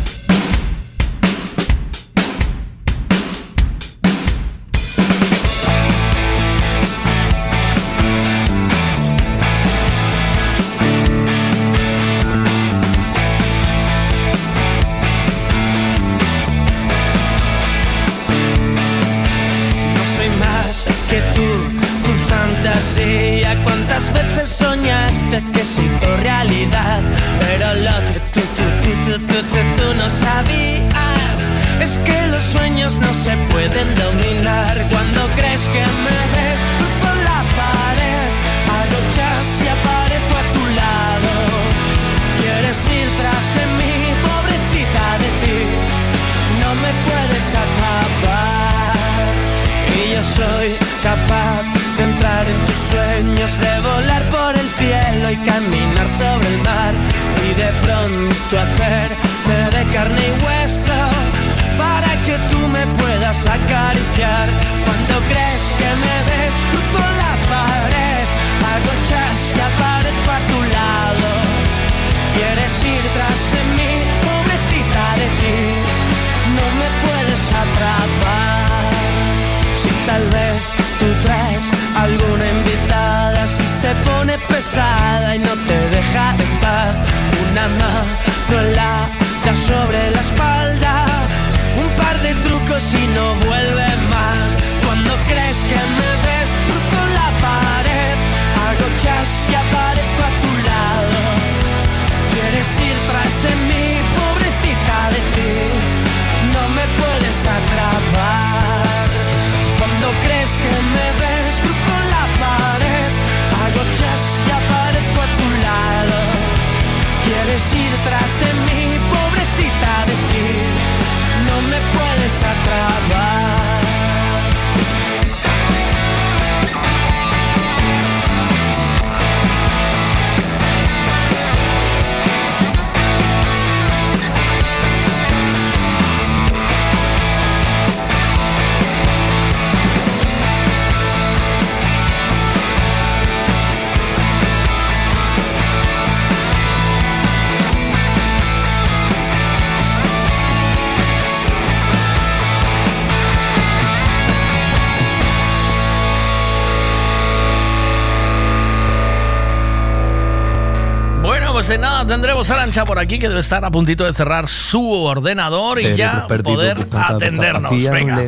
Que se hizo realidad? Pero lo que tú, tú, tú, tú, tú, tú, tú no sabías es que los sueños no se pueden dominar. Cuando crees que me ves, cruzo la pared, hago chas y aparezco a tu lado. Quieres ir tras de mí, pobrecita de ti, no me puedes atrapar. Y yo soy capaz de entrar en tus sueños, de volar por y caminar sobre el mar. Y de pronto hacerte de carne y hueso para que tú me puedas acariciar. Cuando crees que me ves, cruzo la pared, hago se pone pesada y no te deja en paz, una mano en la da sobre la espalda, un par de trucos y no vuelve más. Cuando crees que me ves, cruzo la pared, hago chas atrás de mí, pobrecita de ti, no me puedes atrapar. Pues en nada tendremos a Arancha por aquí que debe estar a puntito de cerrar su ordenador y ya poder atendernos. Venga,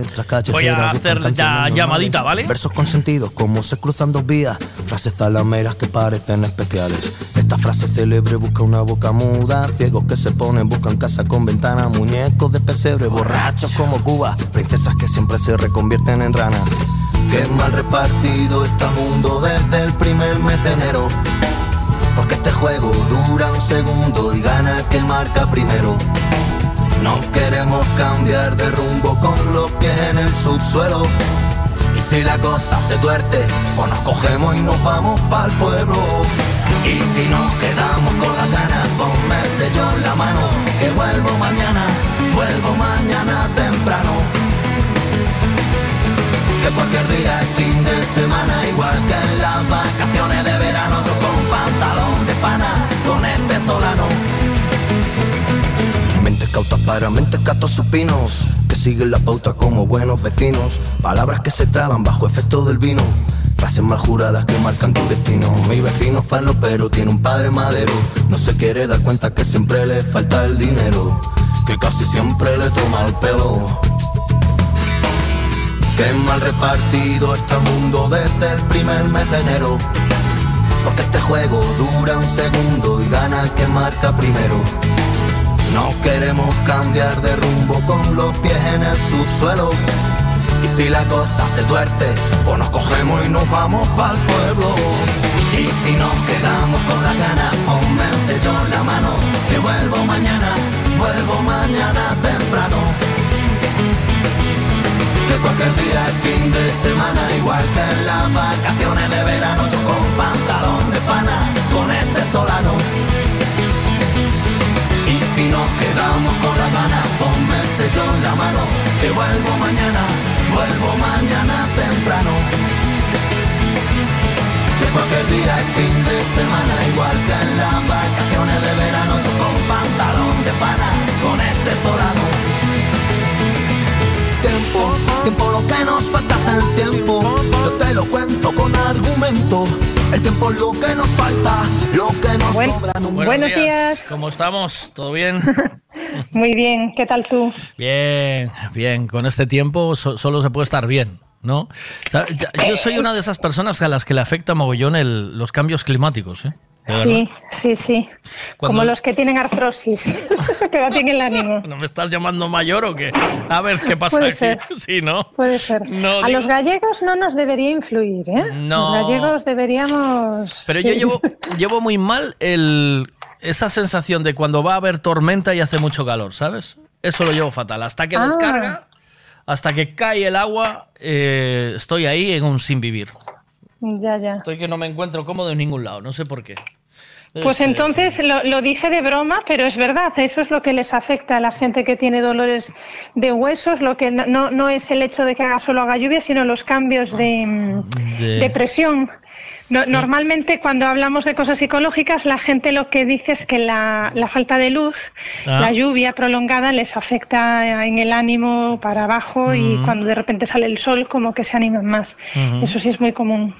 voy a hacer ya llamadita, ¿vale? Versos con sentido, como se cruzan dos vías, frases zalameras que parecen especiales. Esta frase célebre busca una boca muda, ciegos que se ponen buscan casa con ventana, muñecos de pesebre, borrachos como Cuba, princesas que siempre se reconvierten en ranas. Qué mal repartido está el mundo desde el primer mes de enero. Porque este juego dura un segundo y gana el que marca primero. No queremos cambiar de rumbo con los pies en el subsuelo. Y si la cosa se tuerce, pues nos cogemos y nos vamos pa'l pueblo. Y si nos quedamos con las ganas, ponme el sello en la mano. Que vuelvo mañana, vuelvo mañana temprano. Que cualquier día es fin de semana, igual que en las vacaciones de verano, yo pantalón de pana, con este solano. Mentes cautas para mentes catos supinos, que siguen la pauta como buenos vecinos. Palabras que se traban bajo efecto del vino. Frases mal juradas que marcan tu destino. Mi vecino falo pero tiene un padre madero. No se quiere dar cuenta que siempre le falta el dinero. Que casi siempre le toma el pelo. Qué mal repartido está el mundo desde el primer mes de enero. Porque este juego dura un segundo y gana el que marca primero. No queremos cambiar de rumbo con los pies en el subsuelo. Y si la cosa se tuerce, pues nos cogemos y nos vamos pa'l pueblo. Y si nos quedamos con las ganas, ponme el sello en la mano. Que vuelvo mañana, vuelvo mañana temprano. Que cualquier día es fin de semana, igual que en las vacaciones de verano. Yo pantalón de pana, con este solano. Y si nos quedamos con las ganas, ponme el sello en la mano. Que vuelvo mañana, vuelvo mañana temprano. Que cualquier día es fin de semana, igual que en las vacaciones de verano. Yo con pantalón de pana, con este solano. Tiempo, tiempo lo que nos falta es el tiempo. Yo te lo cuento con argumento. El tiempo es lo que nos falta, lo que nos sobra. nunca. Buenos, días. ¿Cómo estamos? ¿Todo bien? Muy bien, ¿qué tal tú? Bien, bien. Con este tiempo so- solo se puede estar bien, ¿no? O sea, yo soy una de esas personas a las que le afecta mogollón el- los cambios climáticos, ¿eh? Sí, sí, sí. Cuando- Como los que tienen artrosis, que baten el ánimo. ¿No me estás llamando mayor o qué? A ver, ¿qué pasa Puede aquí? ser. Sí, ¿no? Puede ser. No, a digo- los gallegos no nos debería influir, ¿eh? No. Los gallegos deberíamos... Pero yo llevo, llevo muy mal el, esa sensación de cuando va a haber tormenta y hace mucho calor, ¿sabes? Eso lo llevo fatal. Hasta que Ah. descarga, hasta que cae el agua, eh, estoy ahí en un sin vivir. Ya, ya. Estoy que no me encuentro cómodo en ningún lado, no sé por qué. Debe Pues ser- entonces lo, lo dije de broma, pero es verdad, eso es lo que les afecta a la gente que tiene dolores de huesos, lo que no- no, es el hecho de que haga solo haga lluvia, sino los cambios de, mm, De- de presión. No- Normalmente cuando hablamos de cosas psicológicas, la gente lo que dice es que la, la falta de luz, Ah. la lluvia prolongada les afecta en el ánimo para abajo y Mm. cuando de repente sale el sol como que se animan más. Eso sí es muy común.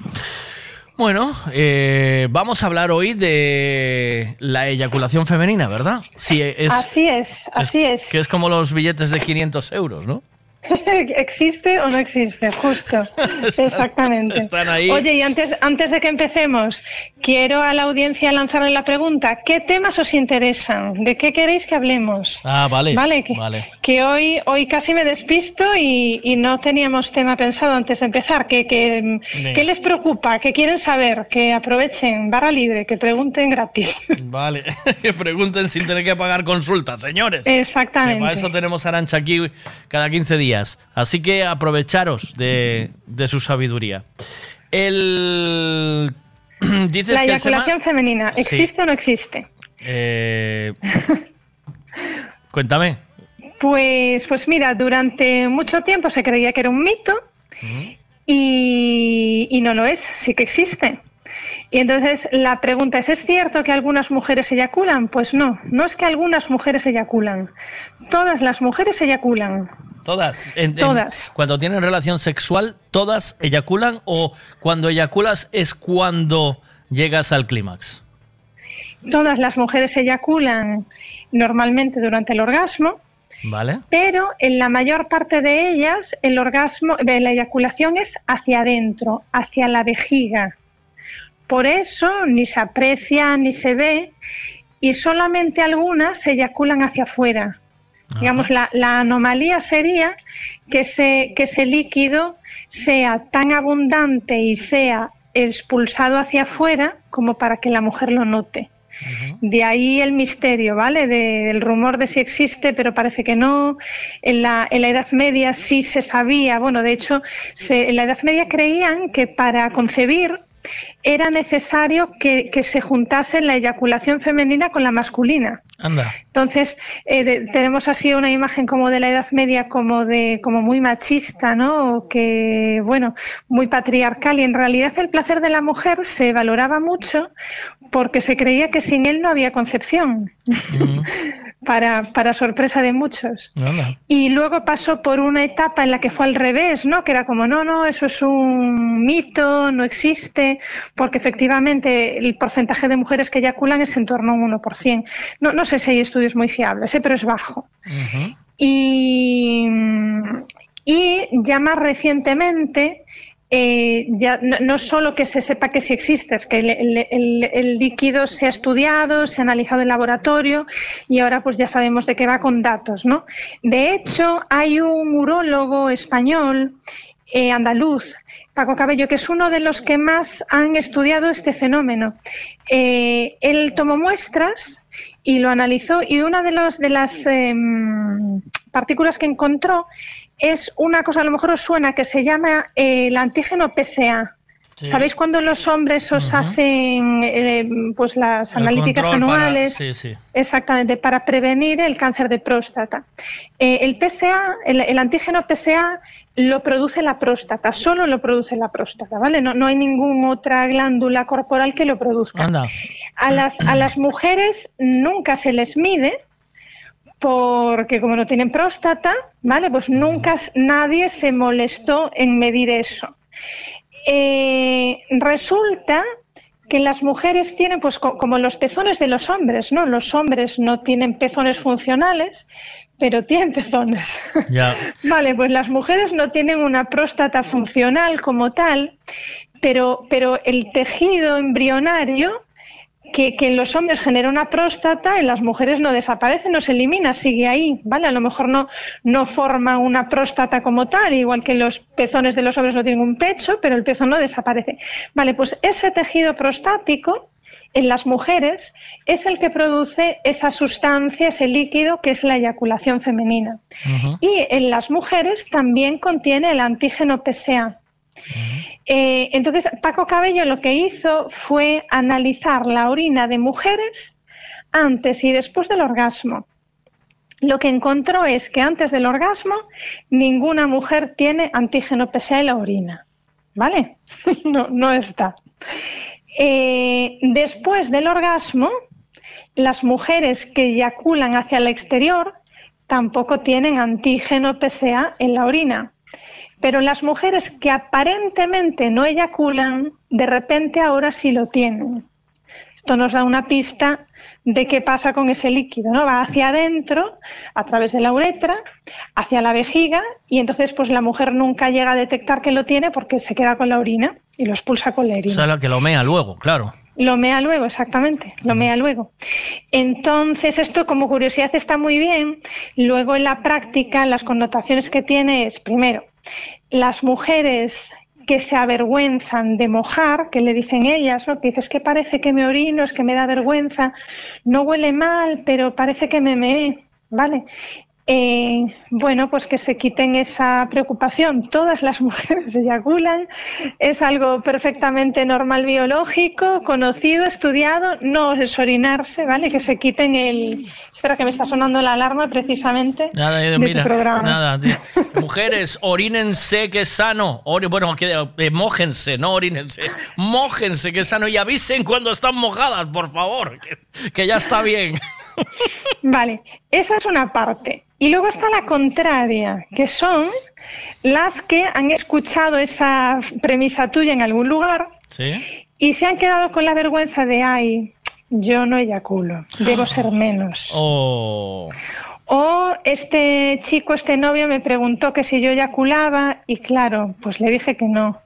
Bueno, eh, vamos a hablar hoy de la eyaculación femenina, ¿verdad? Sí, es, así es, así es. que es como los billetes de 500 euros, ¿no? ¿Existe o no existe? Justo. Exactamente. están ahí. Oye, y antes, antes de que empecemos, quiero a la audiencia lanzarle la pregunta. ¿Qué temas os interesan? ¿De qué queréis que hablemos? Ah, vale. Vale, que, Vale. que hoy, hoy casi me despisto y, y no teníamos tema pensado antes de empezar. ¿Qué, qué les preocupa? ¿Qué quieren saber? Que aprovechen, barra libre, que pregunten gratis. Vale, que pregunten sin tener que pagar consultas, señores. Exactamente. Que para eso tenemos a Arancha aquí cada 15 días. Así que aprovecharos de, de su sabiduría. El... Dices la que eyaculación femenina, Sí. ¿existe o no existe? Eh, Cuéntame. Pues, pues mira, durante mucho tiempo se creía que era un mito y, y no lo es, sí que existe. Y entonces la pregunta es, ¿es cierto que algunas mujeres eyaculan? Pues no, no es que algunas mujeres eyaculan, todas las mujeres eyaculan. Todas. En- en- Todas. cuando tienen relación sexual, ¿todas eyaculan? ¿O cuando eyaculas es cuando llegas al clímax? todas las mujeres eyaculan normalmente durante el orgasmo, ¿Vale? pero en la mayor parte de ellas el orgasmo, la eyaculación es hacia adentro, hacia la vejiga. Por eso ni se aprecia ni se ve y solamente algunas se eyaculan hacia afuera. Digamos, la, la anomalía sería que ese, que ese líquido sea tan abundante y sea expulsado hacia afuera como para que la mujer lo note. De ahí el misterio, ¿vale? De- del rumor de si existe, pero parece que no. En la, en la Edad Media sí se sabía, bueno, de hecho, se- en la Edad Media creían que para concebir era necesario que, que se juntase la eyaculación femenina con la masculina. Anda. Entonces, eh, de- tenemos así una imagen como de la Edad Media como de como muy machista, ¿no? O que bueno, muy patriarcal y en realidad el placer de la mujer se valoraba mucho porque se creía que sin él no había concepción. para, para sorpresa de muchos. Anda. Y luego pasó por una etapa en la que fue al revés, ¿no? Que era como, no, no, eso es un mito, no existe, porque efectivamente el porcentaje de mujeres que eyaculan es en torno a un 1%. No, no sé si hay estudios muy fiables, ¿eh? pero es bajo. Y, y ya más recientemente, eh, ya no, no solo que se sepa que sí existe, es que el, el- el- el líquido se ha estudiado, se ha analizado en laboratorio y ahora pues ya sabemos de qué va con datos, ¿no? De hecho, hay un urólogo español, eh, andaluz, Paco Cabello, que es uno de los que más han estudiado este fenómeno. Eh, él tomó muestras y lo analizó y una de, los, de las em, partículas que encontró es una cosa, a lo mejor os suena, que se llama eh, el antígeno PSA. Sí. ¿Sabéis cuando los hombres os hacen eh, pues las El analíticas control para- anuales? Sí, sí. Exactamente, para prevenir el cáncer de próstata. Eh, el PSA, el, el antígeno PSA lo produce la próstata, solo lo produce la próstata, ¿vale? No, no hay ninguna otra glándula corporal que lo produzca. Anda. A las, a las mujeres nunca se les mide porque como no tienen próstata, ¿vale? Pues nunca nadie se molestó en medir eso. Eh, resulta que las mujeres tienen, pues co- como los pezones de los hombres, ¿no? Los hombres no tienen pezones funcionales, pero tienen pezones. Vale, pues las mujeres no tienen una próstata funcional como tal, pero, pero el tejido embrionario que, que en los hombres genera una próstata, en las mujeres no desaparece, no se elimina, sigue ahí, ¿vale? A lo mejor no, no forma una próstata como tal, igual que los pezones de los hombres no tienen un pecho, pero el pezón no desaparece. Vale, pues ese tejido prostático en las mujeres es el que produce esa sustancia, ese líquido que es la eyaculación femenina. Y en las mujeres también contiene el antígeno PSA. Eh, entonces, Paco Cabello lo que hizo fue analizar la orina de mujeres antes y después del orgasmo. Lo que encontró es que antes del orgasmo ninguna mujer tiene antígeno PSA en la orina. ¿Vale? no, no está. Eh, después del orgasmo, las mujeres que eyaculan hacia el exterior tampoco tienen antígeno PSA en la orina. Pero las mujeres que aparentemente no eyaculan, de repente ahora sí lo tienen. Esto nos da una pista de qué pasa con ese líquido, ¿no? Va hacia adentro, a través de la uretra, hacia la vejiga, y entonces pues la mujer nunca llega a detectar que lo tiene porque se queda con la orina y lo expulsa con la O orina. sea, la que lo mea luego, claro. Lo mea luego, exactamente, lo mea luego. Entonces, esto como curiosidad está muy bien. Luego en la práctica, las connotaciones que tiene es, primero, las mujeres que se avergüenzan de mojar, que le dicen ellas, ¿no? que dices que parece que me orino, es que me da vergüenza, no huele mal, pero parece que me meé, ¿vale? Eh, bueno, pues que se quiten esa preocupación. Todas las mujeres eyaculan, es algo perfectamente normal biológico, conocido, estudiado, no es orinarse, ¿vale? Que se quiten el... Espera que me está sonando la alarma precisamente Nada, eh, de mira, tu programa. nada. tío. Mujeres, orínense que es sano. Bueno, que, eh, mójense, no orínense. Mójense que es sano y avisen cuando están mojadas, por favor. Que, que ya está bien. Vale, esa es una parte. Y luego está la contraria, que son las que han escuchado esa premisa tuya en algún lugar ¿Sí? y se han quedado con la vergüenza de, ay, Yo no eyaculo, debo ser menos. Oh. O este chico, este novio me preguntó que si yo eyaculaba y claro, pues le dije que no.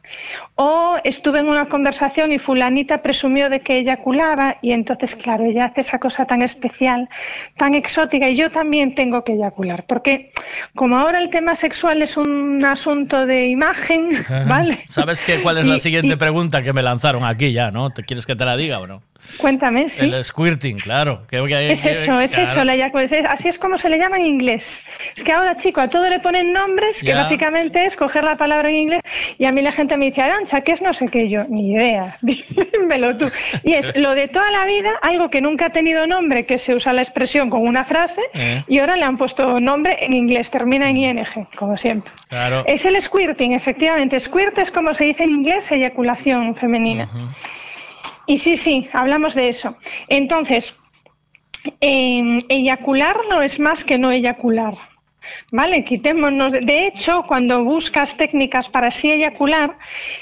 O estuve en una conversación y fulanita presumió de que eyaculaba y entonces, claro, ella hace esa cosa tan especial, tan exótica y yo también tengo que eyacular. Porque como ahora el tema sexual es un asunto de imagen, ¿vale? ¿Sabes qué, cuál es la siguiente y- pregunta que me lanzaron aquí ya, no? ¿Te quieres que te la diga o no? Cuéntame, sí. El squirting, claro. Que- que- Es que- eso, es claro. eso, la eyaculación. Así es como se le llama en inglés. Es que ahora, chico, a todo le ponen nombres que Ya. básicamente es coger la palabra en inglés y a mí la gente me dice, Arancha, ¿qué es no sé qué? Yo, ni idea, dímelo tú. Y es lo de toda la vida, algo que nunca ha tenido nombre, que se usa la expresión con una frase Eh. y ahora le han puesto nombre en inglés, termina en ing, como siempre. Claro. Es el squirting, efectivamente. Squirt es como se dice en inglés, eyaculación femenina. Y sí, sí, hablamos de eso. Entonces, eh, eyacular no es más que no eyacular. Vale, quitémonos. de- hecho, cuando buscas técnicas para sí eyacular,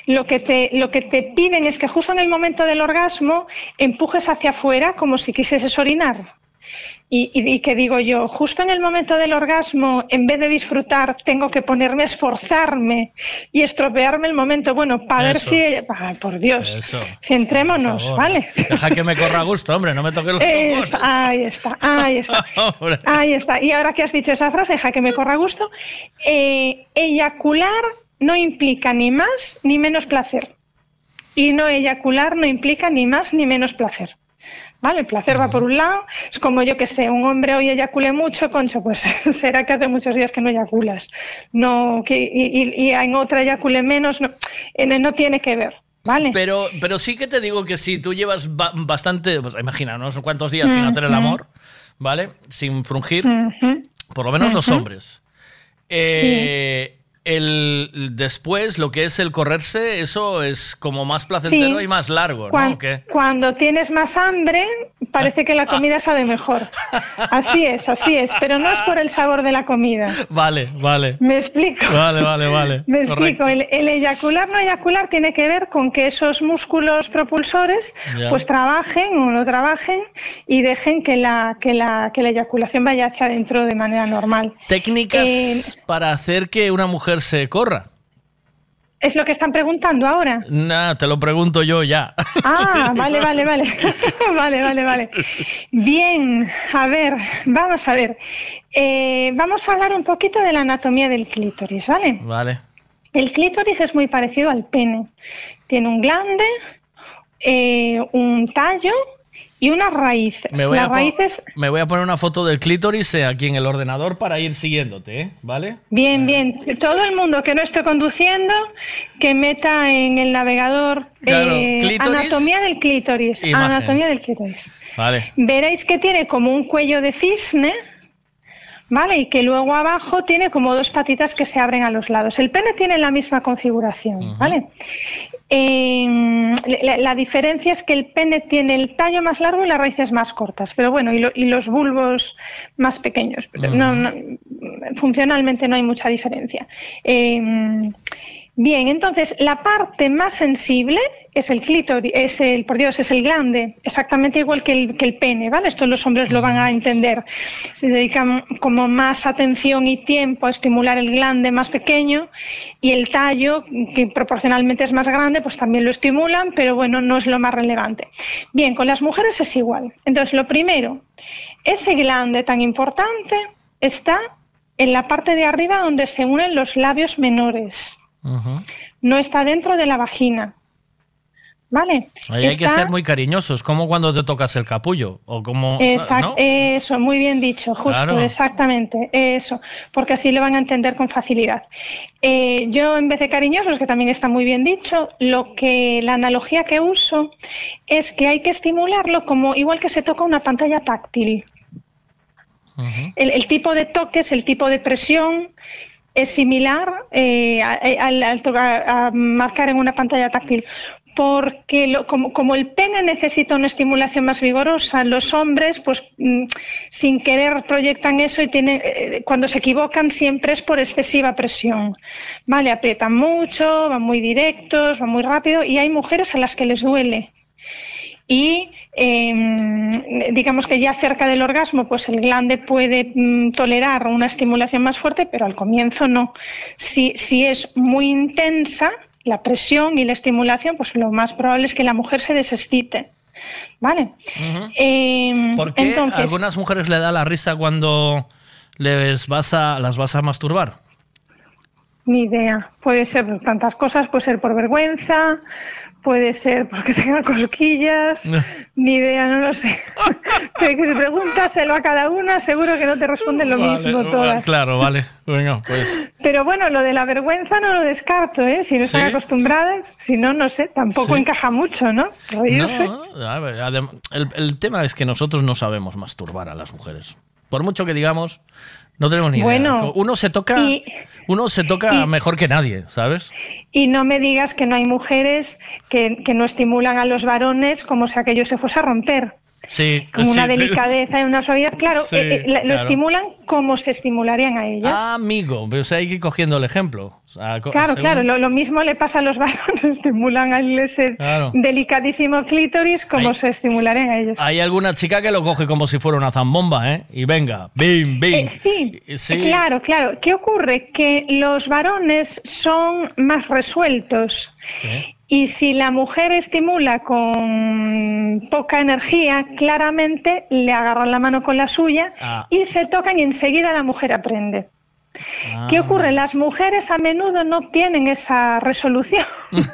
lo que, te, lo que te piden es que justo en el momento del orgasmo empujes hacia afuera como si quisieses orinar. Y, y- y que digo yo, justo en el momento del orgasmo, en vez de disfrutar, tengo que ponerme a esforzarme y estropearme el momento. Bueno, para ver si. Por Dios. Eso. Centrémonos, Por. ¿vale? Deja que me corra a gusto, hombre, no me toques los Es- ahí está, ahí está. Ahí está. Y ahora que has dicho esa frase, deja que me corra a gusto. eh, eyacular no implica ni más ni menos placer. Y no eyacular no implica ni más ni menos placer. ¿Vale? El placer va por un lado. Es como yo que sé, un hombre hoy eyacule mucho, concho, pues será que hace muchos días que no eyaculas. No, que, y, y- y en otra eyacule menos, no, no tiene que ver. ¿Vale? Pero, pero sí que te digo que si tú llevas ba- bastante, pues imagina, no sé cuántos días sin hacer el amor, ¿vale? Sin frungir, por lo menos los hombres. Eh, el, después, lo que es el correrse, eso es como más placentero Sí. y más largo, Cuan- ¿no? ¿O qué? Cuando tienes más hambre, parece que la comida sabe mejor. Así es, así es, pero no es por el sabor de la comida. Vale, vale. ¿Me explico? Vale, vale, vale. Me Correcto. explico, el, el eyacular no eyacular tiene que ver con que esos músculos propulsores Ya. pues trabajen o no trabajen y dejen que la, que la, que la eyaculación vaya hacia adentro de manera normal. Técnicas Eh, para hacer que una mujer se corra. es lo que están preguntando ahora. Nah, te lo pregunto yo ya. Ah, vale, vale, vale. vale, vale, vale. Bien, a ver, vamos a ver. Eh, vamos a hablar un poquito de la anatomía del clítoris, ¿vale? Vale. El clítoris es muy parecido al pene. Tiene un glande, eh, un tallo y unas raíces. Me voy, Las a raíces, me voy a poner una foto del clítoris eh, aquí en el ordenador para ir siguiéndote, ¿eh? ¿vale? bien, bien. Todo el mundo que no esté conduciendo, que meta en el navegador Claro, eh, clítoris, anatomía del clítoris. imagen. Anatomía del clítoris. Vale. Veréis que tiene como un cuello de cisne, ¿vale? Y que luego abajo tiene como dos patitas que se abren a los lados. El pene tiene la misma configuración, ¿vale? Eh, la, la diferencia es que el pene tiene el tallo más largo y las raíces más cortas, pero bueno, y, lo- y los bulbos más pequeños. Pero no- no- funcionalmente no hay mucha diferencia. Eh, Bien, entonces la parte más sensible es el clítoris, es el, por Dios, es el glande, exactamente igual que el, que el pene, ¿vale? Esto los hombres lo van a entender. Se dedican como más atención y tiempo a estimular el glande más pequeño y el tallo, que proporcionalmente es más grande, pues también lo estimulan, pero bueno, no es lo más relevante. Bien, con las mujeres es igual. Entonces, lo primero, ese glande tan importante está en la parte de arriba donde se unen los labios menores no está dentro de la vagina. ¿Vale? Ahí hay que ser muy cariñosos, como cuando te tocas el capullo, o como... ¿no? Eso, muy bien dicho, justo, Claro. exactamente, eso, porque así lo van a entender con facilidad. Eh, yo, en vez de cariñosos, que también está muy bien dicho, lo que la analogía que uso es que hay que estimularlo como igual que se toca una pantalla táctil. El, el tipo de toques, el tipo de presión es similar eh, a- a- al, al tocar- a marcar en una pantalla táctil. Porque lo- como, como el pene necesita una estimulación más vigorosa, los hombres, pues mm, sin querer proyectan eso y tienen, eh, cuando se equivocan siempre es por excesiva presión. Vale, aprietan mucho, van muy directos, van muy rápido y hay mujeres a las que les duele. Y eh, digamos que ya cerca del orgasmo, pues el glande puede mm, tolerar una estimulación más fuerte, pero al comienzo no. Si, si es muy intensa la presión y la estimulación, pues lo más probable es que la mujer se desexcite. ¿Vale? Eh, ¿Por qué entonces, a algunas mujeres le da la risa cuando les vas a, las vas a masturbar? Ni idea. Puede ser por tantas cosas, puede ser por vergüenza, puede ser porque tengan cosquillas, ni idea, no lo sé. Pero que si pregúntaselo a cada una, seguro que no te responden lo Vale, mismo todas. Claro, vale. Venga, pues. Pero bueno, lo de la vergüenza no lo descarto, ¿eh? Si no están ¿Sí? acostumbradas, si no, no sé, tampoco Sí. encaja mucho, ¿no? Reírse. No, ver, el, el tema es que nosotros no sabemos masturbar a las mujeres. Por mucho que digamos, no tenemos ni idea. Bueno, uno se toca, y- uno se toca y- mejor que nadie, ¿sabes? Y no me digas que no hay mujeres que, que no estimulan a los varones como si aquello se fuese a romper. Sí. Con una sí, delicadeza y una suavidad. Claro, Sí, eh, eh, lo claro. estimulan como se estimularían a ellas. Ah, amigo, pero o sea, hay que ir cogiendo el ejemplo. O sea, co- Claro, según- claro, lo, lo mismo le pasa a los varones, estimulan a ese Claro. delicadísimo clítoris como se estimularían a ellos. Hay alguna chica que lo coge como si fuera una zambomba, ¿eh? Y venga, bim, bim. Eh, sí, Sí. claro, claro. ¿Qué ocurre? Que los varones son más resueltos. Y si la mujer estimula con poca energía, claramente le agarran la mano con la suya Ah. y se tocan y enseguida la mujer aprende. Ah. ¿Qué ocurre? Las mujeres a menudo no tienen esa resolución.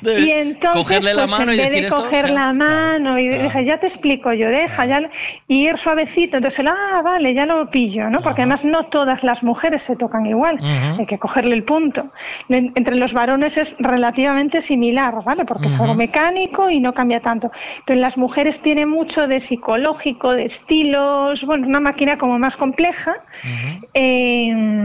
Y entonces, cogerle la pues, mano en y vez decir de esto, coger o sea, la mano y deja, ya te explico yo, deja, ya, y ir suavecito, entonces, ah, vale, ya lo pillo, ¿no? Porque además no todas las mujeres se tocan igual, hay que cogerle el punto. Entre los varones es relativamente similar, ¿vale? Porque es algo mecánico y no cambia tanto. Pero en las mujeres tiene mucho de psicológico, de estilos, bueno, una máquina como más compleja. Eh,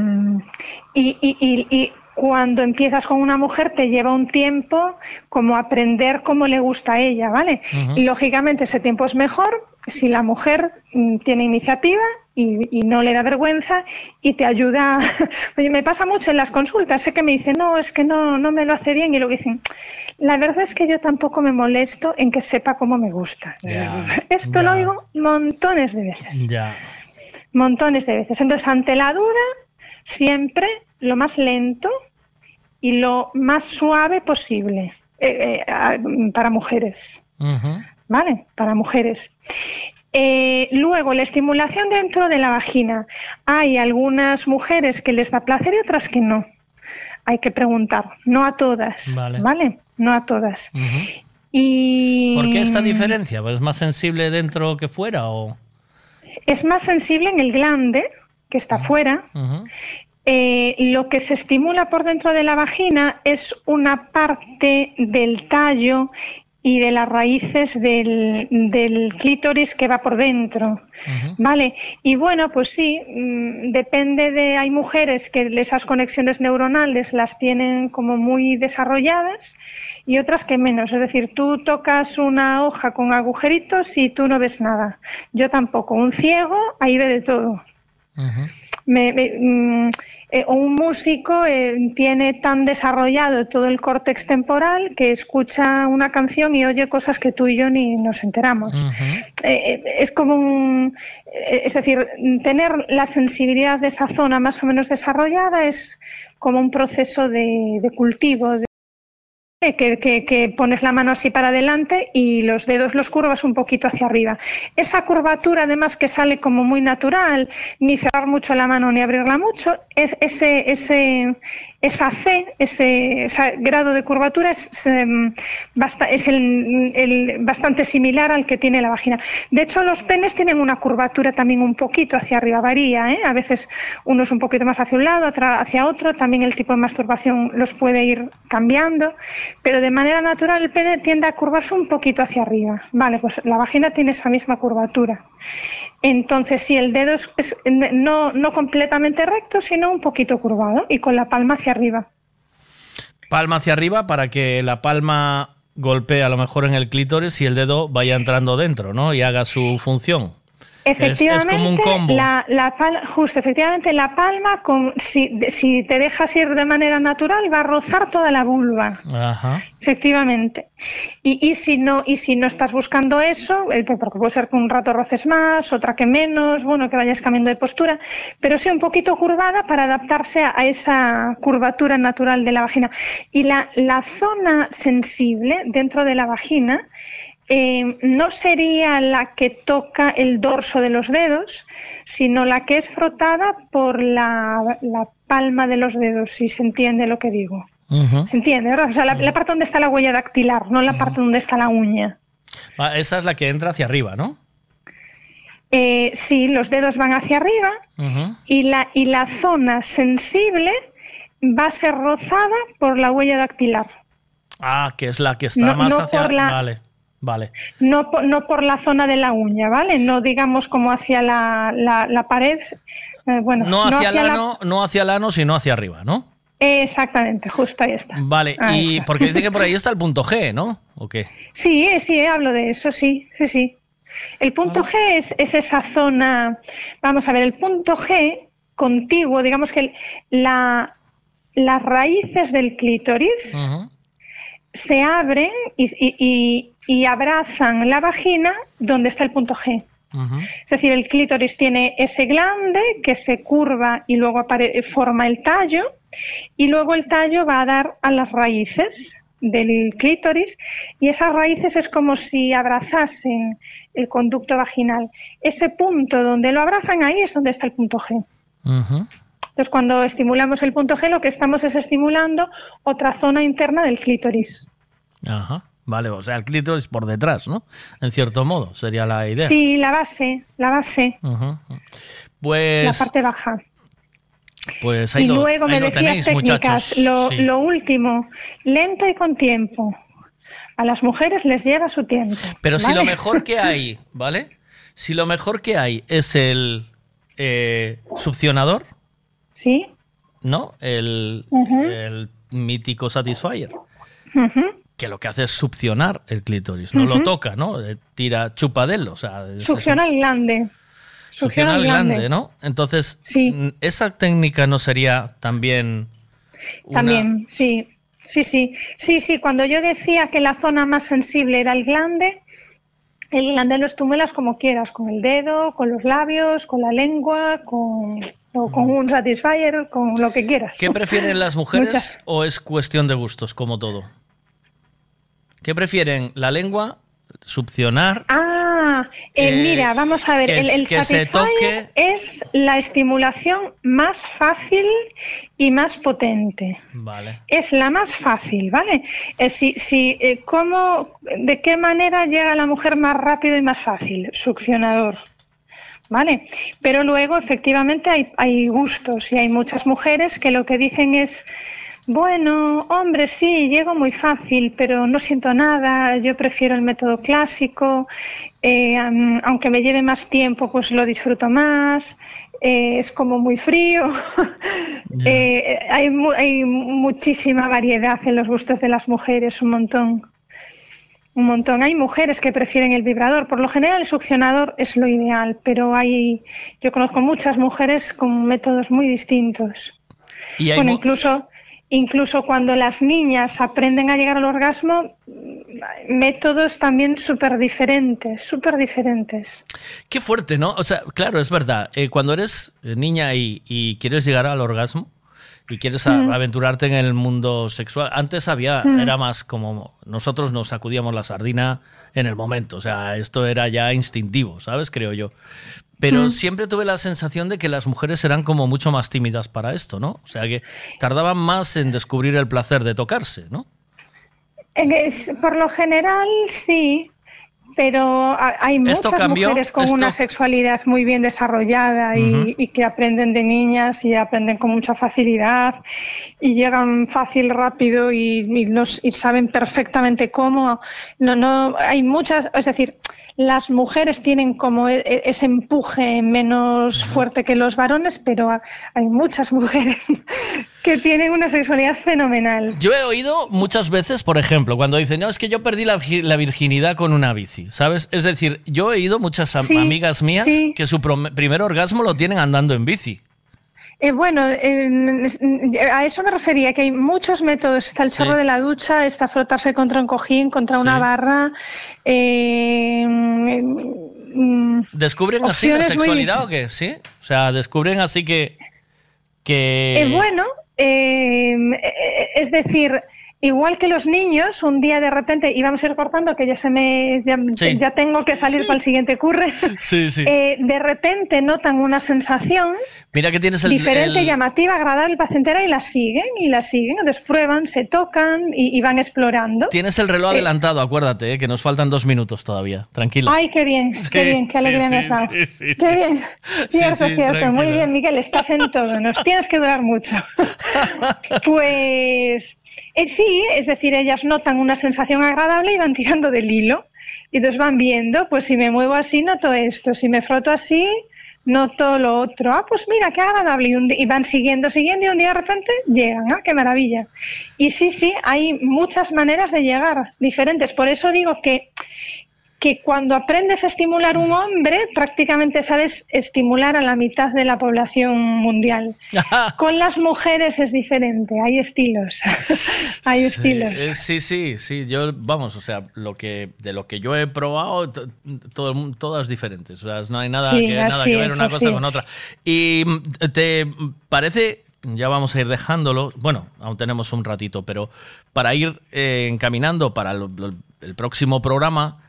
y, y- y- y cuando empiezas con una mujer te lleva un tiempo como aprender cómo le gusta a ella, ¿vale? Y lógicamente ese tiempo es mejor si la mujer mm, tiene iniciativa y, y no le da vergüenza y te ayuda. Oye, me pasa mucho en las consultas, sé que me dicen, no, es que no, no me lo hace bien y luego dicen, la verdad es que yo tampoco me molesto en que sepa cómo me gusta. Esto lo oigo montones de veces Ya. montones de veces. Entonces, ante la duda, siempre lo más lento y lo más suave posible eh, eh, para mujeres, ¿vale? Para mujeres. Eh, luego, la estimulación dentro de la vagina. Hay algunas mujeres que les da placer y otras que no. Hay que preguntar, no a todas, Vale. ¿vale? No a todas. Y ¿Por qué esta diferencia? ¿Pues ¿Es más sensible dentro que fuera o...? es más sensible en el glande, que está fuera. Eh, lo que se estimula por dentro de la vagina es una parte del tallo y de las raíces del, del clítoris que va por dentro. Vale, y bueno, pues sí, mm, depende de, hay mujeres que esas conexiones neuronales las tienen como muy desarrolladas y otras que menos. Es decir, tú tocas una hoja con agujeritos y tú no ves nada. Yo tampoco. Un ciego ahí ve de todo. Me- me- mm, eh, un músico eh, tiene tan desarrollado todo el córtex temporal que escucha una canción y oye cosas que tú y yo ni nos enteramos. Eh, eh, es como un, es decir, tener la sensibilidad de esa zona más o menos desarrollada es como un proceso de, de cultivo. de- que, pones la mano así para adelante y los dedos los curvas un poquito hacia arriba. Esa curvatura, además, que sale como muy natural, ni cerrar mucho la mano ni abrirla mucho, es ese, ese, esa C, ese, grado de curvatura es, em, es el- el- bastante similar al que tiene la vagina. De hecho, los penes tienen una curvatura también un poquito hacia arriba, varía, ¿eh? a veces uno es un poquito más hacia un lado, otra hacia otro, también el tipo de masturbación los puede ir cambiando, pero de manera natural el pene tiende a curvarse un poquito hacia arriba. Vale, pues la vagina tiene esa misma curvatura. Entonces, si el dedo es, es no, no completamente recto, sino un poquito curvado y con la palma hacia arriba. Palma hacia arriba para que la palma golpee a lo mejor en el clítoris y el dedo vaya entrando dentro, ¿no? Y haga su función. Efectivamente, como un combo. La, la pal- justo, efectivamente, la palma, con, si, si te dejas ir de manera natural, va a rozar toda la vulva. Ajá. Efectivamente. Y, y si no y si no estás buscando eso, eh, porque puede ser que un rato roces más, otra que menos, bueno, que vayas cambiando de postura, pero sí un poquito curvada para adaptarse a, a esa curvatura natural de la vagina. Y la, la zona sensible dentro de la vagina eh, no sería la que toca el dorso de los dedos, sino la que es frotada por la, la palma de los dedos, si se entiende lo que digo. ¿Se entiende, verdad? O sea, la, la parte donde está la huella dactilar, no la parte donde está la uña. Ah, Esa es la que entra hacia arriba, ¿no? Eh, sí, los dedos van hacia arriba y la, y la zona sensible va a ser rozada por la huella dactilar, Ah, que es la que está No- más no hacia... por la- Vale, vale. no, no por la zona de la uña, ¿vale? No digamos como hacia la, la- la pared. eh, bueno, No hacia, el la- ano, no hacia el ano, sino hacia arriba, ¿no? Exactamente, justo ahí está. Vale, Ahí y está. porque dice que por ahí está el punto G, ¿no? ¿O qué? Sí, sí, hablo de eso, sí, sí, sí. El punto G es, es esa zona, vamos a ver, el punto G contiguo, digamos que la, las raíces del clítoris se abren y, y- y- y abrazan la vagina donde está el punto G. Es decir, el clítoris tiene ese glande que se curva y luego forma el tallo y luego el tallo va a dar a las raíces del clítoris y esas raíces es como si abrazasen el conducto vaginal. Ese punto donde lo abrazan ahí es donde está el punto G. Entonces, cuando estimulamos el punto G, lo que estamos es estimulando otra zona interna del clítoris. Ajá. Vale, o sea, el clítoris por detrás, ¿no? En cierto modo, sería la idea. Sí, la base, la base. Pues, la parte baja. pues ahí y lo, luego ahí me lo decías tenéis, técnicas. Lo, Sí. lo último, lento y con tiempo. A las mujeres les lleva su tiempo. Pero si lo mejor que hay, ¿vale? Si lo mejor que hay es el eh, succionador, Sí. ¿no? El, el mítico Satisfyer. Que lo que hace es succionar el clítoris, no lo toca, ¿no? Eh, Tira chupa de él, o sea, es- Succiona el glande. succiona el glande, ¿no? Entonces, esa técnica no sería también una- También, sí. Sí, sí. Sí, sí. Cuando yo decía que la zona más sensible era el glande, el glande lo estimulas como quieras, con el dedo, con los labios, con la lengua, con, o con un satisfier, con lo que quieras. ¿Qué prefieren las mujeres Muchas. o es cuestión de gustos, como todo? ¿Qué prefieren? ¿La lengua? ¿Succionar? Ah, eh, Eh, mira, vamos a ver, que el, el que se Satisfyer toque- es la estimulación más fácil y más potente. Vale. Es la más fácil, ¿vale? Eh, si, si, ¿cómo, ¿De qué manera llega la mujer más rápido y más fácil? Succionador. ¿Vale? Pero luego, efectivamente, hay, hay gustos y hay muchas mujeres que lo que dicen es, bueno, hombre, sí, llego muy fácil, pero no siento nada, yo prefiero el método clásico, eh, aunque me lleve más tiempo, pues lo disfruto más, eh, es como muy frío. Eh, hay, mu- hay muchísima variedad en los gustos de las mujeres, un montón. Un montón. Hay mujeres que prefieren el vibrador. Por lo general, el succionador es lo ideal, pero hay, yo conozco muchas mujeres con métodos muy distintos. Y hay bueno, incluso, incluso cuando las niñas aprenden a llegar al orgasmo, métodos también súper diferentes, súper diferentes. Qué fuerte, ¿no? O sea, claro, es verdad. eh, cuando eres eh, niña y, y quieres llegar al orgasmo y quieres Mm. aventurarte en el mundo sexual, antes había, Mm. era más como nosotros nos sacudíamos la sardina en el momento. O sea, esto era ya instintivo, ¿sabes? Creo yo. Pero Mm. siempre tuve la sensación de que las mujeres eran como mucho más tímidas para esto, ¿no? O sea, que tardaban más en descubrir el placer de tocarse, ¿no? Eh, es- por lo general, sí, pero ha- hay ¿Esto muchas cambió? mujeres con ¿Esto- una sexualidad muy bien desarrollada y que aprenden de niñas y aprenden con mucha facilidad y llegan fácil, rápido y, y nos- y saben perfectamente cómo. No, no, hay muchas, es decir, las mujeres tienen como e- e- ese empuje menos fuerte que los varones, pero ha- hay muchas mujeres que tienen una sexualidad fenomenal. Yo he oído muchas veces, por ejemplo, cuando dicen, no, es que yo perdí la, virgi- la virginidad con una bici, ¿sabes? Es decir, yo he oído muchas Sí, amigas mías sí. que su primer orgasmo lo tienen andando en bici. Eh, bueno, eh, a eso me refería, que hay muchos métodos. Está el Sí. chorro de la ducha, está frotarse contra un cojín, contra una barra. eh, mm, ¿Descubren así la muy- sexualidad o qué? ¿Sí? O sea, descubren así que... que... Bueno, es decir, igual que los niños, un día de repente, y vamos a ir cortando, que ya se me ya, Sí. ya tengo que salir para el siguiente curre. Sí, sí. eh, de repente notan una sensación Mira que tienes el... diferente, el- llamativa, agradable, placentera y la siguen y la siguen, entonces prueban, se tocan y, y van explorando. Tienes el reloj Eh, adelantado, acuérdate, eh, que nos faltan dos minutos todavía. Tranquila. Ay, qué bien, qué bien, qué sí, alegría me sí, has dado. sí, sí, qué bien. Sí, Cierto, sí, cierto. Muy bien, Miguel, estás en todo. Nos tienes que durar mucho. Pues eh, sí, es decir, ellas notan una sensación agradable y van tirando del hilo. Y entonces van viendo, pues si me muevo así, noto esto. Si me froto así, noto lo otro. Ah, pues mira, qué agradable. Y, y van siguiendo, siguiendo y un día de repente llegan. Ah, qué maravilla. Y sí, sí, hay muchas maneras de llegar, diferentes. Por eso digo que que cuando aprendes a estimular un hombre, prácticamente sabes estimular a la mitad de la población mundial. Con las mujeres es diferente, hay estilos. hay Sí, estilos. eh, Sí, sí, sí. Yo, vamos, o sea, lo que de lo que yo he probado, to- todo, todas diferentes. O sea, no hay nada, Sí, que, nada que ver es, una cosa con es. otra. Y mm, te parece, ya vamos a ir dejándolo. Bueno, aún tenemos un ratito, pero para ir eh, encaminando para lo- lo- el próximo programa,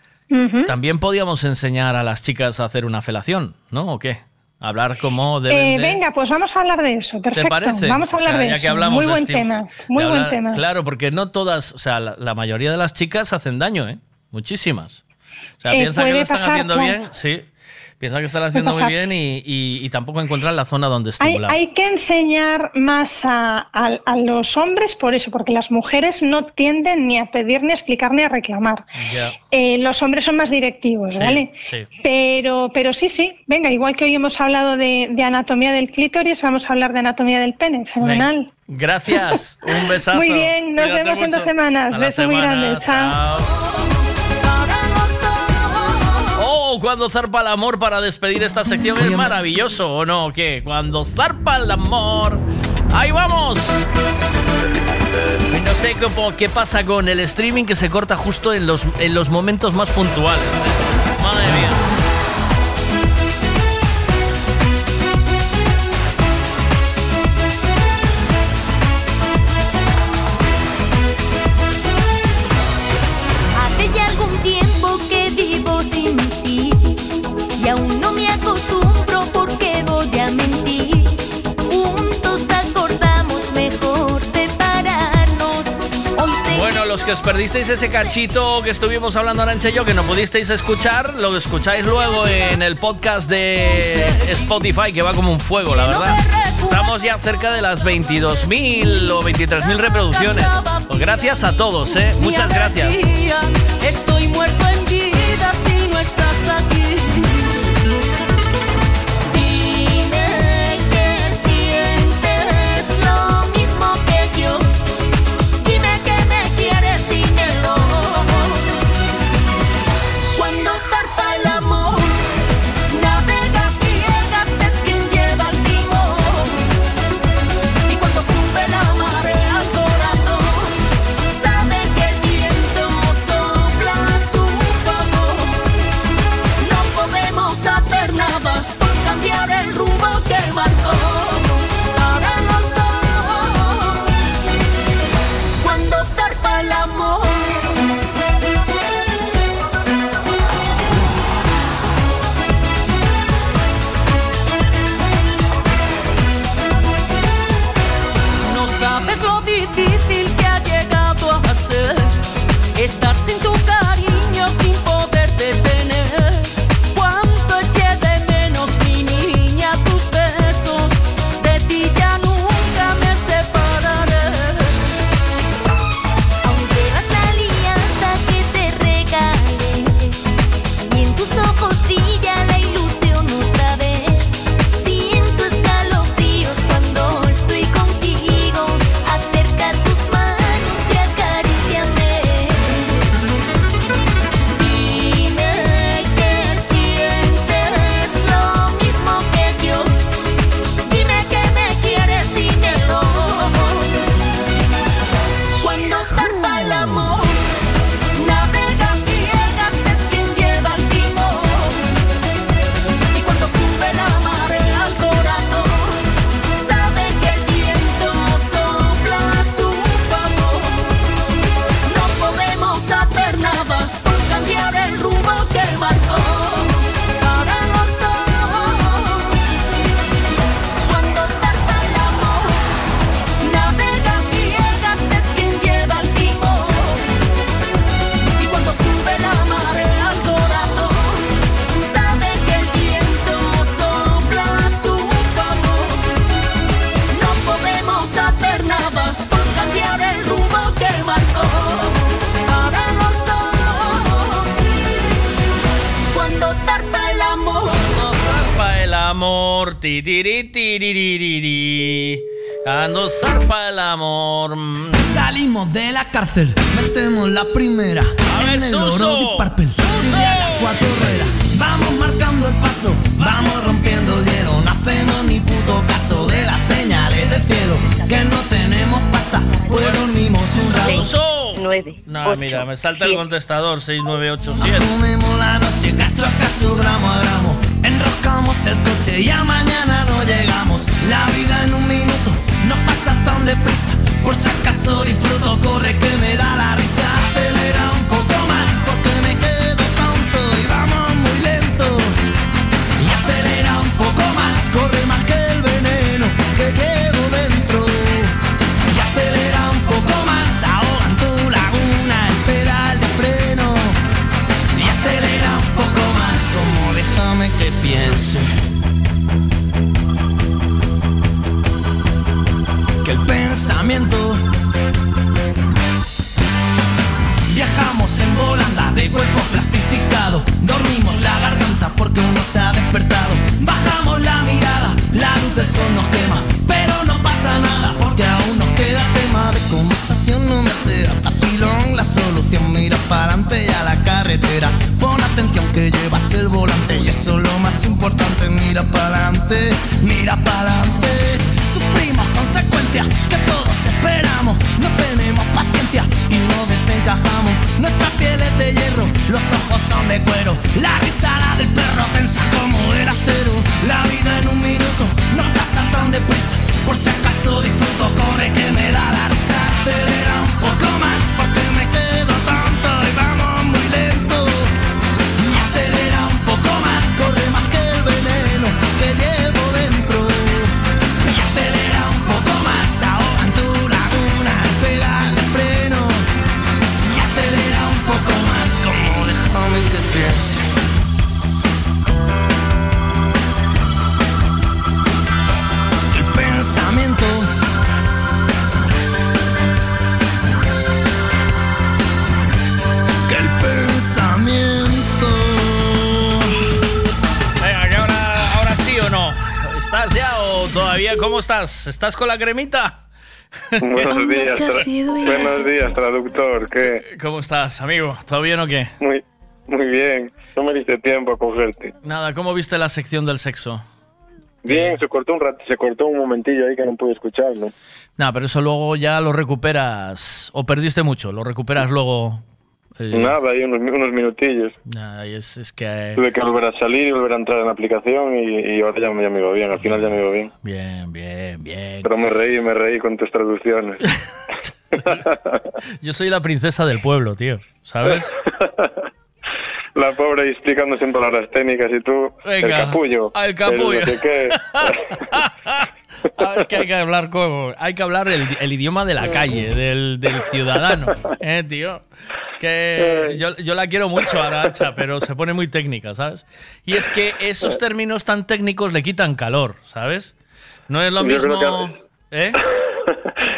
También podíamos enseñar a las chicas a hacer una felación, ¿no? ¿O qué? Hablar deben Eh, de- venga, pues vamos a hablar de eso. Perfecto. ¿Te parece? Vamos a O sea, hablar de ya eso. que hablamos muy de buen este- tema. Muy de buen hablar- tema. Claro, porque no todas, o sea, la, la mayoría de las chicas hacen daño, ¿eh? Muchísimas. O sea, Eh, piensa que lo están pasar, haciendo claro. bien, sí. Piensa que están haciendo muy bien y, y- y tampoco encuentran la zona donde estimular. hay que enseñar más a, a- a los hombres por eso, porque las mujeres no tienden ni a pedir, ni a explicar, ni a reclamar. Eh, los hombres son más directivos, Sí, ¿vale? sí. Pero, pero sí, sí, venga, igual que hoy hemos hablado de, de anatomía del clítoris, vamos a hablar de anatomía del pene, fenomenal. Gracias, un besazo. Muy bien, nos Cuídate vemos en dos semanas. Beso muy semana, grande, chao. Oh, cuando zarpa el amor para despedir esta sección es maravilloso, ¿o no? ¿Qué? Cuando zarpa el amor. ¡Ahí vamos! Y No sé cómo, qué pasa con el streaming que se corta justo en los, en los momentos más puntuales. Que os perdisteis ese cachito que estuvimos hablando Arancha y yo, que no pudisteis escuchar, lo escucháis luego en el podcast de Spotify, que va como un fuego, la verdad. Estamos ya cerca de las 22.000 o 23.000 reproducciones. Pues gracias a todos, ¿eh? Muchas gracias. Estoy muerto Cuando zarpa el amor. Mm. Salimos de la cárcel, metemos la primera en el oro de a las cuatro ruedas. Vamos marcando el paso, vamos rompiendo el hielo. No hacemos ni puto caso de las señales del cielo. Que no tenemos pasta, pues dormimos un rato. Suso. 9. No, mira, me salta el contestador 6987. Comemos la noche, cacho a cacho, gramo a gramo. El coche y a mañana no llegamos. La vida en un minuto no pasa tan deprisa. Por si acaso disfruto, corre que me da la risa. Del sol nos quema. Pero no pasa nada porque aún nos queda tema de conversación. No me sea vacilón la solución. Mira para adelante y a la carretera. Pon atención que llevas el volante y eso es lo más importante. Mira para adelante, mira para adelante. Sufrimos consecuencias que todos esperamos. No tenemos paciencia y no desencajamos. Nuestra piel es de hierro, los ojos son de cuero. La risa la del perro tensa como el acero. La vida en un minuto no pasa tan deprisa. Por si acaso disfruto, corre que me da la risa. Acelera un poco más porque me quedo tonto todavía? ¿Cómo estás? ¿Estás con la cremita? Buenos días, buenos días, traductor. ¿Qué? ¿Cómo estás, amigo? ¿Todo bien o qué? Muy, muy bien. No me diste tiempo a cogerte. Nada, ¿cómo viste la sección del sexo? Bien, se cortó un rato, se cortó un momentillo ahí que no pude escucharlo. Nada, pero eso luego ya lo recuperas. ¿O perdiste mucho? ¿Lo recuperas luego? Eh, Nada, ahí unos, unos minutillos. nada, y es, es que... Tuve que volver a salir y volver a entrar en la aplicación y, y ahora ya, me- ya me iba bien. Al final ya me iba bien. Bien, bien, bien. Pero me reí, me reí con tus traducciones. Yo soy la princesa del pueblo, tío. ¿Sabes? La pobre ahí explicando siempre palabras técnicas y tú, Venga, el capullo. el capullo. no sé qué. Es que hay que hablar con, hay que hablar el, el idioma de la calle, del, del ciudadano, eh, tío. Que yo, yo la quiero mucho a Arancha, pero se pone muy técnica, ¿sabes? Y es que esos términos tan técnicos le quitan calor, ¿sabes? No es lo Yo creo mismo. ¿Eh?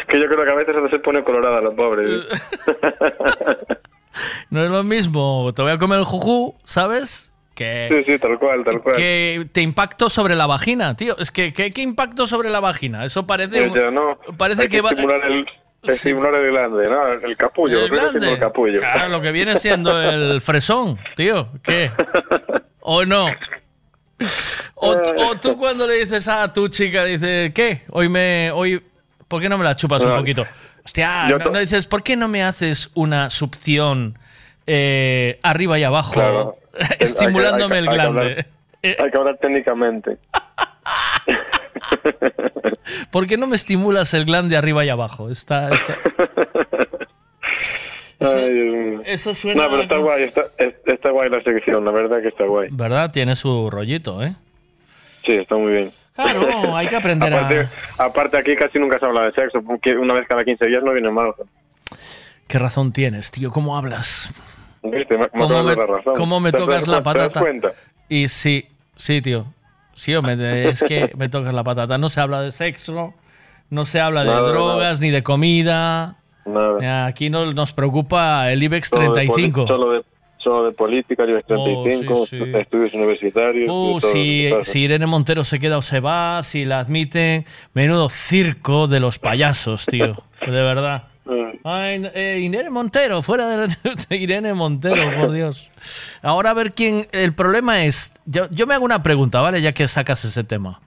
Que yo creo que a veces se pone colorada la pobre. ¿sí? No es lo mismo. Te voy a comer el juju, ¿sabes? Que, Sí, sí, tal cual, tal cual. que te impacto sobre la vagina, tío. Es que, ¿qué, impacto sobre la vagina? Eso parece. Ella, ¿no? parece Hay que va- estimular el, estimular el glande, ¿no? El capullo, El que glande. el capullo. Claro, lo que viene siendo el fresón, tío. ¿Qué? ¿O no? O, t- o tú cuando le dices a tu chica, le dices, ¿qué? Hoy me... hoy ¿Por qué no me la chupas un No. poquito? Hostia, no, dices, ¿por qué no me haces una succión eh, arriba y abajo? Claro. estimulándome Hay que- hay el que- hay que glande. hablar- Hay que hablar técnicamente. ¿Por qué no me estimulas el glande arriba y abajo? Está, Ay, eso suena No, pero está guay, está, es- está guay la sección, la verdad que está guay. ¿Verdad? Tiene su rollito, ¿eh? Sí, está muy bien. Claro, hay que aprender aparte, a... aparte aquí casi nunca se habla de sexo, porque una vez cada 15 días no viene mal. ¿Qué razón tienes, tío? ¿Cómo hablas? ¿Viste? Me, ¿Cómo me, de dar razón. cómo me ¿Te das tocas la cu- te das patata? Y sí, sí, tío. Sí, hombre, es que me tocas la patata. No se habla de sexo, no se habla de Nada, drogas, ni de comida. Nada. Aquí no, nos preocupa el IBEX Solo de 35. poli- Solo de, de política, nivel 35, Oh, sí, sí. estudios universitarios. Uh, todo, si, Irene Montero se queda o se va, si la admiten, menudo circo de los payasos, tío. De verdad. Ay, eh, Irene Montero, fuera de, de Irene Montero, por Dios. Ahora a ver quién. El problema es. Yo, yo me hago una pregunta, ¿vale? Ya que sacas ese tema.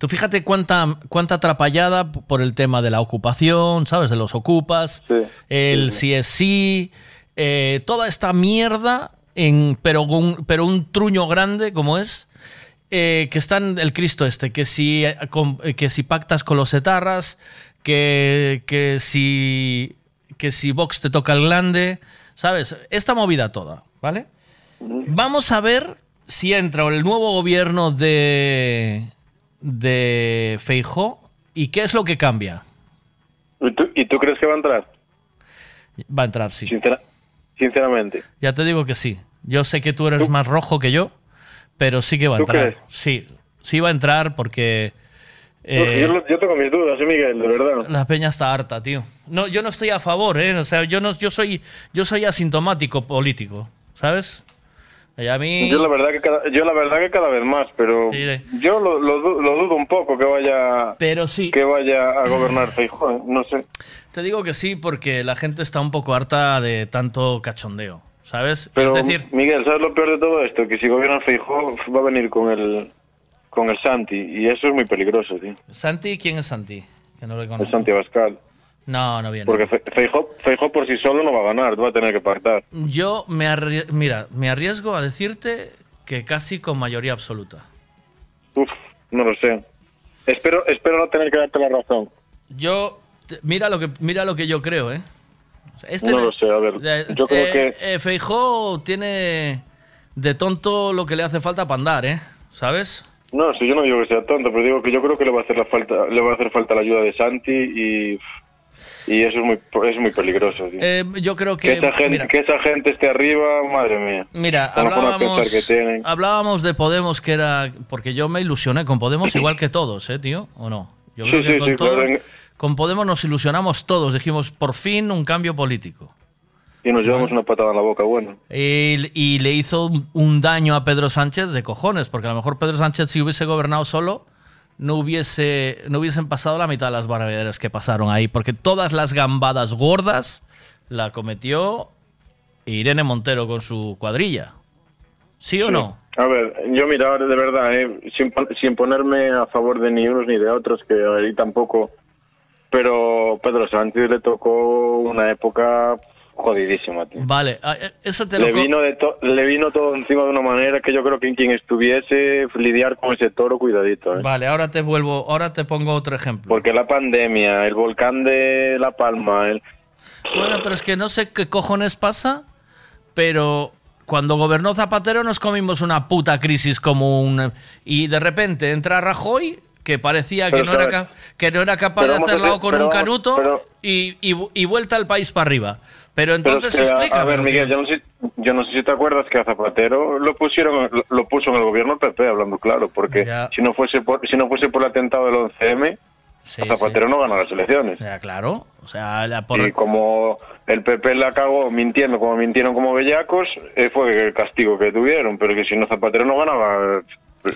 Tú fíjate cuánta, cuánta atrapallada por el tema de la ocupación, ¿sabes? De los ocupas, el si es sí, eh, toda esta mierda, en, pero, un, pero un truño grande como es, eh, que está en el Cristo este, que si, eh, eh, que si pactas con los etarras, que, que, si, que si Vox te toca el glande, ¿sabes? Esta movida toda, ¿vale? Vamos a ver si entra el nuevo gobierno de, de Feijó y qué es lo que cambia. ¿Y tú, y tú crees que va a entrar? Va a entrar, sí. Sincera- sinceramente. Ya te digo que sí. Yo sé que tú eres más rojo que yo, pero sí que va a ¿Tú entrar. crees? Sí, sí va a entrar porque eh, yo, yo tengo mis dudas, ¿eh, Miguel, de verdad. la peña está harta, tío. No, yo no estoy a favor, ¿eh? O sea, yo no, yo soy, yo soy asintomático político, ¿sabes? Y a mí. Yo la verdad que cada, yo la verdad que cada vez más, pero yo lo, lo lo dudo un poco que vaya pero sí. que vaya a gobernar Feijóo, ¿eh? no sé. Te digo que sí porque la gente está un poco harta de tanto cachondeo, ¿sabes? Pero es decir, Miguel, ¿sabes lo peor de todo esto? Que si gobierna Feijóo va a venir con el con el Santi y eso es muy peligroso, tío. Santi, ¿quién es Santi? Que no El conozco. Santi Abascal. No, no viene. Porque Fe- Feijóo, Feijóo por sí solo no va a ganar, va a tener que pactar. Yo me arrie- mira, me arriesgo a decirte que casi con mayoría absoluta. Uf, no lo sé. Espero espero no tener que darte la razón. Yo mira lo que mira lo que yo creo, ¿eh? Este no lo sé, a ver. eh, Yo creo eh, que eh, Feijó tiene de tonto lo que le hace falta para andar, ¿eh? ¿Sabes? No, si yo no digo que sea tonto, pero digo que yo creo que le va a hacer la falta, le va a hacer falta la ayuda de Santi y, y eso es muy, es muy peligroso. tío. Eh, yo creo que, que esa gente, mira, que esa gente esté arriba, madre mía. Mira, hablábamos, que de Podemos que era porque yo me ilusioné con Podemos igual que todos, ¿eh, tío? ¿O no? Yo Sí, creo que sí, con, sí, todo- en- con Podemos nos ilusionamos todos, dijimos por fin un cambio político. Y nos llevamos una patada en la boca, bueno. Y, y le hizo un- daño a Pedro Sánchez de cojones, porque a lo mejor Pedro Sánchez si hubiese gobernado solo no hubiese no hubiesen pasado la mitad de las barbaridades que pasaron ahí, porque todas las gambadas gordas la cometió Irene Montero con su cuadrilla. ¿Sí o Sí. no? A ver, yo mira, de verdad, eh, sin, sin ponerme a favor de ni unos ni de otros, que ahí tampoco, pero Pedro Sánchez le tocó una época jodidísima, tío. Vale, ah, eh, eso te lo Le vino, de to- le vino todo encima de una manera que yo creo que quien estuviese lidiar con ese toro, cuidadito, ¿eh? Vale, ahora te vuelvo, ahora te pongo otro ejemplo. Porque la pandemia, el volcán de La Palma, el... Bueno, pero es que no sé qué cojones pasa, pero cuando gobernó Zapatero nos comimos una puta crisis como un... Y de repente entra Rajoy, que parecía que no, era, que no era capaz de vamos a hacerlo decir- con pero un canuto pero- y, y, y vuelta al país para arriba. Pero entonces es que, a- ver, Miguel, yo no, sé, yo no sé si te acuerdas que a Zapatero lo pusieron, lo, puso en el gobierno PP, hablando claro, porque si no fuese por, si no fuese por el atentado del 11M, a Zapatero no gana las elecciones. Ya, claro. O sea, la por- Y como el PP la cagó mintiendo, como mintieron como bellacos, eh, fue el castigo que tuvieron, pero que si no Zapatero no ganaba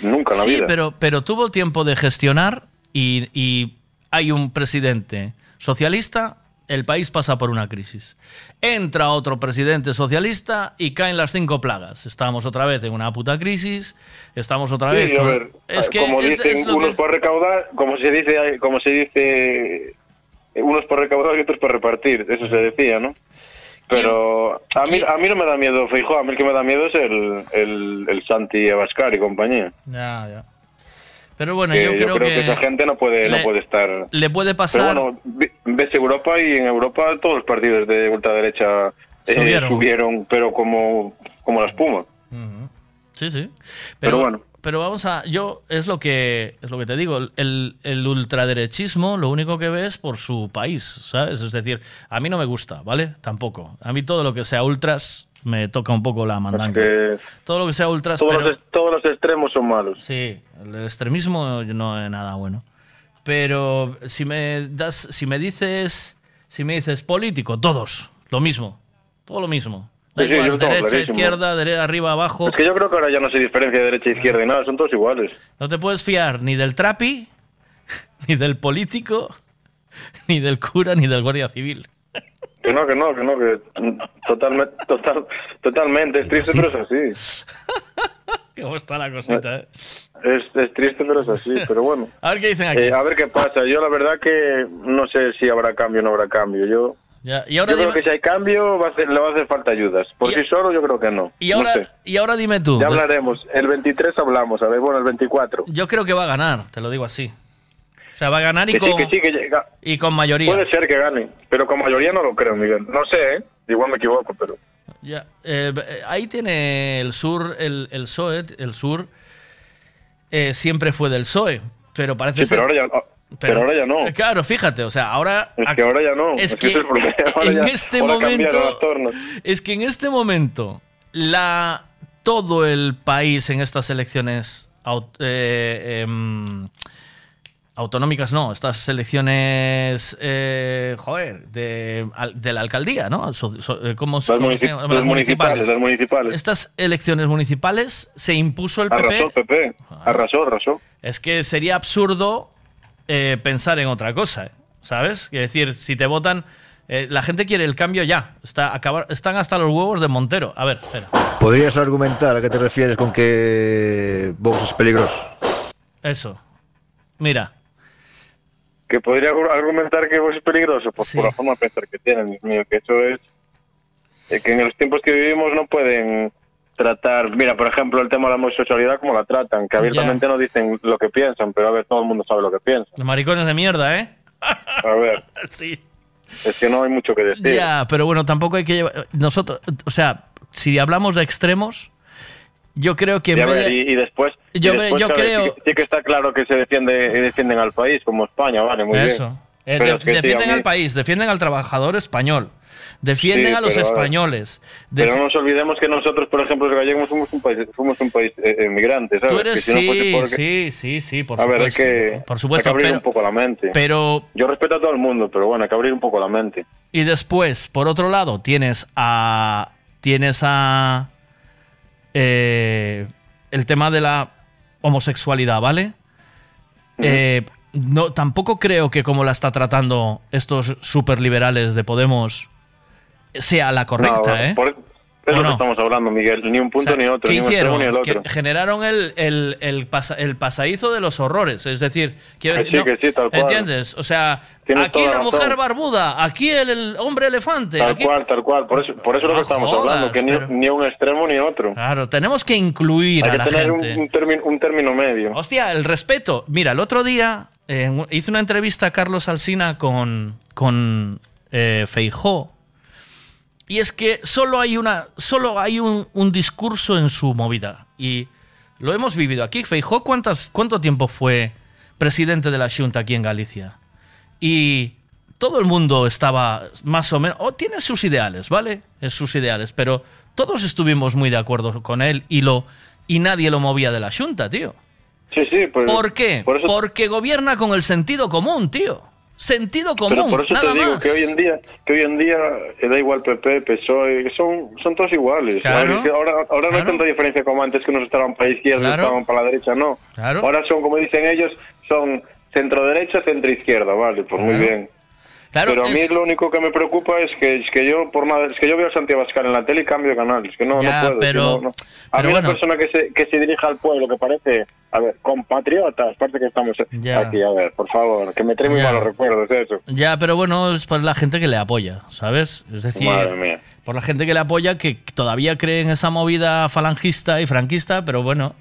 nunca en la sí, vida. pero, pero tuvo tiempo de gestionar y, y hay un presidente socialista, el país pasa por una crisis. Entra otro presidente socialista y caen las cinco plagas. Estamos otra vez en una puta crisis, estamos otra Sí, vez... a ver, es que como es- dicen es unos que- por recaudar, como se dice, como se dice, unos por recaudar y otros por repartir, eso se decía, ¿no? Pero a mí, a mí no me da miedo Feijóo, a mí el que me da miedo es el, el, el Santi Abascal y compañía. Ya, ya. Pero bueno, Que yo creo, que, esa gente no puede, no puede estar... le puede pasar... Pero bueno, ves Europa y en Europa todos los partidos de ultraderecha eh, Subieron. subieron, pero como, como la espuma. Sí, sí. Pero Pero, bueno. Pero vamos a. Yo, es lo que es lo que te digo. El, el ultraderechismo lo único que ve es por su país, ¿sabes? Es decir, a mí no me gusta, ¿vale? Tampoco. A mí todo lo que sea ultras me toca un poco la mandanga. Todo lo que sea ultras, todos, pero. los, todos los extremos son malos. Sí, el extremismo no es nada bueno. Pero si me das, si me dices, si me dices político, todos, lo mismo, todo lo mismo. Da Sí, sí, igual, tengo derecha, clarísimo. izquierda, dere- arriba, abajo. Es que yo creo que ahora ya no se diferencia de derecha izquierda y nada, son todos iguales. No te puedes fiar ni del trapi, ni del político, ni del cura, ni del guardia civil. Que no, que no, que no, que totalmente, total, totalmente, es triste, pero es así. ¿Cómo está la cosita, eh? Es, es triste, pero es así, pero bueno. A ver qué dicen aquí. Eh, a ver qué pasa. Yo la verdad que no sé si habrá cambio o no habrá cambio. Yo, Ya, Y ahora yo creo que si hay cambio va a hacer, le va a hacer falta ayudas. Por sí solo yo creo que no. y No ahora, sé. y ahora dime tú. Ya hablaremos. El 23 hablamos, a ver, bueno, el 24. Yo creo que va a ganar, te lo digo así. O sea, va a ganar y Que con, sí, que sí, que llega. y con mayoría. Puede ser que gane, pero con mayoría no lo creo, Miguel. No sé, ¿eh? Igual me equivoco, pero... Ya, eh, eh, ahí tiene el sur, el, el PSOE, el sur eh, siempre fue del PSOE, pero parece Sí, pero ser- ahora ya, pero ahora ya no. Eh, Claro, fíjate, o sea, ahora... Es que ahora ya no. Es Es que es problema. En ya- este momento... Es que en este momento, la, todo el país en estas elecciones aut- eh, em, autonómicas, no, estas elecciones, eh, joder, de, de la alcaldía, ¿no? So- so- ¿cómo, Las, cómo munici- se llama? las municipales, las municipales. Estas elecciones municipales se impuso el PP. Arrasó PP. Arrasó, arrasó. Es que sería absurdo eh, pensar en otra cosa, ¿eh? ¿sabes? Es decir, si te votan, eh, la gente quiere el cambio ya. Está, acabar, están hasta los huevos de Montero. A ver, espera. ¿Podrías argumentar a qué te refieres con que Vox es peligroso? Eso. Mira. Que podría argu- argumentar que es peligroso, pues por la forma de pensar que tienen, Dios mío, que eso es... eh, que en los tiempos que vivimos no pueden tratar... Mira, por ejemplo, el tema de la homosexualidad, como la tratan, que abiertamente no dicen lo que piensan, pero a ver, todo el mundo sabe lo que piensa. Los maricones de mierda, ¿eh? A ver. Sí. Es que no hay mucho que decir. Ya, pero bueno, tampoco hay que llevar... Nosotros, o sea, si hablamos de extremos, yo creo que... en Y, ver, de- y, y después, y Yo- después, yo claro, creo- sí, que- sí que está claro que se defiende defienden al país, como España, vale, muy Eso. bien. Eh, Pero de- es que sí, defienden al país, defienden al trabajador español, defienden Sí, a los pero, españoles. Pero no nos olvidemos que nosotros, por ejemplo, los gallegos somos un país, somos un país eh, emigrante, ¿sabes? Tú eres, no sí, porque- sí, sí, sí, por a ver, es que por supuesto, hay que abrir pero, un poco la mente. pero- Yo respeto a todo el mundo, pero bueno, hay que abrir un poco la mente. Y después, por otro lado, tienes a. Tienes a. eh, el tema de la homosexualidad, ¿vale? Eh, no, tampoco creo que como la está tratando estos superliberales de Podemos sea la correcta, No, ¿eh? por- es ¿O lo no? estamos hablando, Miguel. Ni un punto O sea, ni otro, ¿Qué ni un hicieron? ni el Que otro. generaron el, el, el, pasa- el pasadizo de los horrores. Es decir, quiero Que decir, sí, no, que sí, tal cual. ¿entiendes? O sea, Tienes aquí la razón. mujer barbuda, aquí el, hombre elefante. Tal aquí- cual, tal cual. Por eso, por eso es lo que estamos jodas, hablando, que ni, pero- ni un extremo ni otro. Claro, tenemos que incluir Hay a que la tener un, gente. un término, un término medio. Hostia, el respeto. Mira, el otro día eh, hice una entrevista a Carlos Alsina con, con eh, Feijó. Y es que solo hay, una, solo hay un, un discurso en su movida. Y lo hemos vivido aquí. Feijó, ¿cuántas, ¿cuánto tiempo fue presidente de la Junta aquí en Galicia? Y todo el mundo estaba más o menos... O tiene sus ideales, ¿vale? Es sus ideales. Pero todos estuvimos muy de acuerdo con él y, lo, y nadie lo movía de la Junta, tío. Sí, sí, pues. ¿Por qué? por eso- Porque gobierna con el sentido común, tío. Sentido común, Pero por eso nada te digo más. que hoy en día, que hoy en día eh, da igual PP, PSOE, son, son todos iguales. Claro. Ahora, ahora, ahora no hay Claro. tanta diferencia como antes que unos estaban para la izquierda Claro. estaban para la derecha, no. Claro. Ahora son, como dicen ellos, son centro derecha, centro izquierda, vale, pues muy Claro. bien. Claro, Pero a mí es- lo único que me preocupa es que, es que yo por nada, es que yo veo a Santiago Abascal en la tele y cambio de canal, es que no, Ya, no puedo. pero- no- no. A pero mí bueno. una persona que se, que se dirija al pueblo, que parece, a ver, compatriotas, parece que estamos Ya. aquí, a ver, por favor, que me trae muy malos recuerdos eso. Ya, pero bueno, es por la gente que le apoya, ¿sabes? Es decir, Madre mía. por la gente que le apoya que todavía cree en esa movida falangista y franquista, pero bueno,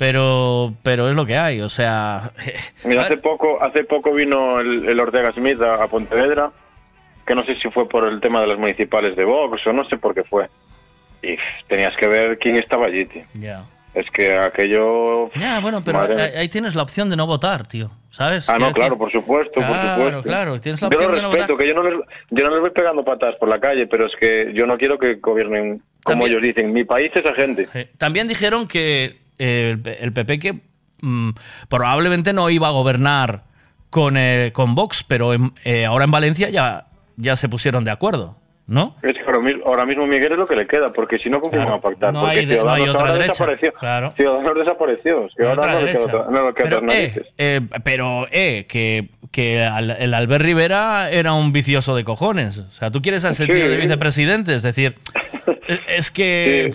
pero pero es lo que hay, o sea, Mira, hace poco, hace poco vino el, el Ortega Smith a, a Pontevedra, que no sé si fue por el tema de las municipales de Vox o no sé por qué fue. Y tenías que ver quién estaba allí, tío. ya. Es que aquello... Ya, bueno, pero ahí, ahí tienes la opción de no votar, tío, ¿sabes? Ah, no, claro, por supuesto, por Claro, supuesto. claro, tienes la yo opción lo de no respeto, votar. que yo no, les, yo no les voy pegando patas por la calle, pero es que yo no quiero que gobiernen como También- ellos dicen. Mi país es esa gente. Eh, También dijeron que el, PP que mm, probablemente no iba a gobernar con, eh, con Vox, pero eh, ahora en Valencia ya, ya se pusieron de acuerdo, ¿no? Es que ahora mismo, ahora mismo Miguel es lo que le queda, porque si no, ¿con quién van a pactar? no porque hay de- no hay Ciudadanos otra ahora derecha, desapareció. claro. Ciudadanos desapareció. No queda no queda Pero, eh, eh, pero, eh, que, que al- el Albert Rivera era un vicioso de cojones. O sea, tú quieres a ese Sí. tío de vicepresidente, es decir, eh, es que...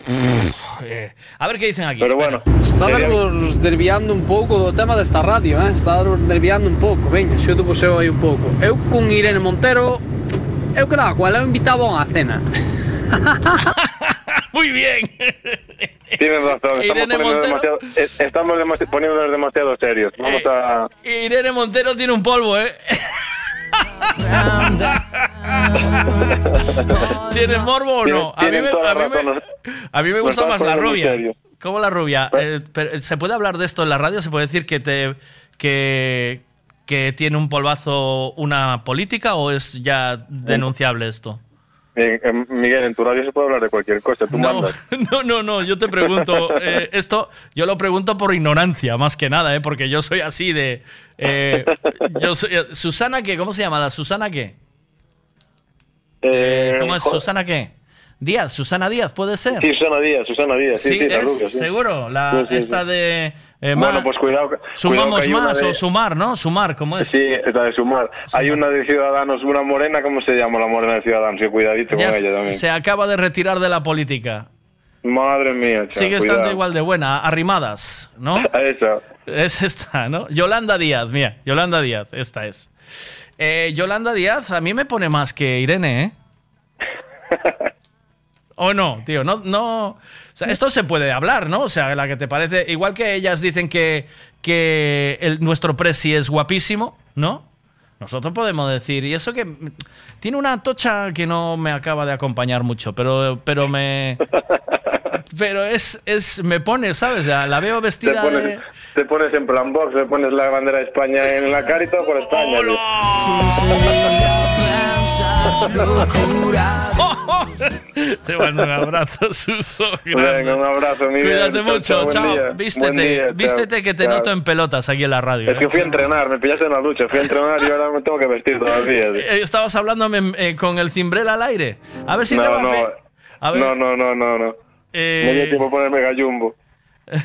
eh, a ver qué dicen aquí. Pero bueno. Estábamos desviando un pouco do tema desta radio, eh? Estábamos desviando un pouco, veña, se eu te puseo aí un pouco. Eu con Irene Montero, eu quedaba coa, ela me invitaba a cena. Muy bien. Tienes razón, estamos, Irene poniendo Montero. demasiado, eh, estamos poniéndonos demasiado serios. Vamos a... Irene Montero tiene un polvo, ¿eh? ¿Tiene morbo o no? A mí me, toda la a mí me- razón. a mí me Nos gusta más la rubia. ¿Cómo la rubia? Eh, pero, ¿Se puede hablar de esto en la radio? ¿Se puede decir que te que, que tiene un polvazo una política o es ya denunciable esto? Eh, eh, Miguel, en tu radio se puede hablar de cualquier cosa, tú No, mandas. no, no, no, yo te pregunto, eh, esto yo lo pregunto por ignorancia, más que nada, eh, porque yo soy así de... eh, yo soy, Susana, ¿qué? ¿Cómo se llama la Susana qué? ¿Cómo es joder. Susana qué? Díaz, Susana Díaz, ¿puede ser? Sí, Susana Díaz, Susana Díaz, sí, Sí, sí, la es, rubia, sí. seguro, la, esta de... eh, Bueno, pues cuidado. Sumamos más de- o sumar, ¿no? Sumar, ¿cómo es? Sí, esta de sumar. Hay una de Ciudadanos, una morena, ¿cómo se llama la morena de Ciudadanos? Que cuidadito Ya con ella también. se acaba de retirar de la política. Madre mía, chaval, Sigue cuidado. estando igual de buena, arrimadas, ¿no? Esa. Es esta, ¿no? Yolanda Díaz, mira, Yolanda Díaz, esta es. Eh, Yolanda Díaz a mí me pone más que Irene, ¿eh? ¿O no, tío? No, no. O sea, esto se puede hablar, ¿no? O sea, la que te parece. Igual que ellas dicen que, que el, nuestro presi es guapísimo, ¿no? Nosotros podemos decir, y eso que tiene una tocha que no me acaba de acompañar mucho, pero, pero me. Pero es, es. Me pone, ¿sabes? La, la veo Te vestida pones, de. te pones en plan box, le pones la bandera de España en la cara y todo por España. Te mando un abrazo, Suso. Venga, un abrazo, Miguel. Cuídate mucho, chao, buen chao. día. Vístete, chao. vístete que te noto en pelotas aquí en la radio. Es que ¿eh? fui a entrenar, me pillaste en la lucha, fui a entrenar y ahora me tengo que vestir todavía. tío. Eh, Estabas hablándome eh, con el cimbrel al aire. A ver si te No, va a no, A ver, no, no, no, no, no. Eh, No tiempo ponerme gallumbo.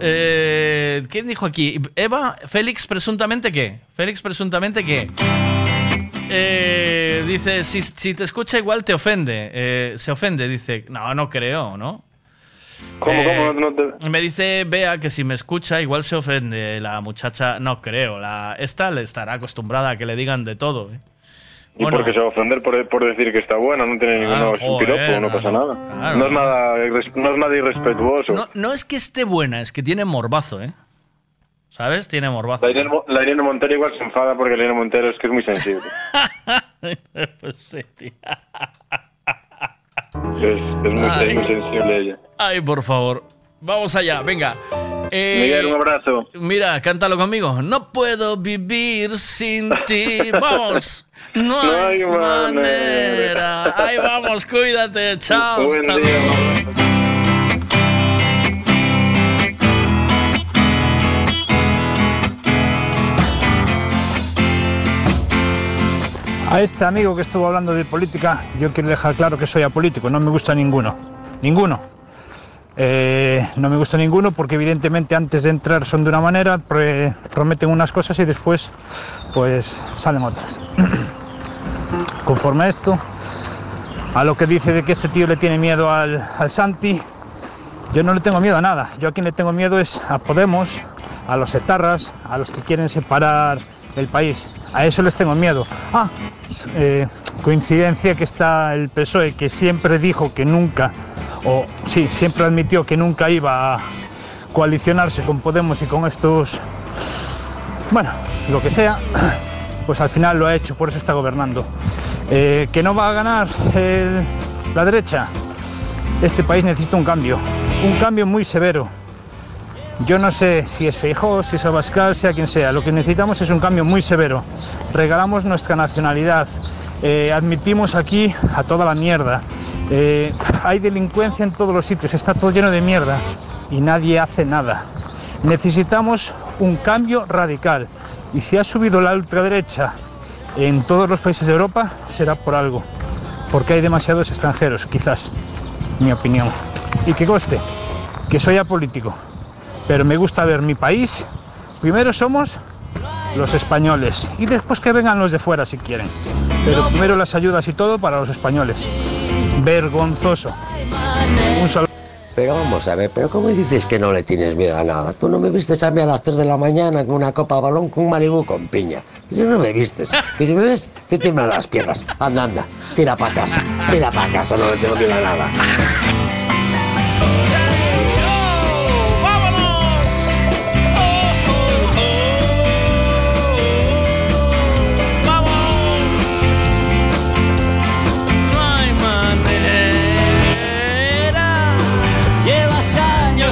eh, ¿quién dijo aquí? Eva, Félix presuntamente qué? Félix presuntamente qué? Eh, dice, si, si te escucha igual te ofende. Eh, se ofende, dice. No, no creo, ¿no? ¿Cómo, Eh, cómo? No te- Me dice Bea que si me escucha igual se ofende la muchacha. No creo. La, esta le estará acostumbrada a que le digan de todo. ¿eh? ¿Y Bueno. por qué se va a ofender por, por decir que está buena? No tiene ningún Ah, no, joder, piropo, no pasa nada. claro. No es nada, no es nada irrespetuoso. No, no es que esté buena, es que tiene morbazo, ¿eh? ¿Sabes? Tiene morbazo. La Irene, Mo- la Irene Montero igual se enfada porque la Irene Montero es que es muy sensible. pues sí, tío. Es, es muy, Ay. sensible ella. Ay, por favor. Vamos allá, venga. Eh, Miguel, un abrazo. Mira, cántalo conmigo. No puedo vivir sin ti. Vamos. No, No hay hay manera. Ahí vamos, cuídate. Chao. Buen hasta día, luego. A este amigo que estuvo hablando de política, yo quiero dejar claro que soy apolítico, no me gusta ninguno. Ninguno. Eh, no me gusta ninguno porque evidentemente antes de entrar son de una manera, prometen unas cosas y después pues salen otras. Conforme a esto, a lo que dice de que este tío le tiene miedo al, al Santi, yo no le tengo miedo a nada. Yo a quien le tengo miedo es a Podemos, a los etarras, a los que quieren separar el país. A eso les tengo miedo. Ah, eh, coincidencia que está el PSOE, que siempre dijo que nunca, o sí, siempre admitió que nunca iba a coalicionarse con Podemos y con estos, bueno, lo que sea, pues al final lo ha hecho, por eso está gobernando. Eh, que no va a ganar la derecha, este país necesita un cambio, un cambio muy severo. Yo no sé si es Feijóo, si es Abascal, sea quien sea. Lo que necesitamos es un cambio muy severo. Regalamos nuestra nacionalidad. eh, admitimos aquí a toda la mierda. eh, hay delincuencia en todos los sitios. Está todo lleno de mierda y nadie hace nada. Necesitamos un cambio radical. Y si ha subido la ultraderecha en todos los países de Europa, será por algo. porque hay demasiados extranjeros, quizás, mi opinión. Y que coste, que soy apolítico, pero me gusta ver mi país. Primero somos los españoles y después que vengan los de fuera si quieren. Pero primero las ayudas y todo para los españoles. Vergonzoso. Un saludo. Pero vamos a ver, pero ¿cómo dices que no le tienes miedo a nada? Tú no me vistes a mí a las 3 de la mañana con una copa de balón con un Malibu con piña. Eso no me vistes. Que si me ves, te tiemblan las piernas. Anda, anda, tira para casa. Tira para casa, no le tengo miedo a nada.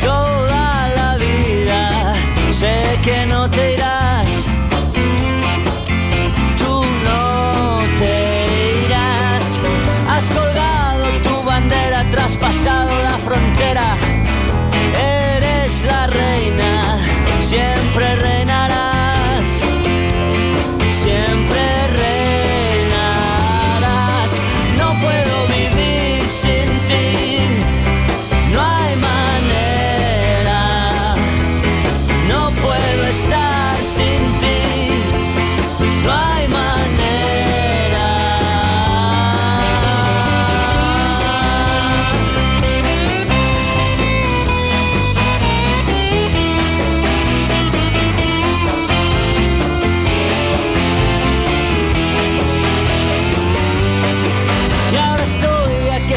Toda la vida. Sé que no te irás. Tú no te irás. Has colgado tu bandera, traspasado la frontera. Eres la reina, siempre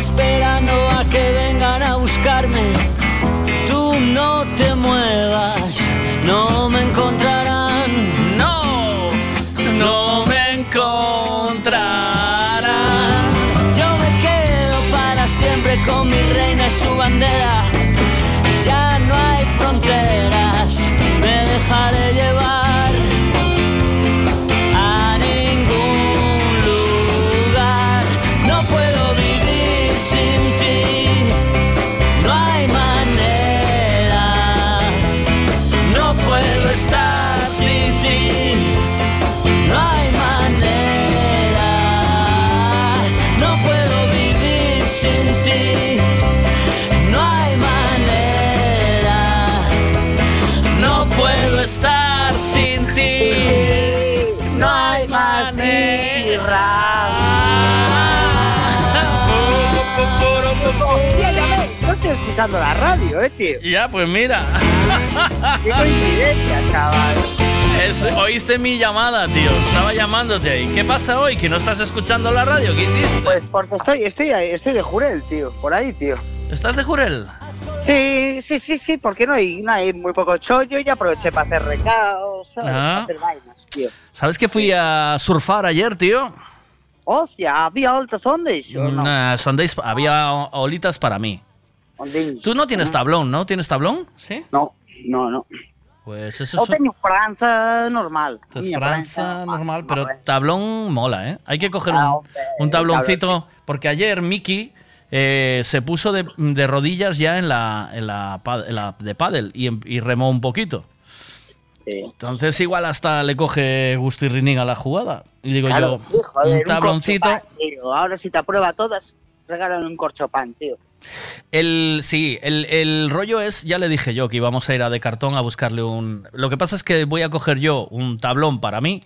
esperando a que vengan a buscarme. Escuchando la radio, eh, tío. Ya, pues mira. Qué coincidencia, chaval. Es- oíste mi llamada, tío. Estaba llamándote ahí. ¿Qué pasa hoy? ¿Que no estás escuchando la radio? ¿Qué hiciste? Pues porque estoy, estoy, estoy de Jurel, tío. Por ahí, tío. ¿Estás de Jurel? Sí, sí, sí, sí, porque no hay, no hay muy poco chollo y aproveché para hacer recados, ¿sabes? Ah. Para hacer vainas, tío. ¿Sabes que fui a surfar ayer, tío? Hostia, ¿había altas ondas o no? Nah, Sundays había olitas para mí. Tú no tienes tablón, ¿no? ¿Tienes tablón? Sí. No, no, no. Pues eso No es tengo Franza normal. Francia normal, pero tablón mola, ¿eh? Hay que coger Ah, un, un tabloncito, porque ayer Miki eh, se puso de, de rodillas ya en la, en la, pa- en la de pádel y, em- y remó un poquito. Entonces igual hasta le coge gusto y rinín a la jugada. Y digo Claro, yo, sí, joder, un tabloncito. Ahora si te aprueba todas, regalan un corchopán, tío. El, sí, el, el rollo es, ya le dije yo que íbamos a ir a de cartón a buscarle un... Lo que pasa es que voy a coger yo un tablón para mí,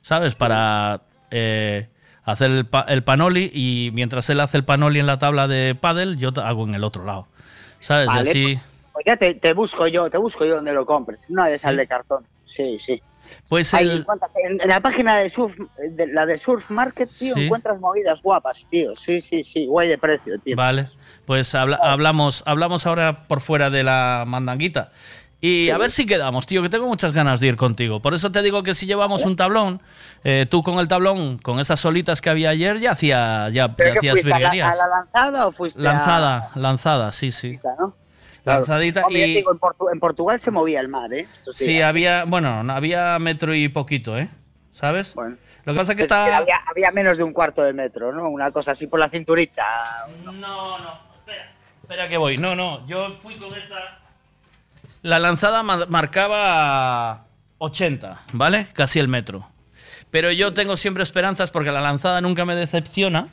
¿sabes? Para eh, hacer el, pa- el panoli y mientras él hace el panoli en la tabla de pádel, yo hago en el otro lado. ¿Sabes? Vale, así... Pues ya te, te busco yo, te busco yo donde lo compres. No de sal de cartón. Sí, sí. Pues el- en, en la página de Surf, de, la de Surf Market, tío, Sí. encuentras movidas guapas, tío. Sí, sí, sí, guay de precio, tío. Vale, pues habla- hablamos, hablamos ahora por fuera de la mandanguita. Y Sí. a ver si quedamos, tío, que tengo muchas ganas de ir contigo. Por eso te digo que si llevamos un tablón, eh, tú con el tablón, con esas solitas que había ayer, ya hacía, ya, ¿Pero ya hacías fuiste a la, virguerías. a la lanzada o fuiste a- Lanzada, lanzada, sí, sí. ¿no? Claro. Lanzadita Hombre, y... digo, en, Portu- en Portugal se movía el mar, ¿eh? Esto Sí, había, bueno, no, había metro y poquito, ¿eh? ¿Sabes? Lo que pasa es que Es está... había, había menos de un cuarto de metro, ¿no? Una cosa así por la cinturita. No, no, espera, espera que voy. No, no, yo fui con esa... La lanzada ma- marcaba 80, ¿vale? Casi el metro. Pero yo tengo siempre esperanzas porque la lanzada nunca me decepciona.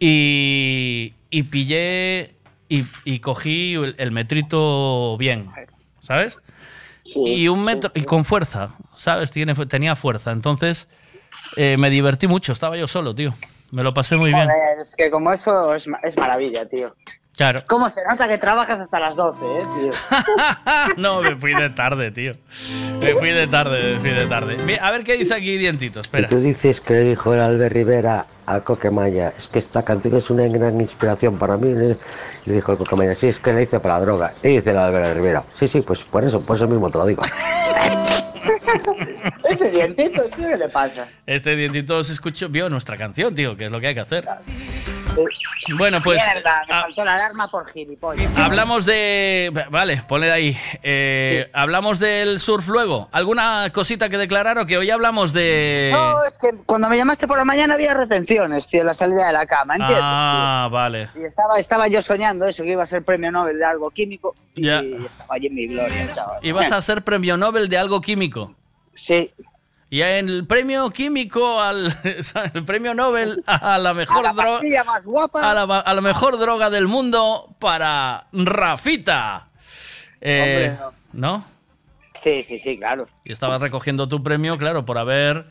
Y, y pillé y, y cogí el, el metrito bien, ¿sabes? y un metro, y con fuerza, ¿sabes? Tiene, tenía fuerza. Entonces eh, me divertí mucho, estaba yo solo, tío. Me lo pasé muy bien. Es que como eso es, es maravilla, tío. Claro. ¿Cómo se nota que trabajas hasta las 12, eh, tío? No, me fui de tarde, tío. Me fui de tarde, me fui de tarde. A ver qué dice aquí Dientito, Y espera. tú dices que le dijo el Albert Rivera a Coquemaya, es que esta canción es una gran inspiración para mí. Le dijo el Coquemaya, sí, es que la hice para la droga. Y dice el Albert Rivera, sí, sí, pues por eso, por eso mismo te lo digo. Ese dientito, tío, ¿qué le pasa? Este Dientito se escuchó, vio nuestra canción, tío, que es lo que hay que hacer. Bueno, pues Mierda, me saltó la alarma por gilipollas. hablamos de... Vale, ponle ahí. Eh, Hablamos del surf luego. ¿Alguna cosita que declarar o que hoy hablamos de... No, es que cuando me llamaste por la mañana había retenciones, tío, en la salida de la cama, ¿entiendes? Ah, vale. Y estaba, estaba yo soñando eso, que iba a ser premio Nobel de algo químico, y Ya. estaba allí en mi gloria, chaval. Y vas a ser premio Nobel de algo químico. Sí. Y el premio químico al el premio Nobel a la mejor A la droga pastilla más guapa. a la, a la mejor droga del mundo para Rafita. Eh, Hombre, ¿No? Sí, sí, sí, claro. Y estabas recogiendo tu premio, claro, por haber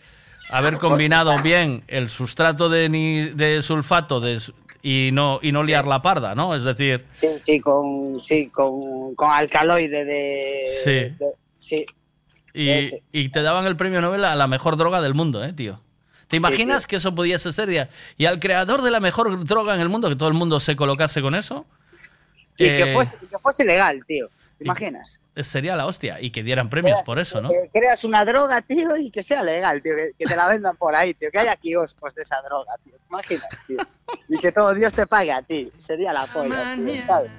haber combinado bien el sustrato de, ni- de sulfato de y no y no liar la parda, ¿no? Es decir, Sí, sí, con, sí, con, con alcaloide de... Sí. de- sí. Y, y te daban el premio Nobel a la mejor droga del mundo, ¿eh, tío? ¿Te imaginas que eso pudiese ser ya? Y al creador de la mejor droga en el mundo, que todo el mundo se colocase con eso, Y, eh, que fuese, y que fuese legal, tío. ¿Te imaginas? sería la hostia. Y que dieran premios por eso, ¿no? Que creas una droga, tío, y que sea legal, tío. Que, que te la vendan por ahí, tío. Que haya kioscos de esa droga, tío. ¿Te imaginas, tío? Y que todo Dios te pague a ti. Sería la polla, tío, ¿sabes?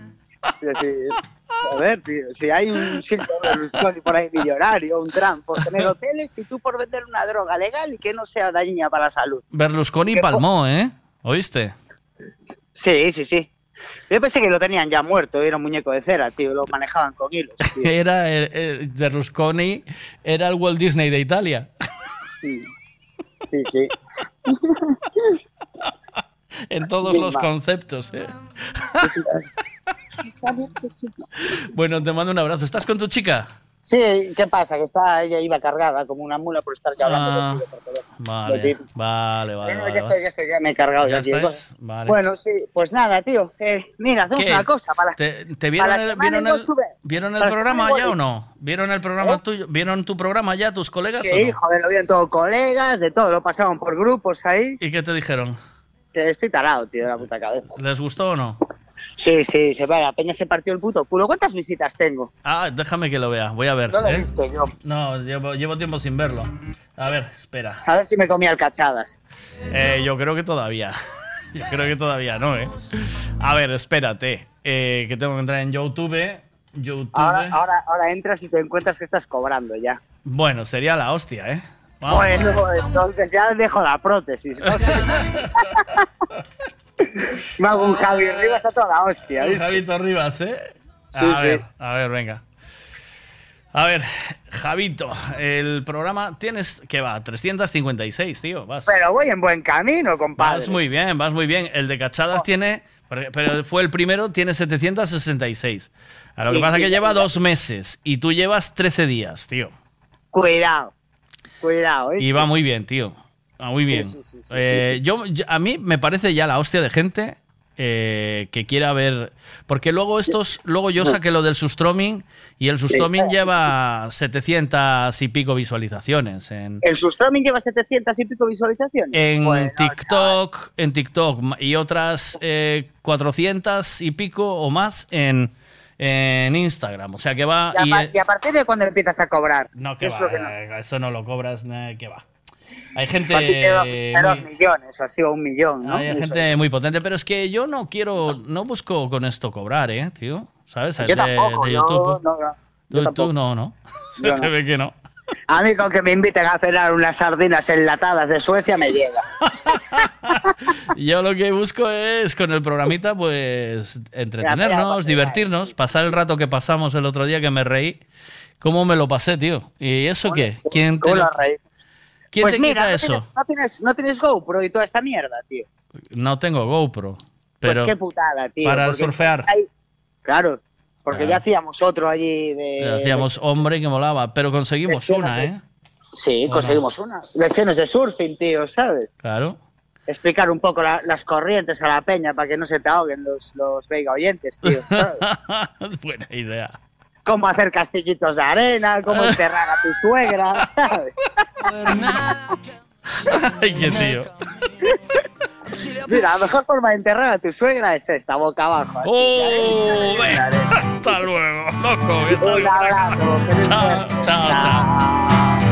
Joder, tío. Si hay un Silvio Berlusconi por ahí millonario, un Trump por tener hoteles y tú por vender una droga legal y que no sea dañina para la salud. Berlusconi palmó, ¿eh? ¿Oíste? Sí, sí, sí. Yo pensé que lo tenían ya muerto, era un muñeco de cera, tío, lo manejaban con hilos. tío. Era el, el- Berlusconi era el Walt Disney de Italia. Sí, sí. sí. en todos los conceptos, ¿eh? Bueno, te mando un abrazo. ¿Estás con tu chica? Sí, ¿qué pasa? Que está, ella iba cargada como una mula por estar ya hablando Ah, por Vale, vale, vale. Ya estoy, ya estoy, ya me he cargado. ¿Ya Ya? Vale. Bueno, sí, pues nada, tío. eh, mira, hacemos ¿Qué? una cosa. Para, ¿Te, te vieron, para el, vieron, el, sube. ¿vieron el Para la programa ya o no? ¿Vieron el programa ¿Eh? tuyo? ¿Vieron tu programa ya tus colegas Sí, no? joder, lo vieron todos colegas, de todo, lo pasaban por grupos ahí. ¿Y qué te dijeron? Que estoy tarado, tío, de la puta cabeza. ¿Les gustó o no? Sí, sí, se va, peña se partió el puto culo. ¿Cuántas visitas tengo? Ah, déjame que lo vea. Voy a ver. No lo he ¿eh? visto yo. No, llevo, llevo tiempo sin verlo. A ver, espera. A ver si me comí alcachadas. Eh, yo creo que todavía. Yo creo que todavía no, ¿eh? A ver, espérate. eh, que tengo que entrar en YouTube. YouTube. Ahora, ahora, ahora entras y te encuentras que estás cobrando ya. Bueno, sería la hostia, ¿eh? Bueno, entonces ya dejo la prótesis. ¿no? Me hago un Javi arriba, está toda la hostia. Un. Javito Rivas, ¿eh? A Sí, sí. ver, a ver, venga. A ver, Javito, el programa tienes, ¿qué va? 356, tío. Vas, Pero voy en buen camino, compadre. vas muy bien, vas muy bien. El de Cachadas tiene, pero fue el primero, tiene 766. A lo que pasa es que lleva dos meses y tú llevas 13 días, tío. Cuidado. Cuidado, ¿eh? Y va muy bien, tío. Va muy bien. sí, sí, sí, Eh, Yo, yo- a mí me parece ya la hostia de gente eh, que quiera ver. Porque luego estos. Luego yo saqué lo del sustroming y el sustroming lleva 700 y pico visualizaciones en. El Sustroming lleva 700 y pico visualizaciones. En Bueno, TikTok, en TikTok y otras eh, 400 y pico o más en, en Instagram. O sea que va. y, a, y, eh, y a partir de cuando empiezas a cobrar. no, que es va, lo que no. eso no lo cobras, que va. Hay gente. de dos millones, o así, o un millón, ¿no? hay Eso. gente muy potente, pero es que yo no quiero, no busco con esto cobrar, ¿eh, tío? ¿Sabes? Yo De- tampoco, de yo YouTube. no, Tú- yo tú tampoco. no, ¿no? Se Yo te no. ve que no. A mí con que me inviten a cenar unas sardinas enlatadas de Suecia me llega. Yo lo que busco es con el programita, pues, entretenernos, pues, divertirnos, pasar el rato que pasamos el otro día que me reí. ¿Cómo me lo pasé, tío? ¿Y eso qué? ¿Quién te, ¿Cómo lo- lo reí? ¿Quién pues te mira, quita no eso? Tienes, no, tienes, no tienes GoPro y toda esta mierda, tío. No tengo GoPro, pero pues qué putada, tío. para surfear. hay- Claro, porque Ah. ya hacíamos otro allí de... hacíamos hombre que molaba, pero conseguimos de- una, ¿eh? Sí, ¿O conseguimos una. Lecciones de surfing, tío, ¿sabes? Claro. Explicar un poco la- las corrientes a la peña para que no se te ahoguen los, los Veiga oyentes, tío, ¿sabes? Buena idea. Cómo hacer castillitos de arena, cómo enterrar a tu suegra, ¿sabes? Ay, qué tío. Mira, la mejor forma de enterrar a tu suegra es esta, boca abajo. así, ¡Oh! arena. Hasta luego, loco. Un abrazo, Chao, chao, chao.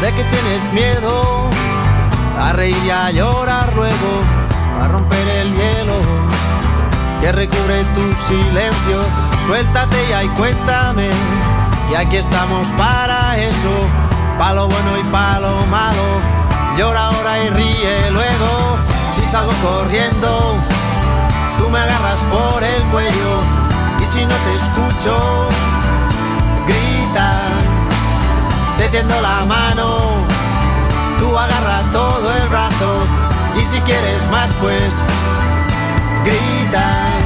De que tienes miedo a reír y a llorar luego, a romper el hielo que recubre tu silencio. Suéltate ya y cuéntame, y aquí estamos para eso, pa' lo bueno y pa' lo malo. Llora ahora y ríe luego, si salgo corriendo, tú me agarras por el cuello, y si no te escucho, te tiendo la mano, tú agarra todo el brazo y si quieres más pues grita.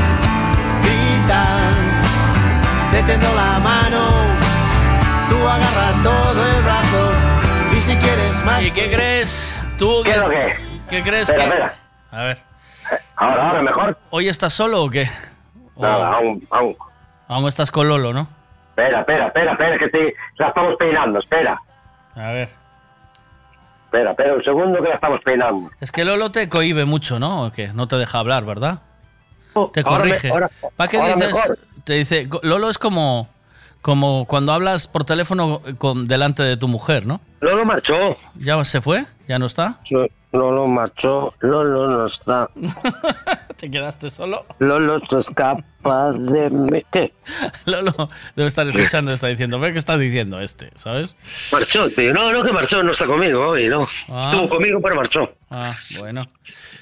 te tendo la mano, tú agarra todo el brazo y si quieres más. ¿Y qué crees tú? ¿Qué que? ¿Qué crees Espera, que.? espera. A ver. Ahora, ahora, mejor. ¿Hoy estás solo o qué? O- Nada, aún, aún. Aún estás con Lolo, ¿no? Espera, espera, espera, espera, que te, la estamos peinando, espera. A ver. Espera, espera, un segundo que la estamos peinando. Es que Lolo te cohibe mucho, ¿no? ¿O qué? No te deja hablar, ¿verdad? Te ahora me- corrige. ahora- ¿Para qué ahora dices? mejor. Te dice, Lolo es como, como cuando hablas por teléfono con, delante de tu mujer, ¿no? Lolo marchó. ¿Ya se fue? ¿Ya no está? Lolo marchó, Lolo no está. ¿Te quedaste solo? Lolo se escapa de mí. ¿Qué? Lolo debe estar escuchando, está diciendo, ve qué está diciendo este, ¿sabes? Marchó, tío. No, no que marchó, no está conmigo hoy, no. Ah. Estuvo conmigo, pero marchó. Ah, bueno.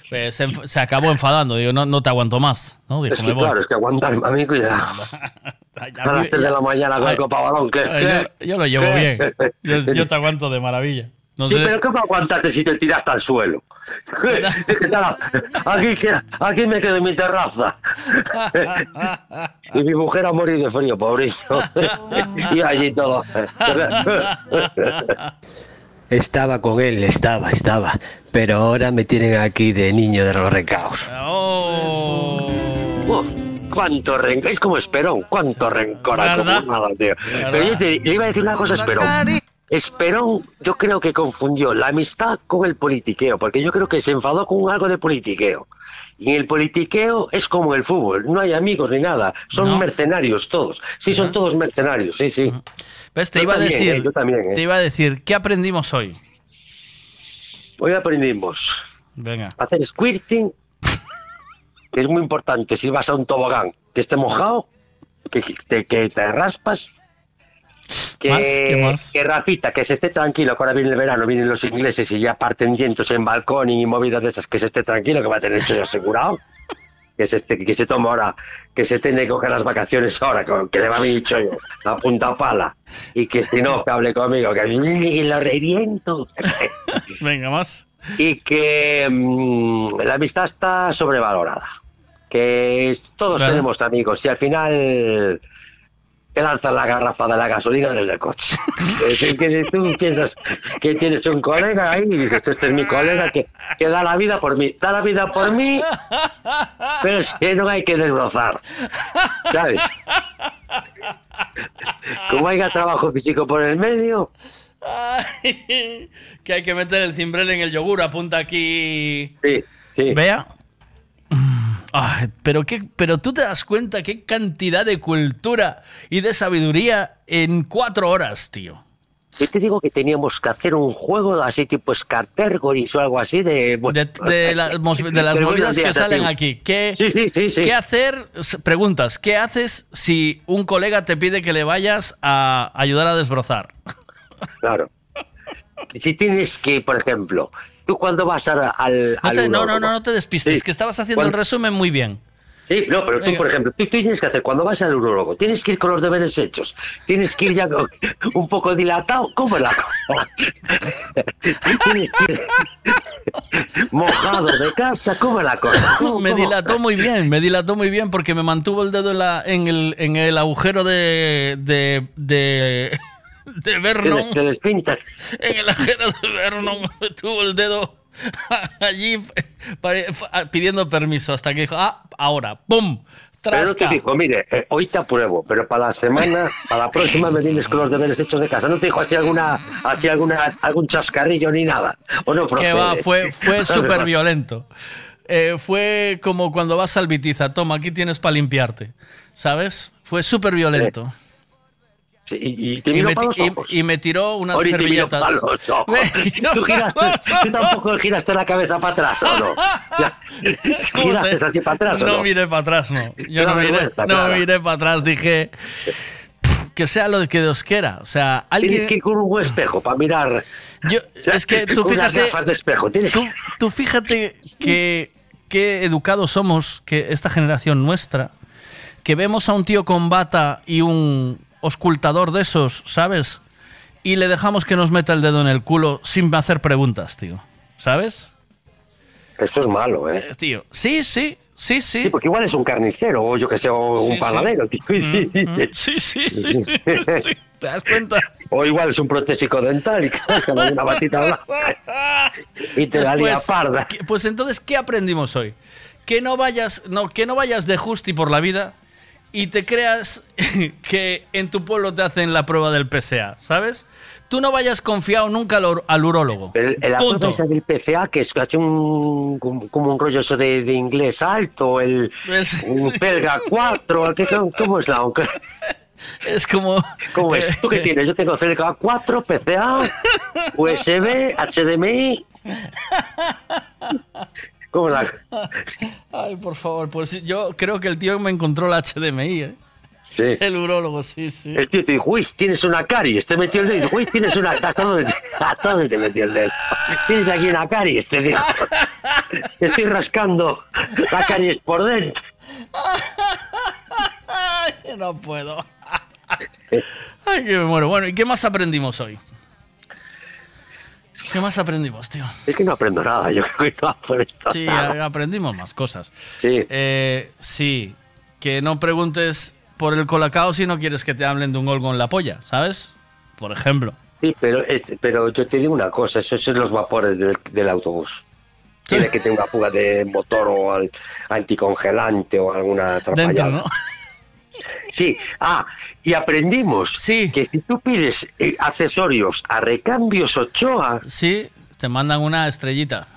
Pues se, acabó enfadando. Digo, no, no te aguanto más. ¿no? Dijo, Es que claro, es que aguantar, a mí cuidado. A las 3 de la mañana con el copa balón, ¿qué? ay, ¿Qué? yo, yo lo llevo ¿Qué? bien. Yo, yo te aguanto de maravilla. No sí, sé- pero ¿cómo aguantarte si te tiraste al suelo? aquí, aquí me quedo en mi terraza. y mi mujer a morir de frío, pobrillo. y allí todo. Estaba con él, estaba, estaba. Pero ahora me tienen aquí de niño de los recaos. Oh. Uf, cuánto rencor, es como Esperón, cuánto rencor acumulado, tío. Pero yo te- le iba a decir una cosa a Esperón. Esperón, yo creo que confundió la amistad con el politiqueo, porque yo creo que se enfadó con algo de politiqueo. Y en el politiqueo es como el fútbol, no hay amigos ni nada, son No. mercenarios todos. Sí, son todos mercenarios, sí, sí. ¿Ves? Te Yo iba a decir. eh, yo también, eh. Te iba a decir, ¿qué aprendimos hoy? Hoy aprendimos Venga. a hacer squirting, que es muy importante si vas a un tobogán que esté mojado, que te, que te raspas. Que, ¿Más? ¿Qué más? que Rafita, que se esté tranquilo, que ahora viene el verano, vienen los ingleses y ya parten vientos en balcón y movidas de esas, que se esté tranquilo, que va a tener eso asegurado. Que se, esté- que se toma ahora, que se tiene que coger las vacaciones ahora, que, le va a mi chollo, a punta pala. Y que si no, que hable conmigo, que lo reviento. Venga, más. y que mm, la amistad está sobrevalorada. Que todos tenemos amigos y al final te lanzan la garrafa de la gasolina desde el coche. Es decir, que tú piensas que tienes un colega ahí y dices, este es mi colega que, que da la vida por mí. Da la vida por mí, pero es que no hay que desbrozar. ¿Sabes? Como haya trabajo físico por el medio, Ay, que hay que meter el cimbrel en el yogur, apunta aquí. Sí, sí. Vea. Ay, pero, qué, pero tú te das cuenta qué cantidad de cultura y de sabiduría en cuatro horas, tío. Yo te digo que teníamos que hacer un juego así tipo Scartergoris o algo así de... De, de la- mos- de las movidas que salen aquí. ¿Qué, Sí, sí, sí, sí. ¿Qué hacer? Preguntas, ¿qué haces si un colega te pide que le vayas a ayudar a desbrozar? Claro. Si tienes que, por ejemplo, tú cuando vas a- al... No, al no, no, no, no te despistes, Sí. que estabas haciendo el resumen muy bien. Sí, no, pero tú, por ejemplo, tú tienes que hacer, cuando vas al urólogo, tienes que ir con los deberes hechos, tienes que ir ya con- un poco dilatado, ¿cómo es la cosa? tienes que ir mojado de casa, ¿cómo es la cosa? ¿Cómo- Me cómo? dilató muy bien, me dilató muy bien porque me mantuvo el dedo en, la- en, el, en el agujero de, de, de, de Vernon. les- les. En el agujero de Vernon tuvo el dedo allí pidiendo permiso hasta que dijo, ah, ahora, ¡pum! Pero no te dijo, mire, eh, hoy te apruebo, pero para la semana, para la próxima me vienes con los deberes hechos de casa. No te dijo así alguna, así alguna, algún chascarrillo ni nada. O no Que va, fue, fue súper violento. Eh, fue como cuando vas al Bitiza, toma, aquí tienes para limpiarte. ¿Sabes? Fue súper violento. Sí, y, y te Y miró me, para ti- los y- ojos. y me tiró unas te para los ojos. Miró Tú giraste, tú tampoco giraste la cabeza para atrás, ¿o no? Ya. ¿Cómo Giraste te- así para atrás, ¿o no no? miré para atrás, no. Yo no miré, no claro. miré para atrás, dije "Pff, que sea lo que Dios quiera. O sea, alguien. Tienes que ir con un espejo para mirar. Yo- es que tú Unas fíjate. gafas de espejo. Tienes tú, tú fíjate que qué educados somos, que esta generación nuestra, que vemos a un tío con bata y un oscultador de esos, ¿sabes? Y le dejamos que nos meta el dedo en el culo sin hacer preguntas, tío. ¿Sabes? Esto es malo, ¿eh? Eh, Tío, sí, sí, sí, sí. Sí, porque igual es un carnicero o yo que sé, o Sí, un sí. panadero, tío. Sí, sí, sí, sí, sí. ¿Te das cuenta? O igual es un protésico dental y que sabes que una batita blanca y te da Después, parda. ¿qué- Pues entonces, ¿qué aprendimos hoy? Que no vayas, no, que no vayas de justi por la vida y te creas que en tu pueblo te hacen la prueba del PSA, ¿sabes? Tú no vayas confiado nunca al, al urólogo. El, el Punto. prueba esa del PCA, que es casi un, como, un rollo eso de, de inglés alto, el un belga 4, ¿qué- ¿cómo, es la Es como... ¿Cómo es? ¿Tú qué tienes? Yo tengo belga 4, PCA, USB, HDMI. ¿Cómo la...? Ay, por favor, pues yo creo que el tío me encontró la HDMI, ¿eh? Sí. El urólogo, sí, sí. El tío te dijo, uy, tienes una caries, te metió el dedo. Uy, tienes una... ¿Hasta dónde, hasta dónde te metió el dedo? Tienes aquí una caries, te digo. Te estoy rascando la caries por dentro. Ay, no puedo. Ay, que me muero. Bueno, ¿y qué más aprendimos hoy? ¿Qué más aprendimos, tío? Es que no aprendo nada, yo creo que no aprendo Sí, nada. aprendimos más cosas. Sí. Eh, sí, que no preguntes por el colacao si no quieres que te hablen de un gol con la polla, ¿sabes? Por ejemplo. Sí, pero, es- pero yo te digo una cosa, eso son los vapores del, del autobús. Tiene que tener una fuga de motor o al- anticongelante o alguna atrapallada. Dentro, ¿no? Sí, ah, y aprendimos que si tú pides eh, accesorios a recambios Ochoa, Sí, te mandan una estrellita.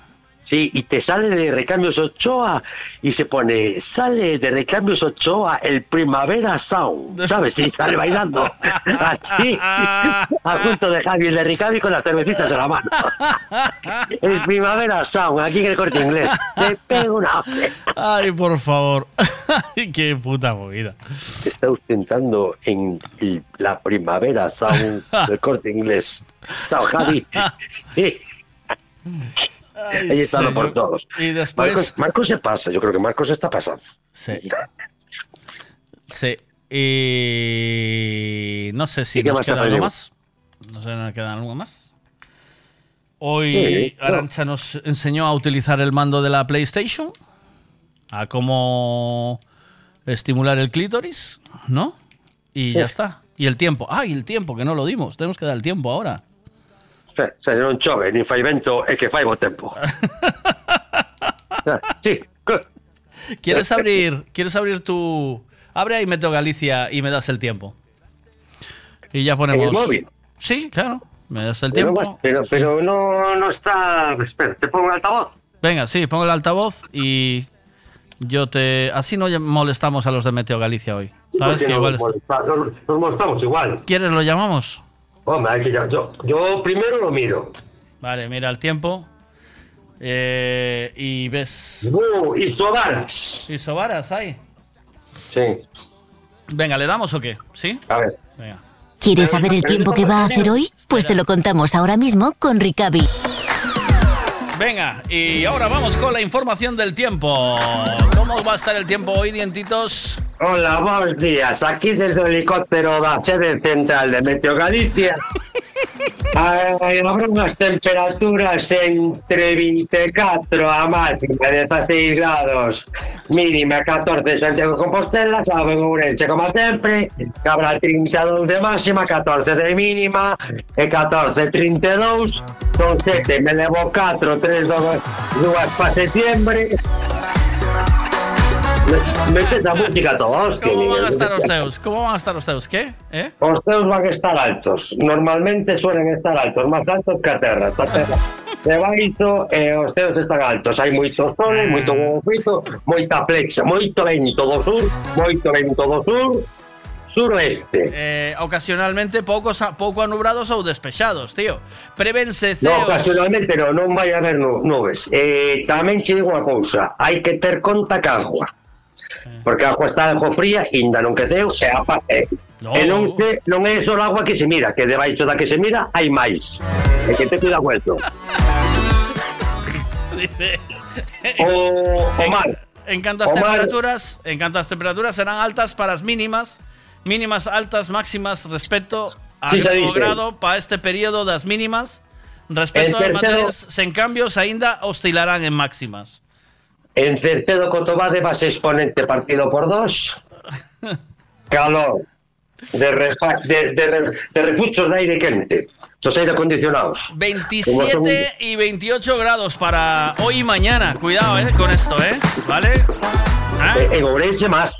Sí, y te sale de recambios Ochoa y se pone, sale de recambios Ochoa el Primavera Sound, ¿sabes? Y sale bailando así, a junto de Javier de Ricavi con las cervecitas en la mano. El Primavera Sound, aquí en el corte inglés. Te pego una Ay, por favor. Ay, qué puta movida. Está ostentando en la Primavera Sound del corte inglés. Está Javi. Está lo por todos. Y después- Marcos, Marcos se pasa, yo creo que Marcos está pasando. Sí. Sí. Y no sé si ¿Y qué nos queda algo más. No sé si nos queda algo más. Hoy Sí, no. Arancha nos enseñó a utilizar el mando de la PlayStation, a cómo estimular el clítoris, ¿no? Y ya está. Y el tiempo. ¡Ay, el tiempo! Que no lo dimos. Tenemos que dar el tiempo ahora. Se, se non chove, nin fai vento e que fai bo tempo. sí, ¿Quieres abrir, ¿Quieres abrir tu... Abre ahí Meteo Galicia y me das el tiempo. Y ya ponemos... ¿En el móvil? Sí, claro. Me das el Pero, tiempo. pero, pero no, no está... Espera, te pongo el altavoz. Venga, sí, pongo el altavoz y yo te... Así no molestamos a los de Meteo Galicia hoy. ¿Sabes? Que nos igual... molesta- nos, nos molestamos igual. ¿Quieres lo llamamos? Hombre, hay que ya- yo, yo primero lo miro. Vale, mira el tiempo. Eh, y ves... Uh, isobaras. ¿Isobaras hay? Sí. Venga, ¿le damos o qué? ¿Sí? A ver. Venga. ¿Quieres saber el tiempo que va a hacer hoy? Pues te lo contamos ahora mismo con Ricavi. Venga, y ahora vamos con la información del tiempo. ¿Cómo va a estar el tiempo hoy, dientitos? Ola, buenos días. Aquí desde o helicóptero da sede central de Meteo Galicia. Habrá unhas temperaturas entre 24 a máxima 16 grados mínima 14 Santiago Compostela saben Ourense como sempre que habrá 32 de máxima 14 de mínima e 14 32 con 7 me levo 4 3 2, 2 para Me, metes a música todos. Como van a estar os teus? Como van a estar os teus, que? Eh? Os teus van a estar altos. Normalmente suelen estar altos, máis altos que a terra. Esta terra de baixo e eh, os teus están altos. Hai moito sol, moito ah. golfito, moita flexa, moito vento do sur, moito vento do sur, suroeste. Eh, ocasionalmente poucos pouco anubrados ou despexados, tío. Prevense ceos. No, ocasionalmente no, non vai haber nubes. Eh, tamén che digo unha cousa, hai que ter conta que agua. Porque a agua está algo fría, inda non quedeu, e a pa, e, No. e non, se, non é só agua que se mira, que debaixo da que se mira hai máis. E que te cuida vuelto. Dice. O, o mar. En canto as O mar- temperaturas, en canto as temperaturas serán altas para as mínimas, mínimas altas, máximas respecto a Sí, se grado para este período das mínimas. Respecto ás materias sen cambios aínda oscilarán en máximas. En Cercedo Cotobade vas exponente partido por dos. Calor. De, refa, de, de, re- de refuchos de aire quente. Dos aire acondicionados. 27 y 28 grados para hoy y mañana. Cuidado, eh, con esto, eh. ¿Vale? ¿Ah? Eh, En Ourense más.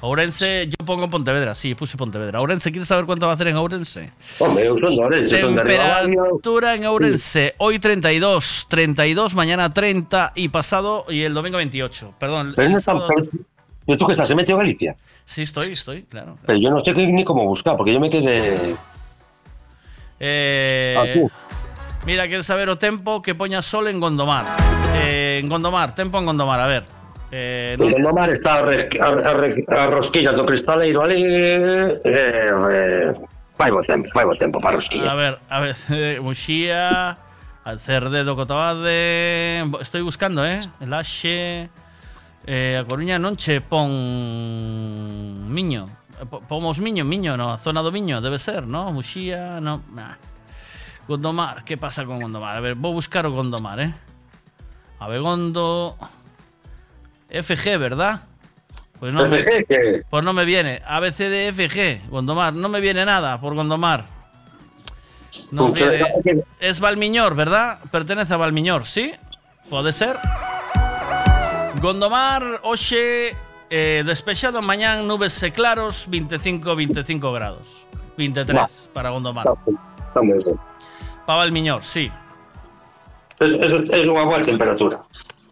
Ourense, yo pongo Pontevedra, sí, puse Pontevedra. Ourense, ¿quieres saber cuánto va a hacer en Ourense? Hombre, eu son de Ourense. Temperatura en Ourense, hoy 32, 32, mañana 30 y pasado y el domingo 28. Perdón, Pero el no está- sábado- pero- ¿Y tú que estás en Meteo Galicia? Sí, estoy, estoy, claro. Pero yo no sé qué- ni cómo buscar, porque yo me quedé... Eh, Aquí. mira, quieres saber o tempo que poña sol en Gondomar. Eh, en Gondomar, tempo en Gondomar, a ver. Eh, non... no mar está a, re, a, a, a rosquilla do cristaleiro ali eh, eh, vai bo tempo, vai bo tempo para rosquillas. A ver, a ver, eh, Muxía, Alcerde do Cotobade, estoy buscando, eh, Laxe, eh, a Coruña non che pon Miño, pomos Miño, Miño, no, a zona do Miño, debe ser, no, Muxía, no, nah. Gondomar, que pasa con Gondomar? A ver, vou buscar o Gondomar, eh. A ver, Gondo... FG, ¿verdad? Pues no, me, pues no me viene. ABCDFG, Gondomar. No me viene nada por Gondomar. No Pucha, viene. Es Valmiñor, ¿verdad? Pertenece a Valmiñor, ¿sí? Puede ser. Gondomar, Oxe, eh, despexado mañán, nubes claros, 25, 25 grados. 23 para Gondomar. Para Valmiñor, sí. Es, es, es temperatura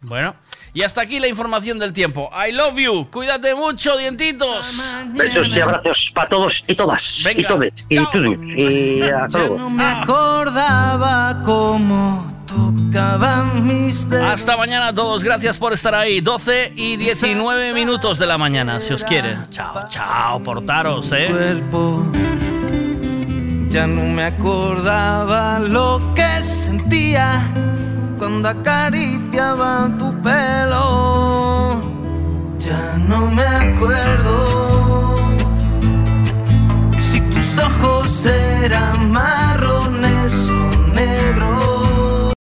Bueno, y hasta aquí la información del tiempo. I love you. Cuídate mucho, dientitos. Besos y abrazos para todos y todas Venga, Y todos Y todos Y hasta luego No me acordaba cómo tocaban mis dedos. Hasta mañana a todos. Gracias por estar ahí. 12 y 19 minutos de la mañana, si os quiere. Chao, chao. Portaros, ¿eh? cuerpo. Ya no me acordaba lo que sentía cuando acariciaba tu pelo. Ya no me acuerdo si tus ojos eran marrones o negros